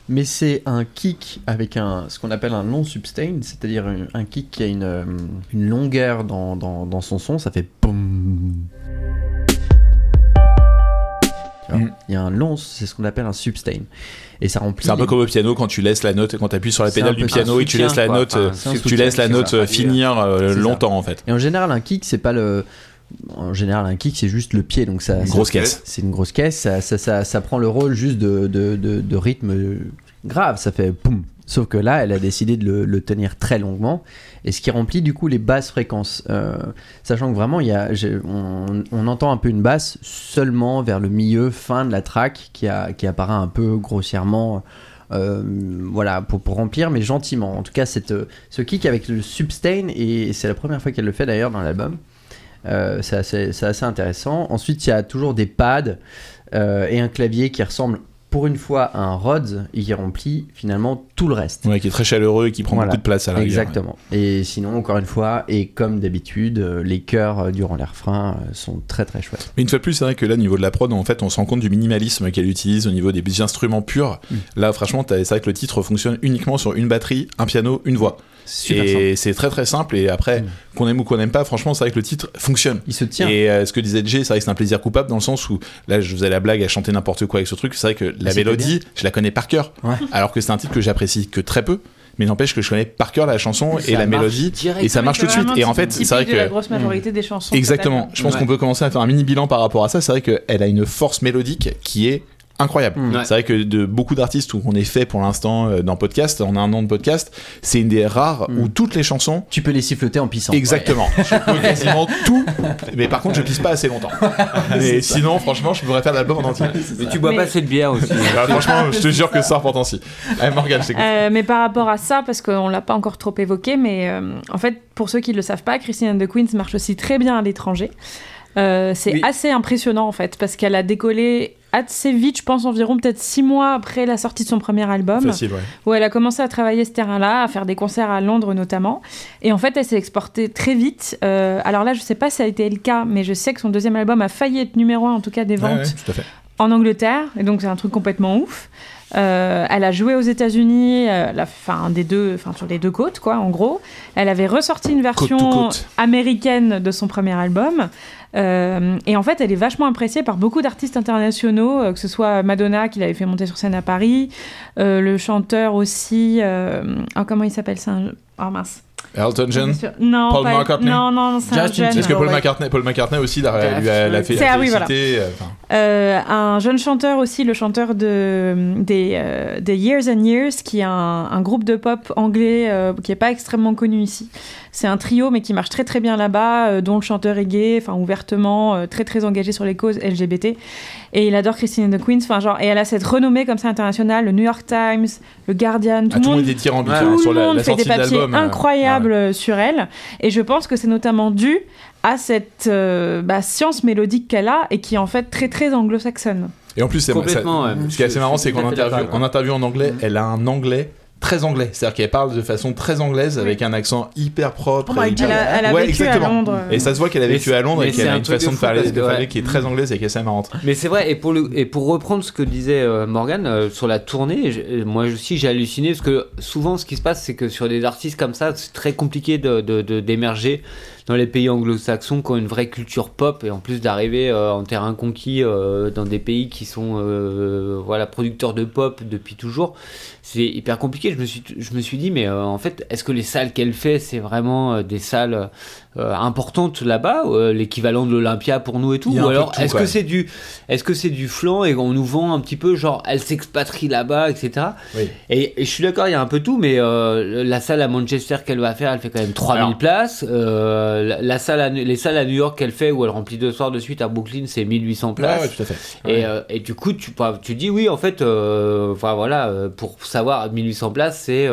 mais c'est un kick avec un, ce qu'on appelle un long sustain, c'est-à-dire un, un kick qui a une, euh, une longueur dans, dans, dans son son, ça fait boum. Mm. Il y a un long, c'est ce qu'on appelle un sustain. Et ça remplit. C'est un peu les- comme au piano quand tu laisses la note, quand tu appuies sur la pédale du piano et tu laisses la quoi. note, Enfin, euh, tu soutien laisses la note euh, finir euh, ça. longtemps en fait. Et en général, un kick, c'est pas le. En général, un kick, c'est juste le pied, donc ça. Une grosse caisse. C'est une grosse caisse, ça, ça, ça, ça prend le rôle juste de, de, de, de rythme grave, ça fait poum. Sauf que là, elle a décidé de le, le tenir très longuement, et ce qui remplit du coup les basses fréquences. Euh, sachant que vraiment, il y a, on, on entend un peu une basse seulement vers le milieu, fin de la track, qui, a, qui apparaît un peu grossièrement. euh, voilà, pour, pour remplir, mais gentiment. En tout cas, cette, ce kick avec le sustain, et c'est la première fois qu'elle le fait d'ailleurs dans l'album. Euh, c'est assez, intéressant. Ensuite, il y a toujours des pads euh, et un clavier qui ressemble pour une fois à un Rhodes et qui remplit finalement tout le reste. Ouais, qui est très chaleureux et qui prend Voilà. beaucoup de place à la rigueur. Exactement. Et sinon, encore une fois, et comme d'habitude, les chœurs euh, durant les refrains sont très très chouettes. Mais une fois de plus, c'est vrai que là, au niveau de la prod, en fait, on se rend compte du minimalisme qu'elle utilise au niveau des instruments purs. Mm. Là, franchement, c'est vrai que le titre fonctionne uniquement sur une batterie, un piano, une voix. Super et c'est très très simple. Et après, Mm. qu'on aime ou qu'on n'aime pas, franchement, c'est vrai que le titre fonctionne. Il se tient. Et euh, ce que disait Jay, c'est vrai que c'est un plaisir coupable dans le sens où là, je faisais la blague à chanter n'importe quoi avec ce truc. C'est vrai que la c'était mélodie, je la connais par cœur. Ouais. Alors que c'est un titre que j'apprécie que très peu. Mais n'empêche que je connais par cœur la chanson et la mélodie. Et ça marche tout de suite. Et en fait, c'est vrai de la que. grosse majorité des chansons. Exactement. Je pense Ouais. qu'on peut commencer à faire un mini bilan par rapport à ça. C'est vrai qu'elle a une force mélodique qui est incroyable. Mm. C'est vrai que de beaucoup d'artistes où on est fait pour l'instant euh, dans podcast, on a un an de podcast, c'est une des rares Mm. où toutes les chansons Tu peux les siffloter en pissant. Exactement. Je peux quasiment tout. Mais par contre, je pisse pas assez longtemps. Mais sinon, franchement, je pourrais faire l'album en entier. Mais tu bois Mais- pas assez de bière aussi. Bah, franchement, je te jure que ça reporte ainsi. Allez, Morgane. Euh, mais par rapport à ça, parce qu'on l'a pas encore trop évoqué, mais euh, en fait, pour ceux qui ne le savent pas, Christine and the Queens marche aussi très bien à l'étranger. Euh, c'est Oui. assez impressionnant en fait, parce qu'elle a décollé assez vite, je pense environ peut-être six mois après la sortie de son premier album, Facile, ouais. où elle a commencé à travailler ce terrain-là, à faire des concerts à Londres notamment. Et en fait, elle s'est exportée très vite. Euh, alors là, je sais pas si ça a été le cas, mais je sais que son deuxième album a failli être numéro un, en tout cas des ventes ouais, tout à fait. en Angleterre, et donc c'est un truc complètement ouf. Euh, elle a joué aux États-Unis, euh, la fin des deux, enfin sur les deux côtes, quoi, en gros. Elle avait ressorti une version Côte to côte. américaine de son premier album. Euh, et en fait, elle est vachement appréciée par beaucoup d'artistes internationaux, euh, que ce soit Madonna qui l'avait fait monter sur scène à Paris, euh, le chanteur aussi, euh, oh, comment il s'appelle ça Oh mince. Elton John? Non, Paul pas- McCartney? Non, non, non, c'est un Justin? jeune. Est-ce que Paul Ouais. McCartney, Paul McCartney aussi l'a, lui a, l'a fait, ah oui, voilà. euh, un jeune chanteur aussi, le chanteur de, des, euh, des Years and Years, qui est un, un groupe de pop anglais euh, qui est pas extrêmement connu ici. C'est un trio, mais qui marche très très bien là-bas, euh, dont le chanteur est gay, enfin ouvertement, euh, très très engagé sur les causes LGBT. Et il adore Christine and the Queens, enfin genre, et elle a cette renommée comme ça internationale, le New York Times, le Guardian, tout ah, le monde était dithyrambique Ouais, hein, tout sur le la, monde la fait des papiers incroyables ouais. euh, sur elle. Et je pense que c'est notamment dû à cette euh, bah, science mélodique qu'elle a et qui est en fait très très anglo-saxonne. Et en plus, c'est Complètement, ça- ouais. ce qui est assez marrant, c'est qu'en tout en interview en anglais, elle a un anglais très anglais. C'est-à-dire qu'elle parle de façon très anglaise, avec un accent hyper propre. Oh et. Elle a, elle a Ouais, vécu exactement. à Londres. Et ça se voit qu'elle a vécu à Londres et qu'elle c'est a un une façon de fou parler, parce de que, parler ouais. qui est très anglaise et qui est assez marrante. Mais c'est vrai, et pour, le, et pour reprendre ce que disait euh, Morgan euh, sur la tournée, je- euh, moi aussi j'ai halluciné parce que souvent ce qui se passe, c'est que sur des artistes comme ça, c'est très compliqué d'émerger de, de, d'émerger dans les pays anglo-saxons qui ont une vraie culture pop et en plus d'arriver euh, en terrain conquis euh, dans des pays qui sont euh, voilà, producteurs de pop depuis toujours. C'est hyper compliqué. Je me suis, je me suis dit, mais en fait, est-ce que les salles qu'elle fait, c'est vraiment des salles euh, importantes là-bas, euh, l'équivalent de l'Olympia pour nous et tout Ou alors, est-ce que c'est du, est-ce que c'est du flan et on nous vend un petit peu genre elle s'expatrie là-bas, etc. Oui. Et, et je suis d'accord, il y a un peu tout, mais euh, la salle à Manchester qu'elle va faire, elle fait quand même 3000 Alors. places. La, la salle à- les salles à New York qu'elle fait, où elle remplit deux soirs de suite à Brooklyn, c'est 1800 Ouais, places. ouais, tout à fait. Et, et du coup, tu, bah, tu dis oui, en fait, enfin voilà, pour savoir 1800 places, c'est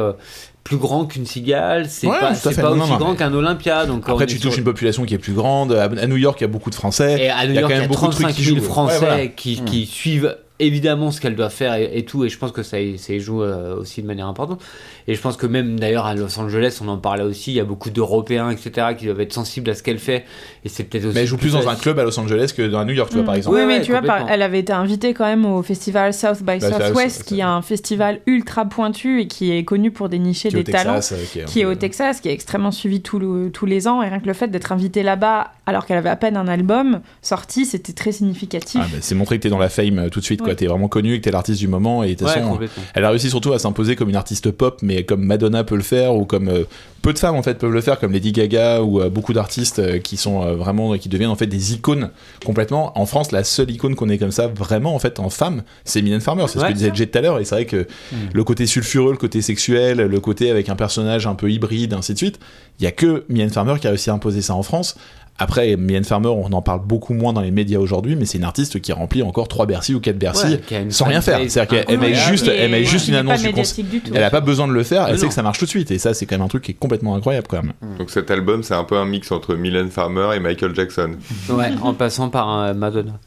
plus grand qu'une cigale, c'est Ouais, pas, c'est pas Non, aussi non, grand mais- qu'un Olympia. Donc Après, tu sur- touches une population qui est plus grande. À New York, il y a beaucoup de Français. Et à New Il y a York, quand il y même a beaucoup de trucs 35 qui 000 jouent. Français Ouais, voilà. qui, qui suivent évidemment ce qu'elle doit faire et, et tout, et je pense que ça, y- ça y joue euh, aussi de manière importante. Et je pense que même d'ailleurs à Los Angeles, on en parlait aussi, il y a beaucoup d'Européens, etc., qui doivent être sensibles à ce qu'elle fait, et c'est peut-être aussi. Mais elle joue plus dans un club à Los Angeles que dans New York, tu vois, Mm. par exemple. Oui, mais ouais, tu vois, par- elle avait été invitée quand même au festival South by Bah, Southwest, qui est un festival ultra pointu et qui est connu pour dénicher des talents. Euh, qui est, qui est un au peu- Texas, qui est extrêmement suivi tout le- tous les ans. Et rien que le fait d'être invitée là-bas, alors qu'elle avait à peine un album sorti, c'était très significatif. Ah, bah, c'est montrer que t'es dans la fame euh, tout de suite, quoi. Ouais. T'es vraiment connu, que t'es l'artiste du moment, et de toute Ouais, façon, elle a réussi surtout à s'imposer comme une artiste pop, mais comme Madonna peut le faire, ou comme euh, peu de femmes en fait peuvent le faire, comme Lady Gaga, ou euh, beaucoup d'artistes euh, qui sont euh, vraiment, qui deviennent en fait des icônes complètement. En France, la seule icône qu'on ait comme ça, vraiment en fait en femme, c'est Mylène Farmer. C'est ce que disait Jay tout à l'heure, et c'est vrai que le côté sulfureux, le côté sexuel, le côté avec un personnage un peu hybride, ainsi de suite, il y a que Mylène Farmer qui a réussi à imposer ça en France. Après, Mylène Farmer, on en parle beaucoup moins dans les médias aujourd'hui, mais c'est une artiste qui remplit encore 3 Bercy ou 4 Bercy Ouais, sans rien faire. C'est-à-dire qu'elle met incroyable. juste, elle met Et- juste une annonce du concert. Elle a pas besoin de le faire, elle sait que ça marche tout de suite. Et ça, c'est quand même un truc qui est complètement incroyable quand même. Donc cet album, c'est un peu un mix entre Mylène Farmer et Michael Jackson. Ouais, en passant par euh, Madonna.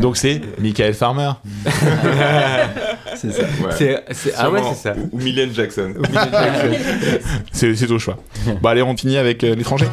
Donc c'est Michael Farmer. C'est ça. Ouais. Ah ouais, c'est ça. Ou, ou Mylène Jackson. C'est c'est ton choix. Bon, allez, on finit avec euh, l'étranger.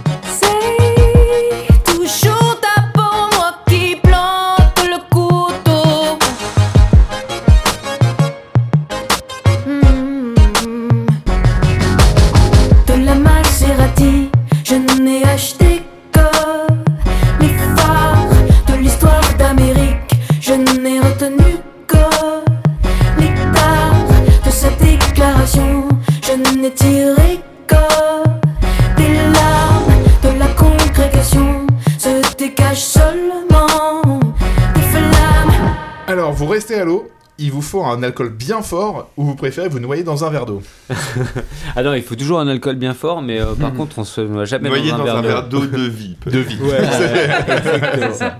Restez à l'eau. Il vous faut un alcool bien fort ou vous préférez vous noyer dans un verre d'eau Ah non, il faut toujours un alcool bien fort, mais euh, par contre, on se noie jamais dans un dans un verre verre d'eau. de vie. De vie. Ouais, ouais, ouais.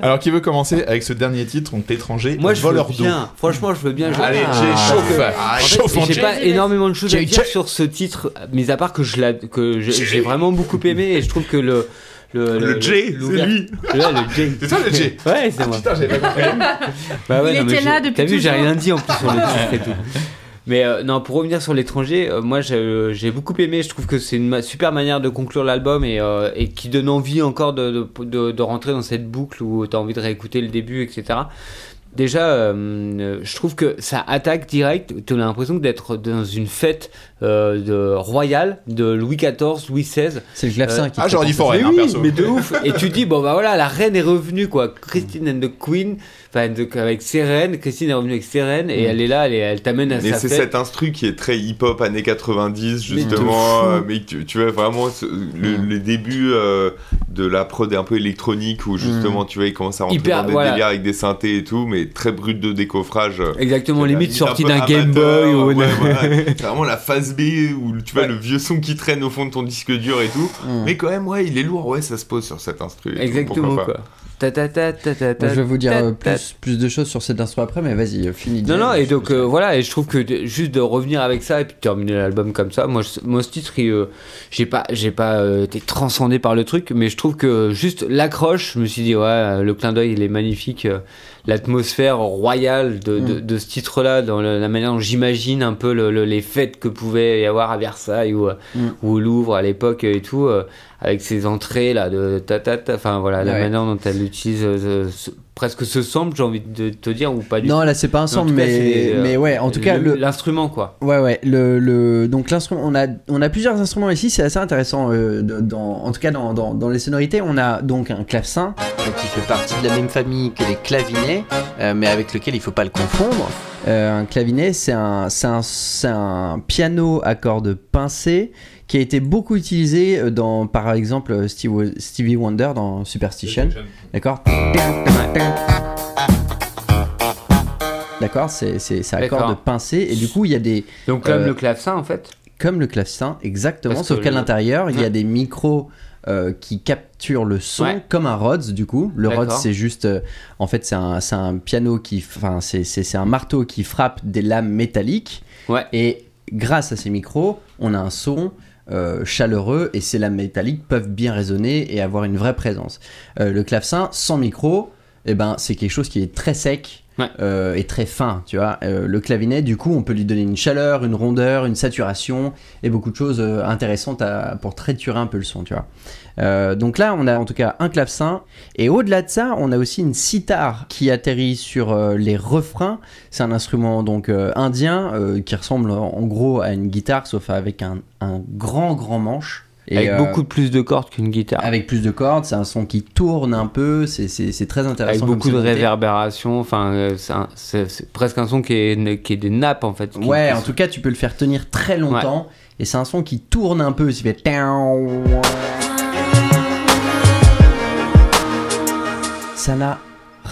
Alors, qui veut commencer avec ce dernier titre, donc l'étranger, Moi, je veux voleur d'eau bien. Franchement, je veux bien. Je... Allez, Ah. j'ai chauffe. En fait, chauffe en j'ai pas énormément de choses à dire sur ce titre, mis à part que je l'ai, que j'ai vraiment beaucoup aimé et je trouve que le le, Le Jay, c'est lui. Le Jay. C'est toi le Jay Ouais, c'est moi. Putain, j'avais pas compris. Bah ouais, Il non, était là depuis T'as vu, j'ai rien dit en plus sur le titre et tout. Mais euh, non, pour revenir sur l'étranger, euh, moi j'ai j'ai beaucoup aimé. Je trouve que c'est une ma- super manière de conclure l'album et, euh, et qui donne envie encore de, de, de- de rentrer dans cette boucle où t'as envie de réécouter le début, etc. Déjà, euh, je trouve que ça attaque direct. Tu as l'impression d'être dans une fête euh, de royal de Louis XIV, Louis XVI. C'est le clavecin Euh, qui Ah, j'aurais dit forêt, mais oui, mais de ouf. Et tu dis bon bah voilà, la reine est revenue quoi. Christine and the Queen, avec ses reines. Christine est revenue avec ses reines et elle est là, elle, est- elle t'amène à Mais sa c'est cet instru qui est très hip-hop années 90 Mais de justement, euh, mais tu, tu vois vraiment ce- le- Mm. les débuts euh, de la prod un peu électronique où justement tu vois il commence à rentrer Hyper, dans des voilà. délires avec des synthés et tout, mais très brut de décoffrage. euh, Exactement, limite peu d'un Game Boy ou ouais, voilà. C'est vraiment la phase Où tu vois le vieux son qui traîne au fond de ton disque dur et tout. Mm. Mais quand même, ouais, il est lourd, ouais, ça se pose sur cet instru. et tout, Exactement quoi. Ta, ta, ta, ta, ta, ta, Moi, je vais vous dire ta, euh, ta, plus, plus de choses sur cet instrument après, mais vas-y, euh, finis. Non, non, et donc euh, voilà, et je trouve que de- juste de revenir avec ça et puis de terminer l'album comme ça, moi, je- moi ce titre, euh, j'ai pas, j'ai pas euh, été transcendé par le truc, mais je trouve que juste l'accroche, je me suis dit, ouais, le clin d'œil, il est magnifique, euh, l'atmosphère royale de, de, Mm. de ce titre-là, dans le- la manière dont j'imagine un peu le- le- les fêtes que pouvait y avoir à Versailles ou, Mm. ou au Louvre à l'époque et tout, euh, avec ces entrées là de ta ta ta, enfin voilà, la manière dont elle utilise euh, ce- presque ce sample, j'ai envie de te dire, ou pas du Non, tout. là, c'est pas un sample, mais, euh, mais ouais, en tout cas, l'instrument quoi. Ouais, ouais. Le, le, donc l'instrument, on a, on a plusieurs instruments ici, c'est assez intéressant. euh, dans, en tout cas, dans, dans, dans les sonorités, on a donc un clavecin qui fait partie de la même famille que les clavinets, mais avec lequel il faut pas le confondre. Un clavinet, c'est un, c'est un, c'est un piano à cordes pincées qui a été beaucoup utilisé euh, dans, par exemple, Steve- Stevie Wonder dans Superstition. D'accord? D'accord, c'est c'est- D'accord. cordes pincées et du coup il y a des Donc comme Euh, le clavecin en fait. comme le clavecin, exactement, Parce sauf qu'à le- l'intérieur, il y a des micros euh, qui capturent le son, Ouais. comme un Rhodes du coup. Le D'accord. Rhodes, c'est juste, euh, en fait, c'est un, c'est un piano qui, enfin, c'est- c'est c'est un marteau qui frappe des lames métalliques. Ouais. Et grâce à ces micros, on a un son. Euh, chaleureux et ces lames métalliques peuvent bien résonner et avoir une vraie présence. Euh, le clavecin sans micro, eh ben, c'est quelque chose qui est très sec Ouais. euh, et très fin, tu vois. Euh, le clavinet, du coup, on peut lui donner une chaleur, une rondeur, une saturation et beaucoup de choses euh, intéressantes pour triturer un peu le son, tu vois. Donc là, on a en tout cas un clavecin et au-delà de ça, on a aussi une sitar qui atterrit sur les refrains. C'est un instrument donc indien qui ressemble en gros à une guitare, sauf avec un grand grand manche. Et, avec euh, beaucoup plus de cordes qu'une guitare. avec plus de cordes, c'est un son qui tourne un peu, c'est- très intéressant. Avec beaucoup de réverbération, enfin euh, c'est presque un son qui est, qui est des nappes en fait. Ouais, en tout cas, tu peux le faire tenir très longtemps. Et c'est un son qui tourne un peu. Il fait. Ça n'a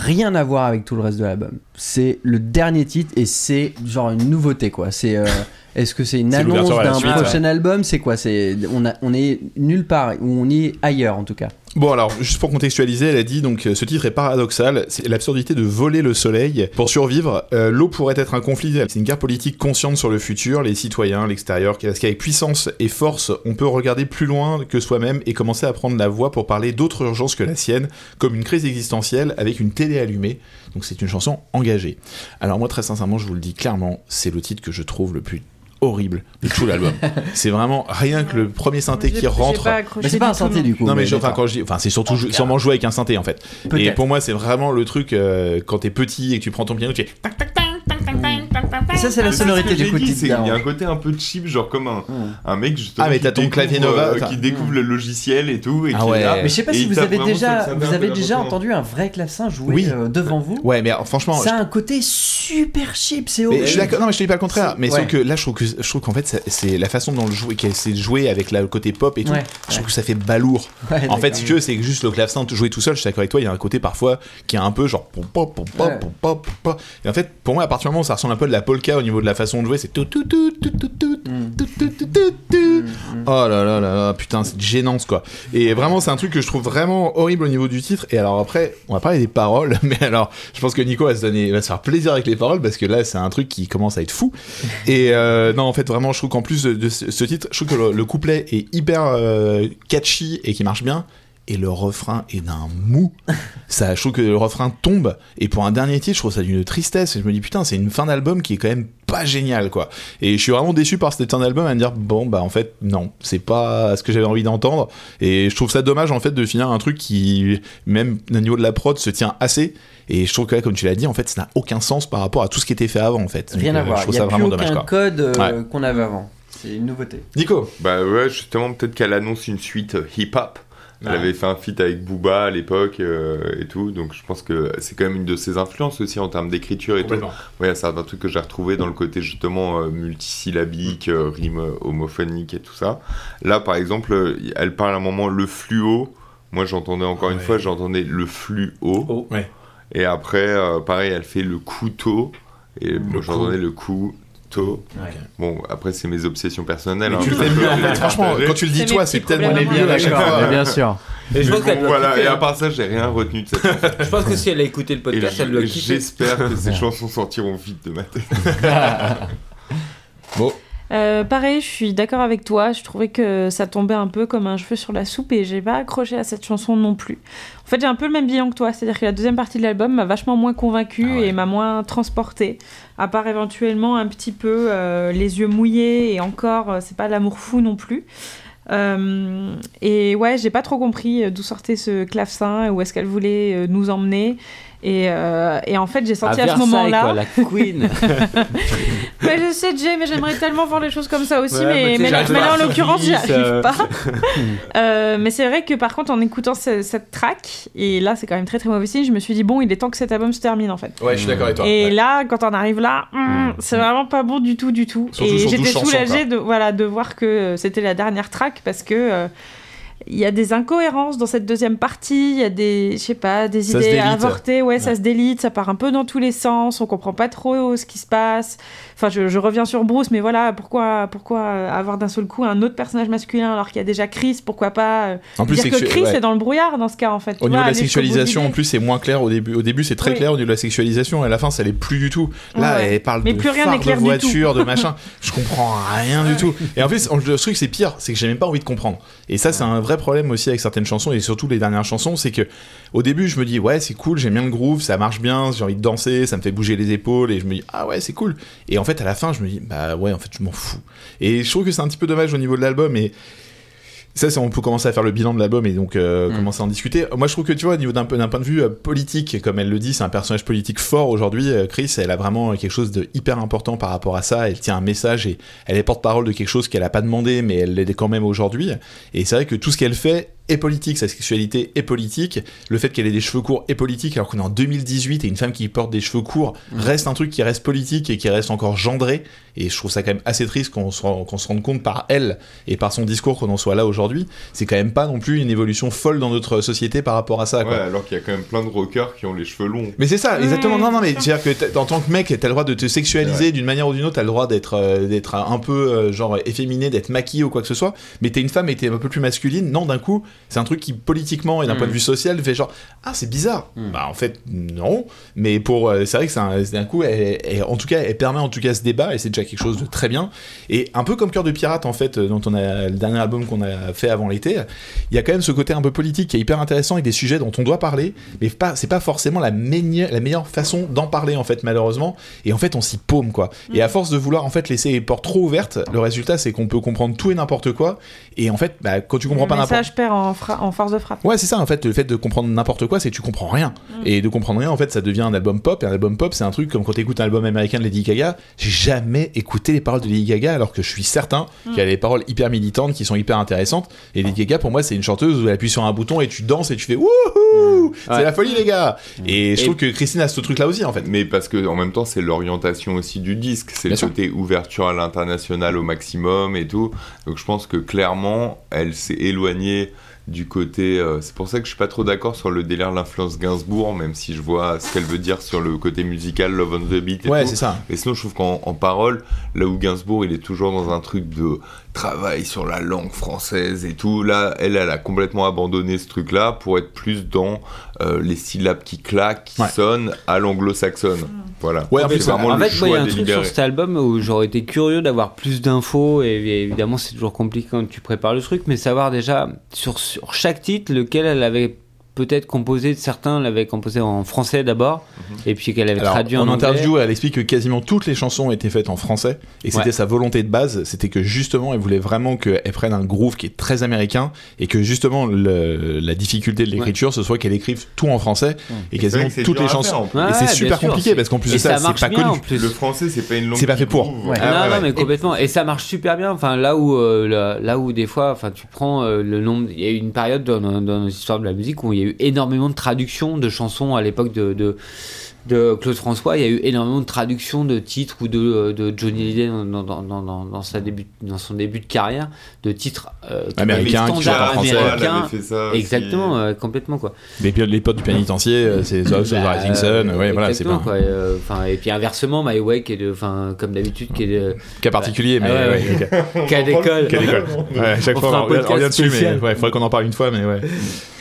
rien à voir avec tout le reste de l'album. C'est le dernier titre et c'est genre une nouveauté quoi. C'est. euh, Est-ce que c'est une annonce d'un prochain album? C'est quoi? C'est on, a- on est nulle part ou on est ailleurs en tout cas. Bon alors, juste pour contextualiser, elle a dit donc euh, ce titre est paradoxal, c'est l'absurdité de voler le soleil pour survivre. euh, L'eau pourrait être un conflit, c'est une guerre politique consciente sur le futur, les citoyens, l'extérieur, parce qu'avec puissance et force, on peut regarder plus loin que soi-même et commencer à prendre la voix pour parler d'autres urgences que la sienne, comme une crise existentielle avec une télé allumée. Donc c'est une chanson engagée. Alors moi très sincèrement, je vous le dis clairement, c'est le titre que je trouve le plus horrible de tout l'album. c'est vraiment rien que le premier synthé qui rentre. Mais c'est pas un synthé du coup. Non mais, je, enfin, quand je dis, enfin c'est surtout sûrement joué avec un synthé en fait. Et pour moi c'est vraiment le truc euh, quand t'es petit et que tu prends ton piano tu fais et ça c'est la c'est sonorité du coup c'est- Il y a un côté un peu cheap, genre comme un, Hmm. un mec justement Ah, mais qui t'as ton découvre, clavier Nova, euh, qui découvre le logiciel et tout. Et Ah qui est ouais. là, Mais je sais pas et si vous avez déjà, vous avez déjà entendu un vrai clavecin jouer Oui. euh, devant vous. Ouais mais alors, franchement. Ça je- a un côté super cheap, c'est mais horrible. je suis d'accord, non mais je te dis pas le contraire, mais Ouais. sauf que là je trouve que je trouve qu'en fait c'est la façon dont le jouer, qu'elle s'est joué avec la- le côté pop et tout, Ouais, je trouve ouais. que ça fait balourd. En fait, si tu veux, c'est juste le clavecin jouer tout seul, je suis d'accord avec toi, il y a un côté parfois qui est un peu genre pom pom pom pom Ouais. pom pom pom pom. Et en fait, pour moi, à partir du moment où ça ressemble un peu de la polka au niveau de la façon de jouer, c'est tout tout tout tout tout tout Mm. tout tout tout tout tout. Oh là là là là, putain, c'est gênance quoi. Et vraiment, c'est un truc que je trouve vraiment horrible au niveau du titre. Et alors après, on va parler des paroles, mais alors, je pense que Nico va se donner, va se faire plaisir avec les paroles parce que là, c'est un truc qui commence à être fou. Et euh, non, en fait, vraiment, je trouve qu'en plus de, ce titre, je trouve que le, le couplet est hyper euh, catchy et qui marche bien. Et le refrain est d'un mou. Ça, je trouve que le refrain tombe. Et pour un dernier titre, je trouve ça d'une tristesse. Et je me dis, putain, c'est une fin d'album qui est quand même pas géniale, quoi. Et je suis vraiment déçu par cette fin d'album à me dire, bon, bah, en fait, non, c'est pas ce que j'avais envie d'entendre. Et je trouve ça dommage, en fait, de finir un truc qui, même au niveau de la prod, se tient assez. Et je trouve que là, comme tu l'as dit, en fait, ça n'a aucun sens par rapport à tout ce qui était fait avant, en fait. Donc, Rien à euh, voir. Il n'y a plus vraiment aucun dommage, quoi. code euh, Ouais. qu'on avait avant. C'est une nouveauté. Nico Bah ouais, justement, peut-être qu'elle annonce une suite euh, hip-hop. Elle avait fait un feat avec Booba à l'époque euh, et tout, donc je pense que c'est quand même une de ses influences aussi en termes d'écriture et tout. Ouais, c'est un truc que j'ai retrouvé dans le côté justement euh, multisyllabique, euh, rime homophonique et tout ça. Là, par exemple, elle parle à un moment le fluo. Moi, j'entendais encore une fois, j'entendais le fluo. Oh. Ouais. Et après, pareil, elle fait le couteau. Et moi, j'entendais le Bon, après, c'est mes obsessions personnelles. Mais hein. tu le fais mieux en fait. Franchement, quand tu le dis toi, c'est petits tellement problèmes bien à chaque D'accord, fois. mais bien sûr. Et je pense bon, voilà, et à hein. part ça, j'ai rien retenu de cette chanson. Je pense que si elle a écouté le podcast, elle doit kiffer. J'espère que ces chansons sortiront vite de ma tête. Bon, Euh, pareil, je suis d'accord avec toi. Je trouvais que ça tombait un peu comme un cheveu sur la soupe et j'ai pas accroché à cette chanson non plus. En fait, j'ai un peu le même bilan que toi, c'est-à-dire que la deuxième partie de l'album m'a vachement moins convaincue Ah ouais. et m'a moins transportée. À part éventuellement un petit peu euh, les yeux mouillés et encore, euh, c'est pas l'amour fou non plus. Euh, et ouais, j'ai pas trop compris d'où sortait ce clavecin et où est-ce qu'elle voulait nous emmener. Et, euh, et en fait, j'ai senti à, ce moment-là. la queen. Mais je sais, Jay, mais j'aimerais tellement voir les choses comme ça aussi, Ouais, mais, mais là, mais en l'occurrence, j'y arrive euh. pas. Euh, mais c'est vrai que par contre, en écoutant ce- cette track, et là, c'est quand même très très mauvais signe, je me suis dit, bon, il est temps que cet album se termine en fait. ouais, je suis d'accord avec toi. Et Ouais. là, quand on arrive là, hum, c'est vraiment pas bon du tout, du tout. Surtout et j'étais 12 chansons, soulagée de, voilà, de voir que c'était la dernière track parce que. euh, il y a des incohérences dans cette deuxième partie, il y a des, je sais pas, des Ça idées avortées, ouais, ça se délite, ça part un peu dans tous les sens, on comprend pas trop ce qui se passe. Enfin, je, je reviens sur Bruce, mais voilà, pourquoi, pourquoi avoir d'un seul coup un autre personnage masculin alors qu'il y a déjà Chris Pourquoi pas euh, En plus, dire que Chris ouais. est dans le brouillard dans ce cas en fait. Au niveau vois, de la sexualisation, en plus, c'est moins clair au début. Au début, c'est très Oui. clair au niveau de la sexualisation, et à la fin, ça l'est plus du tout. Là, Ouais. elle parle Mais de plus rien de voiture, de machin. Je comprends rien du tout. Et en plus, le truc, c'est pire, c'est que j'ai même pas envie de comprendre. Et ça, c'est un vrai problème aussi avec certaines chansons, et surtout les dernières chansons, c'est que au début, je me dis, ouais, c'est cool, j'aime bien le groove, ça marche bien, j'ai envie de danser, ça me fait bouger les épaules, et je me dis, ah ouais, c'est cool. Et en fait, à la fin, je me dis, bah ouais, en fait, je m'en fous. Et je trouve que c'est un petit peu dommage au niveau de l'album, et ça, c'est- on peut commencer à faire le bilan de l'album et donc euh, Mm. commencer à en discuter. Moi, je trouve que tu vois, au niveau d'un point de vue euh, politique, comme elle le dit, c'est un personnage politique fort aujourd'hui. euh, Chris, elle a vraiment quelque chose de hyper important par rapport à ça. Elle tient un message et elle est porte-parole de quelque chose qu'elle a pas demandé, mais elle l'est quand même aujourd'hui. Et c'est vrai que tout ce qu'elle fait est politique, sa sexualité est politique. Le fait qu'elle ait des cheveux courts est politique, alors qu'on est en 2018 et une femme qui porte des cheveux courts reste un truc qui reste politique et qui reste encore gendré. Et je trouve ça quand même assez triste qu'on se, rende compte par elle et par son discours qu'on en soit là aujourd'hui. C'est quand même pas non plus une évolution folle dans notre société par rapport à ça. Quoi. Ouais, alors qu'il y a quand même plein de rockers qui ont les cheveux longs. Mais c'est ça, exactement. Non, non, mais c'est c'est-à-dire que en tant que mec, t'as le droit de te sexualiser d'une manière ou d'une autre, t'as le droit d'être euh, d'être un peu euh, genre efféminé, d'être maquillé ou quoi que ce soit. Mais t'es une femme et t'es un peu plus masculine. Non, d'un coup, c'est un truc qui politiquement et d'un Mm. point de vue social fait genre ah c'est bizarre. Mm. Bah en fait non. Mais pour euh, c'est vrai que c'est un- c'est d'un coup, elle, elle- en tout cas, elle permet en tout cas ce débat et c'est déjà quelque chose de très bien. Et un peu comme Cœur de pirate en fait, euh, dont on a le dernier album qu'on a fait avant l'été, il y a quand même ce côté un peu politique qui est hyper intéressant et des sujets dont on doit parler, mais pas, c'est pas forcément la, meilleure- la meilleure façon d'en parler en fait malheureusement. Et en fait on s'y paume quoi. Et à force de vouloir en fait laisser les portes trop ouvertes, le résultat c'est qu'on peut comprendre tout et n'importe quoi. Et en fait bah, quand tu comprends Le pas n'importe perd en, fra- en force de frappe. Ouais, c'est ça en fait, le fait de comprendre n'importe quoi, c'est que tu comprends rien. Et de comprendre rien, en fait, ça devient un album pop. Et un album pop, c'est un truc comme quand t'écoutes un album américain de Lady Gaga. J'ai jamais écouté les paroles de Lady Gaga, alors que je suis certain qu'il y a des paroles hyper militantes qui sont hyper intéressantes. Et Lady Gaga, pour moi, c'est une chanteuse où elle appuie sur un bouton et tu danses et tu fais wouhou C'est Ouais. la folie, les gars Et je Et- trouve que Christine a ce truc-là aussi, en fait. Mais parce que en même temps, c'est l'orientation aussi du disque, c'est le sûr. côté ouverture à l'international au maximum et tout. Donc je pense que clairement, elle s'est éloignée du côté. euh, c'est pour ça que je suis pas trop d'accord sur le délire l'influence Gainsbourg, même si je vois ce qu'elle veut dire sur le côté musical, Love on the Beat et Ouais, c'est ça. Et sinon, je trouve qu'en en parole, là où Gainsbourg, il est toujours dans un truc de travail sur la langue française et tout, là, elle, elle a complètement abandonné ce truc-là pour être plus dans euh, les syllabes qui claquent, qui Ouais. sonnent à l'anglo-saxonne. Voilà. Ouais, en c'est vraiment en le fait, moi, il y choix a un truc sur cet album où j'aurais été curieux d'avoir plus d'infos, et évidemment, c'est toujours compliqué quand tu prépares le truc, mais savoir déjà sur, sur chaque titre lequel elle avait peut-être composé, certains l'avaient composé en français d'abord, et puis qu'elle avait Alors, traduit en, en anglais. interview, elle explique que quasiment toutes les chansons étaient faites en français et c'était Ouais. sa volonté de base, c'était que justement elle voulait vraiment qu'elle prenne un groove qui est très américain et que justement le- la difficulté de l'écriture ce soit qu'elle écrive tout en français et C'est quasiment toutes les chansons. en et Ouais, c'est super sûr, compliqué parce qu'en plus et de ça, ça c'est pas bien, connu. en plus. Le français, c'est pas une langue. C'est pas fait pour. Ouais. Ah, non, ouais, non, ouais. mais complètement. Et ça marche super bien. Enfin, là où, euh, là, là où des fois, enfin, tu prends euh, le nombre. Il y a eu une période dans, dans, dans nos histoires de la musique où il y a eu énormément de traductions de chansons à l'époque de, de, de Claude François. Il y a eu énormément de traductions de titres ou de, de Johnny Hallyday dans, dans, dans, dans, dans- dans sa début, dans son début de carrière, de titres euh, Américains qui français. Fait ça aussi. Exactement, euh, complètement quoi. Les, les potes du pénitencier, euh, c'est the Bah, Rising Sun, ouais, voilà, c'est pas quoi. Euh, Enfin, et puis inversement, My Way qui est de, enfin, comme d'habitude, qui est de, cas particulier, mais Ah ouais, ouais, ouais. ok. cas d'école. Quelle école Ouais, à chaque On fois on revient- on revient dessus, mais ouais, faudrait qu'on en parle une fois, mais ouais.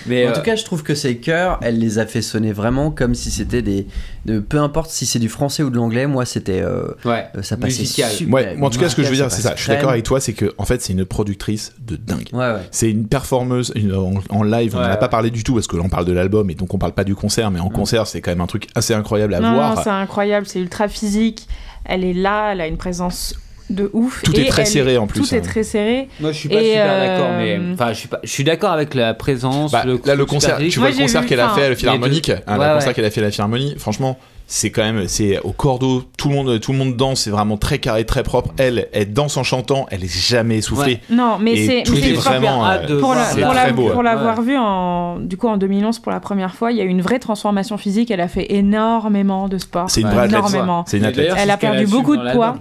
Mais En euh, tout cas, je trouve que ces chœurs, elle les a fait sonner vraiment comme si c'était des. de- peu importe si c'est du français ou de l'anglais, moi c'était. euh, ouais, euh, ça passait musical. super. Ouais, moi, en tout cas, ce que je veux dire, c'est ça. Je suis d'accord avec toi, c'est que en fait, c'est une productrice de dingue. Ouais, ouais. C'est une performeuse une- en, en live. on n'en a pas parlé du tout parce que là, on parle de l'album et donc on parle pas du concert, mais en concert, c'est quand même un truc assez incroyable à non, voir. non, c'est incroyable, c'est ultra physique. Elle est là, elle a une présence de ouf. Tout et est très elle- serré, en plus, Tout est hein. très serré. Moi, je suis pas Et, super euh, d'accord, mais enfin, je suis pas, je suis d'accord avec la présence. Bah, là, le concert, tu Moi, vois le j'ai concert qu'elle a fait à la Philharmonique, hein, Ouais, le concert ouais. qu'elle a fait à la Philharmonie, franchement, c'est quand même, c'est au cordeau, tout le monde, tout le monde danse, c'est vraiment très carré, très propre. Elle, elle danse en chantant, elle est jamais essoufflée. Non, mais c'est tout est vraiment, euh, pour la- voir c'est pour ça. très la- beau. pour ouais. l'avoir vu en du coup en 2011 pour la première fois, il y a eu une vraie transformation physique. Elle a fait énormément de sport, C'est une Ouais. énormément. C'est une athlète. Elle a perdu beaucoup de poids.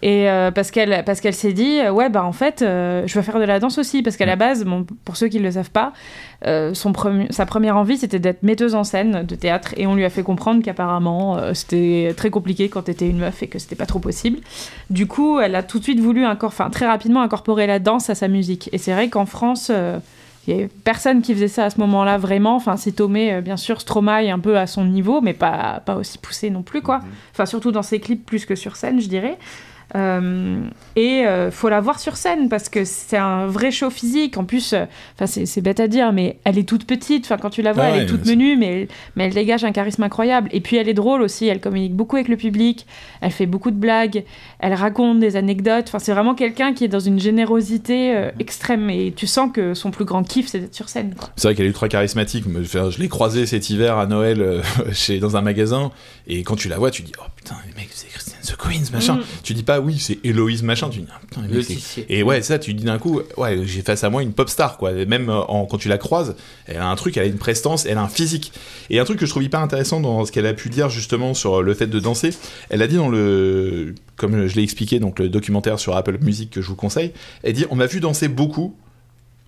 Et euh, parce qu'elle parce qu'elle s'est dit euh, ouais bah en fait euh, je veux faire de la danse aussi. Parce qu'à la base bon, pour ceux qui ne le savent pas euh, son premi- sa première envie c'était d'être metteuse en scène de théâtre. Et on lui a fait comprendre qu'apparemment c'était très compliqué quand t'étais une meuf et que c'était pas trop possible. Du coup elle a tout de suite voulu enfin très rapidement incorporer la danse à sa musique. Et c'est vrai qu'en France il y avait personne qui faisait ça à ce moment-là vraiment. Enfin c'est Tomé bien sûr Stromae un peu à son niveau mais pas pas aussi poussé non plus quoi. Enfin surtout dans ses clips plus que sur scène je dirais euh, et euh, faut la voir sur scène parce que c'est un vrai show physique. En plus, euh, enfin c'est, c'est bête à dire, mais elle est toute petite. Enfin quand tu la vois, Ah elle ouais, est toute menue, mais mais elle dégage un charisme incroyable. Et puis elle est drôle aussi. Elle communique beaucoup avec le public. Elle fait beaucoup de blagues. Elle raconte des anecdotes. Enfin c'est vraiment quelqu'un qui est dans une générosité euh, extrême. Et tu sens que son plus grand kiff c'est d'être sur scène. C'est vrai qu'elle est ultra charismatique. Je l'ai croisée cet hiver à Noël chez, dans un magasin. Et quand tu la vois, tu dis Oh putain, les mecs, c'est Christian The Queens, machin. Mm. Tu dis pas Oui, c'est Héloïse, machin. Tu dis Ah, putain, Le. Et ouais, ça, tu dis d'un coup Ouais, j'ai face à moi une pop star, quoi. Et Même euh, en- quand tu la croises, elle a un truc, elle a une prestance, elle a un physique. Et un truc que je trouve hyper intéressant dans ce qu'elle a pu dire justement sur le fait de danser, elle a dit dans le. Comme je l'ai expliqué, donc le documentaire sur Apple Music que je vous conseille, elle dit On m'a vu danser beaucoup,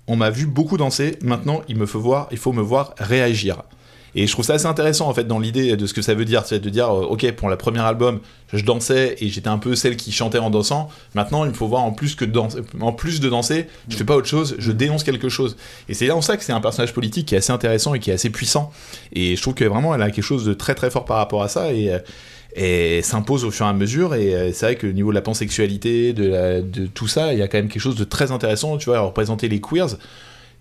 on m'a vu beaucoup danser, maintenant il me faut voir, il faut me voir réagir. Et je trouve ça assez intéressant en fait dans l'idée de ce que ça veut dire, c'est de dire euh, ok pour le premier album je dansais et j'étais un peu celle qui chantait en dansant. Maintenant il me faut voir en plus que danser, en plus de danser, je fais pas autre chose, je dénonce quelque chose. Et c'est là ça que c'est un personnage politique qui est assez intéressant et qui est assez puissant. Et je trouve que vraiment elle a quelque chose de très très fort par rapport à ça et euh, s'impose au fur et à mesure et euh, c'est vrai que au niveau de la pansexualité de, de tout ça il y a quand même quelque chose de très intéressant tu vois à représenter les queers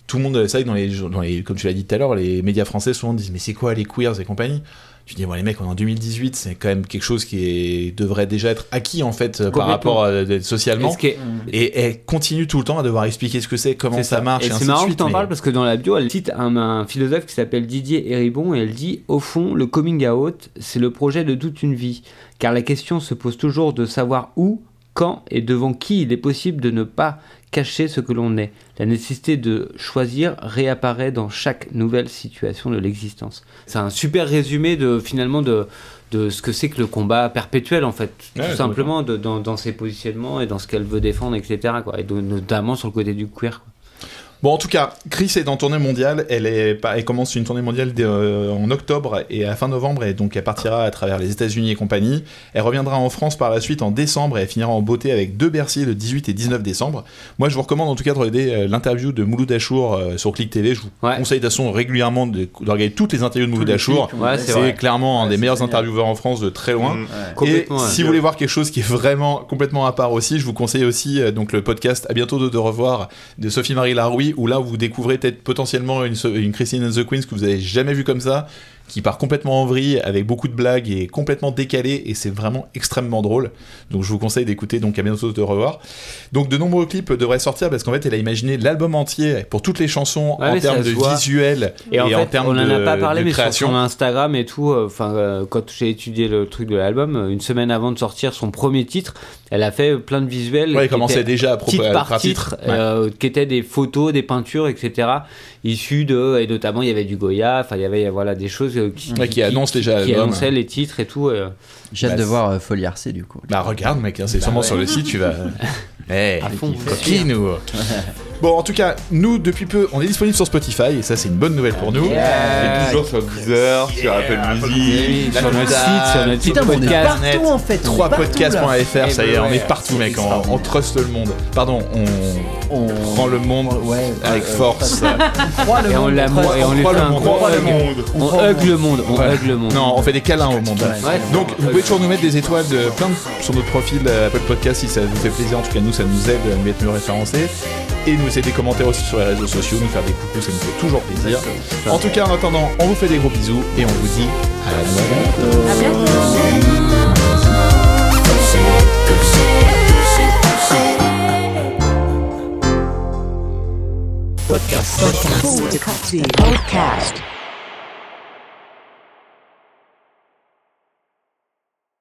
tout le monde c'est vrai que dans les, dans les comme tu l'as dit tout à l'heure les médias français souvent disent mais c'est quoi les queers et compagnie? Tu dis bon les mecs on est en 2018 c'est quand même quelque chose qui est, devrait déjà être acquis en fait euh, par rapport à, socialement. Et et elle continue tout le temps à devoir expliquer ce que c'est comment C'est ça, marche Et ainsi c'est de marrant que suite, tu en mais- parles parce que dans la bio, elle cite un, un philosophe qui s'appelle Didier Héribon et elle dit Au fond, le coming out, c'est le projet de toute une vie. Car la question se pose toujours de savoir où, quand et devant qui il est possible de ne pas cacher ce que l'on est. La nécessité de choisir réapparaît dans chaque nouvelle situation de l'existence. C'est un super résumé de finalement de de ce que c'est que le combat perpétuel en fait Ouais, tout simplement de- dans, dans ses positionnements et dans ce qu'elle veut défendre etc quoi et de- notamment sur le côté du queer quoi. Bon, en tout cas, Chris est en tournée mondiale. Elle, est, pas- elle commence une tournée mondiale euh, en octobre et à fin novembre, et donc elle partira à travers les États-Unis et compagnie. Elle reviendra en France par la suite en décembre et elle finira en beauté avec deux Bercy le 18 et 19 décembre. Moi, je vous recommande en tout cas de regarder euh, l'interview de Mouloud Achour euh, sur Click TV. Je vous Ouais. conseille de toute façon régulièrement de, de regarder toutes les interviews de Mouloud Achour. Ouais, c'est clairement un des meilleurs génial. intervieweurs en France de très loin. Mm. Et si vous voulez voir quelque chose qui est vraiment complètement à part aussi, je vous conseille aussi euh, donc le podcast À bientôt de, de revoir de Sophie-Marie Laroui où là vous découvrez peut-être potentiellement une, Christine and the Queens que vous avez jamais vu comme ça, qui part complètement en vrille avec beaucoup de blagues et complètement décalé et c'est vraiment extrêmement drôle. Donc je vous conseille d'écouter. Donc à bientôt de revoir. Donc de nombreux clips devraient sortir parce qu'en fait elle a imaginé l'album entier pour toutes les chansons en termes de voit. visuel et, Et en, fait, termes on en a pas parlé, mais sur création. son Instagram et tout, euh, enfin, euh, quand j'ai étudié le truc de l'album, euh, une semaine avant de sortir son premier titre, elle a fait plein de visuels. Ouais, qui commençait déjà à titre par titre. euh, qui étaient des photos, des peintures, etc. issues de, et notamment il y avait du Goya, enfin il y avait voilà des choses qui, Ouais, qui annoncent déjà qui l'album. annonçaient les titres et tout. euh. J'ai hâte Bah, de voir euh, Folie RC du coup. Bah regarde mec, hein, c'est sûrement ouais. sur le site, tu vas... Eh, À fond, coquine ou... Bon, en tout cas, nous, depuis peu, on est disponible sur Spotify, et ça, c'est une bonne nouvelle pour nous. Et toujours sur Deezer, sur Apple Music. sur notre site, sur notre site Putain, on est podcast. partout en fait. on est partout, là. 3podcasts.fr, ça y est, on est partout, mec, on, on truste le monde. Pardon, on, On prend le monde Ouais, avec euh, force. on croit le Et on monde, et on le monde, on croit le hug. monde. On croit hug le monde, on hug le monde. Non, on fait des câlins au monde. Donc, vous pouvez toujours nous mettre des étoiles de plein de- sur notre profil euh, Apple Podcast si ça vous fait plaisir. En tout cas, nous, ça nous aide à nous être mieux référencés. Et nous laisser des commentaires aussi sur les réseaux sociaux, nous faire des coucous, ça nous fait toujours plaisir. En tout cas, en attendant, on vous fait des gros bisous et on vous dit à la bientôt. Podcast. Podcast.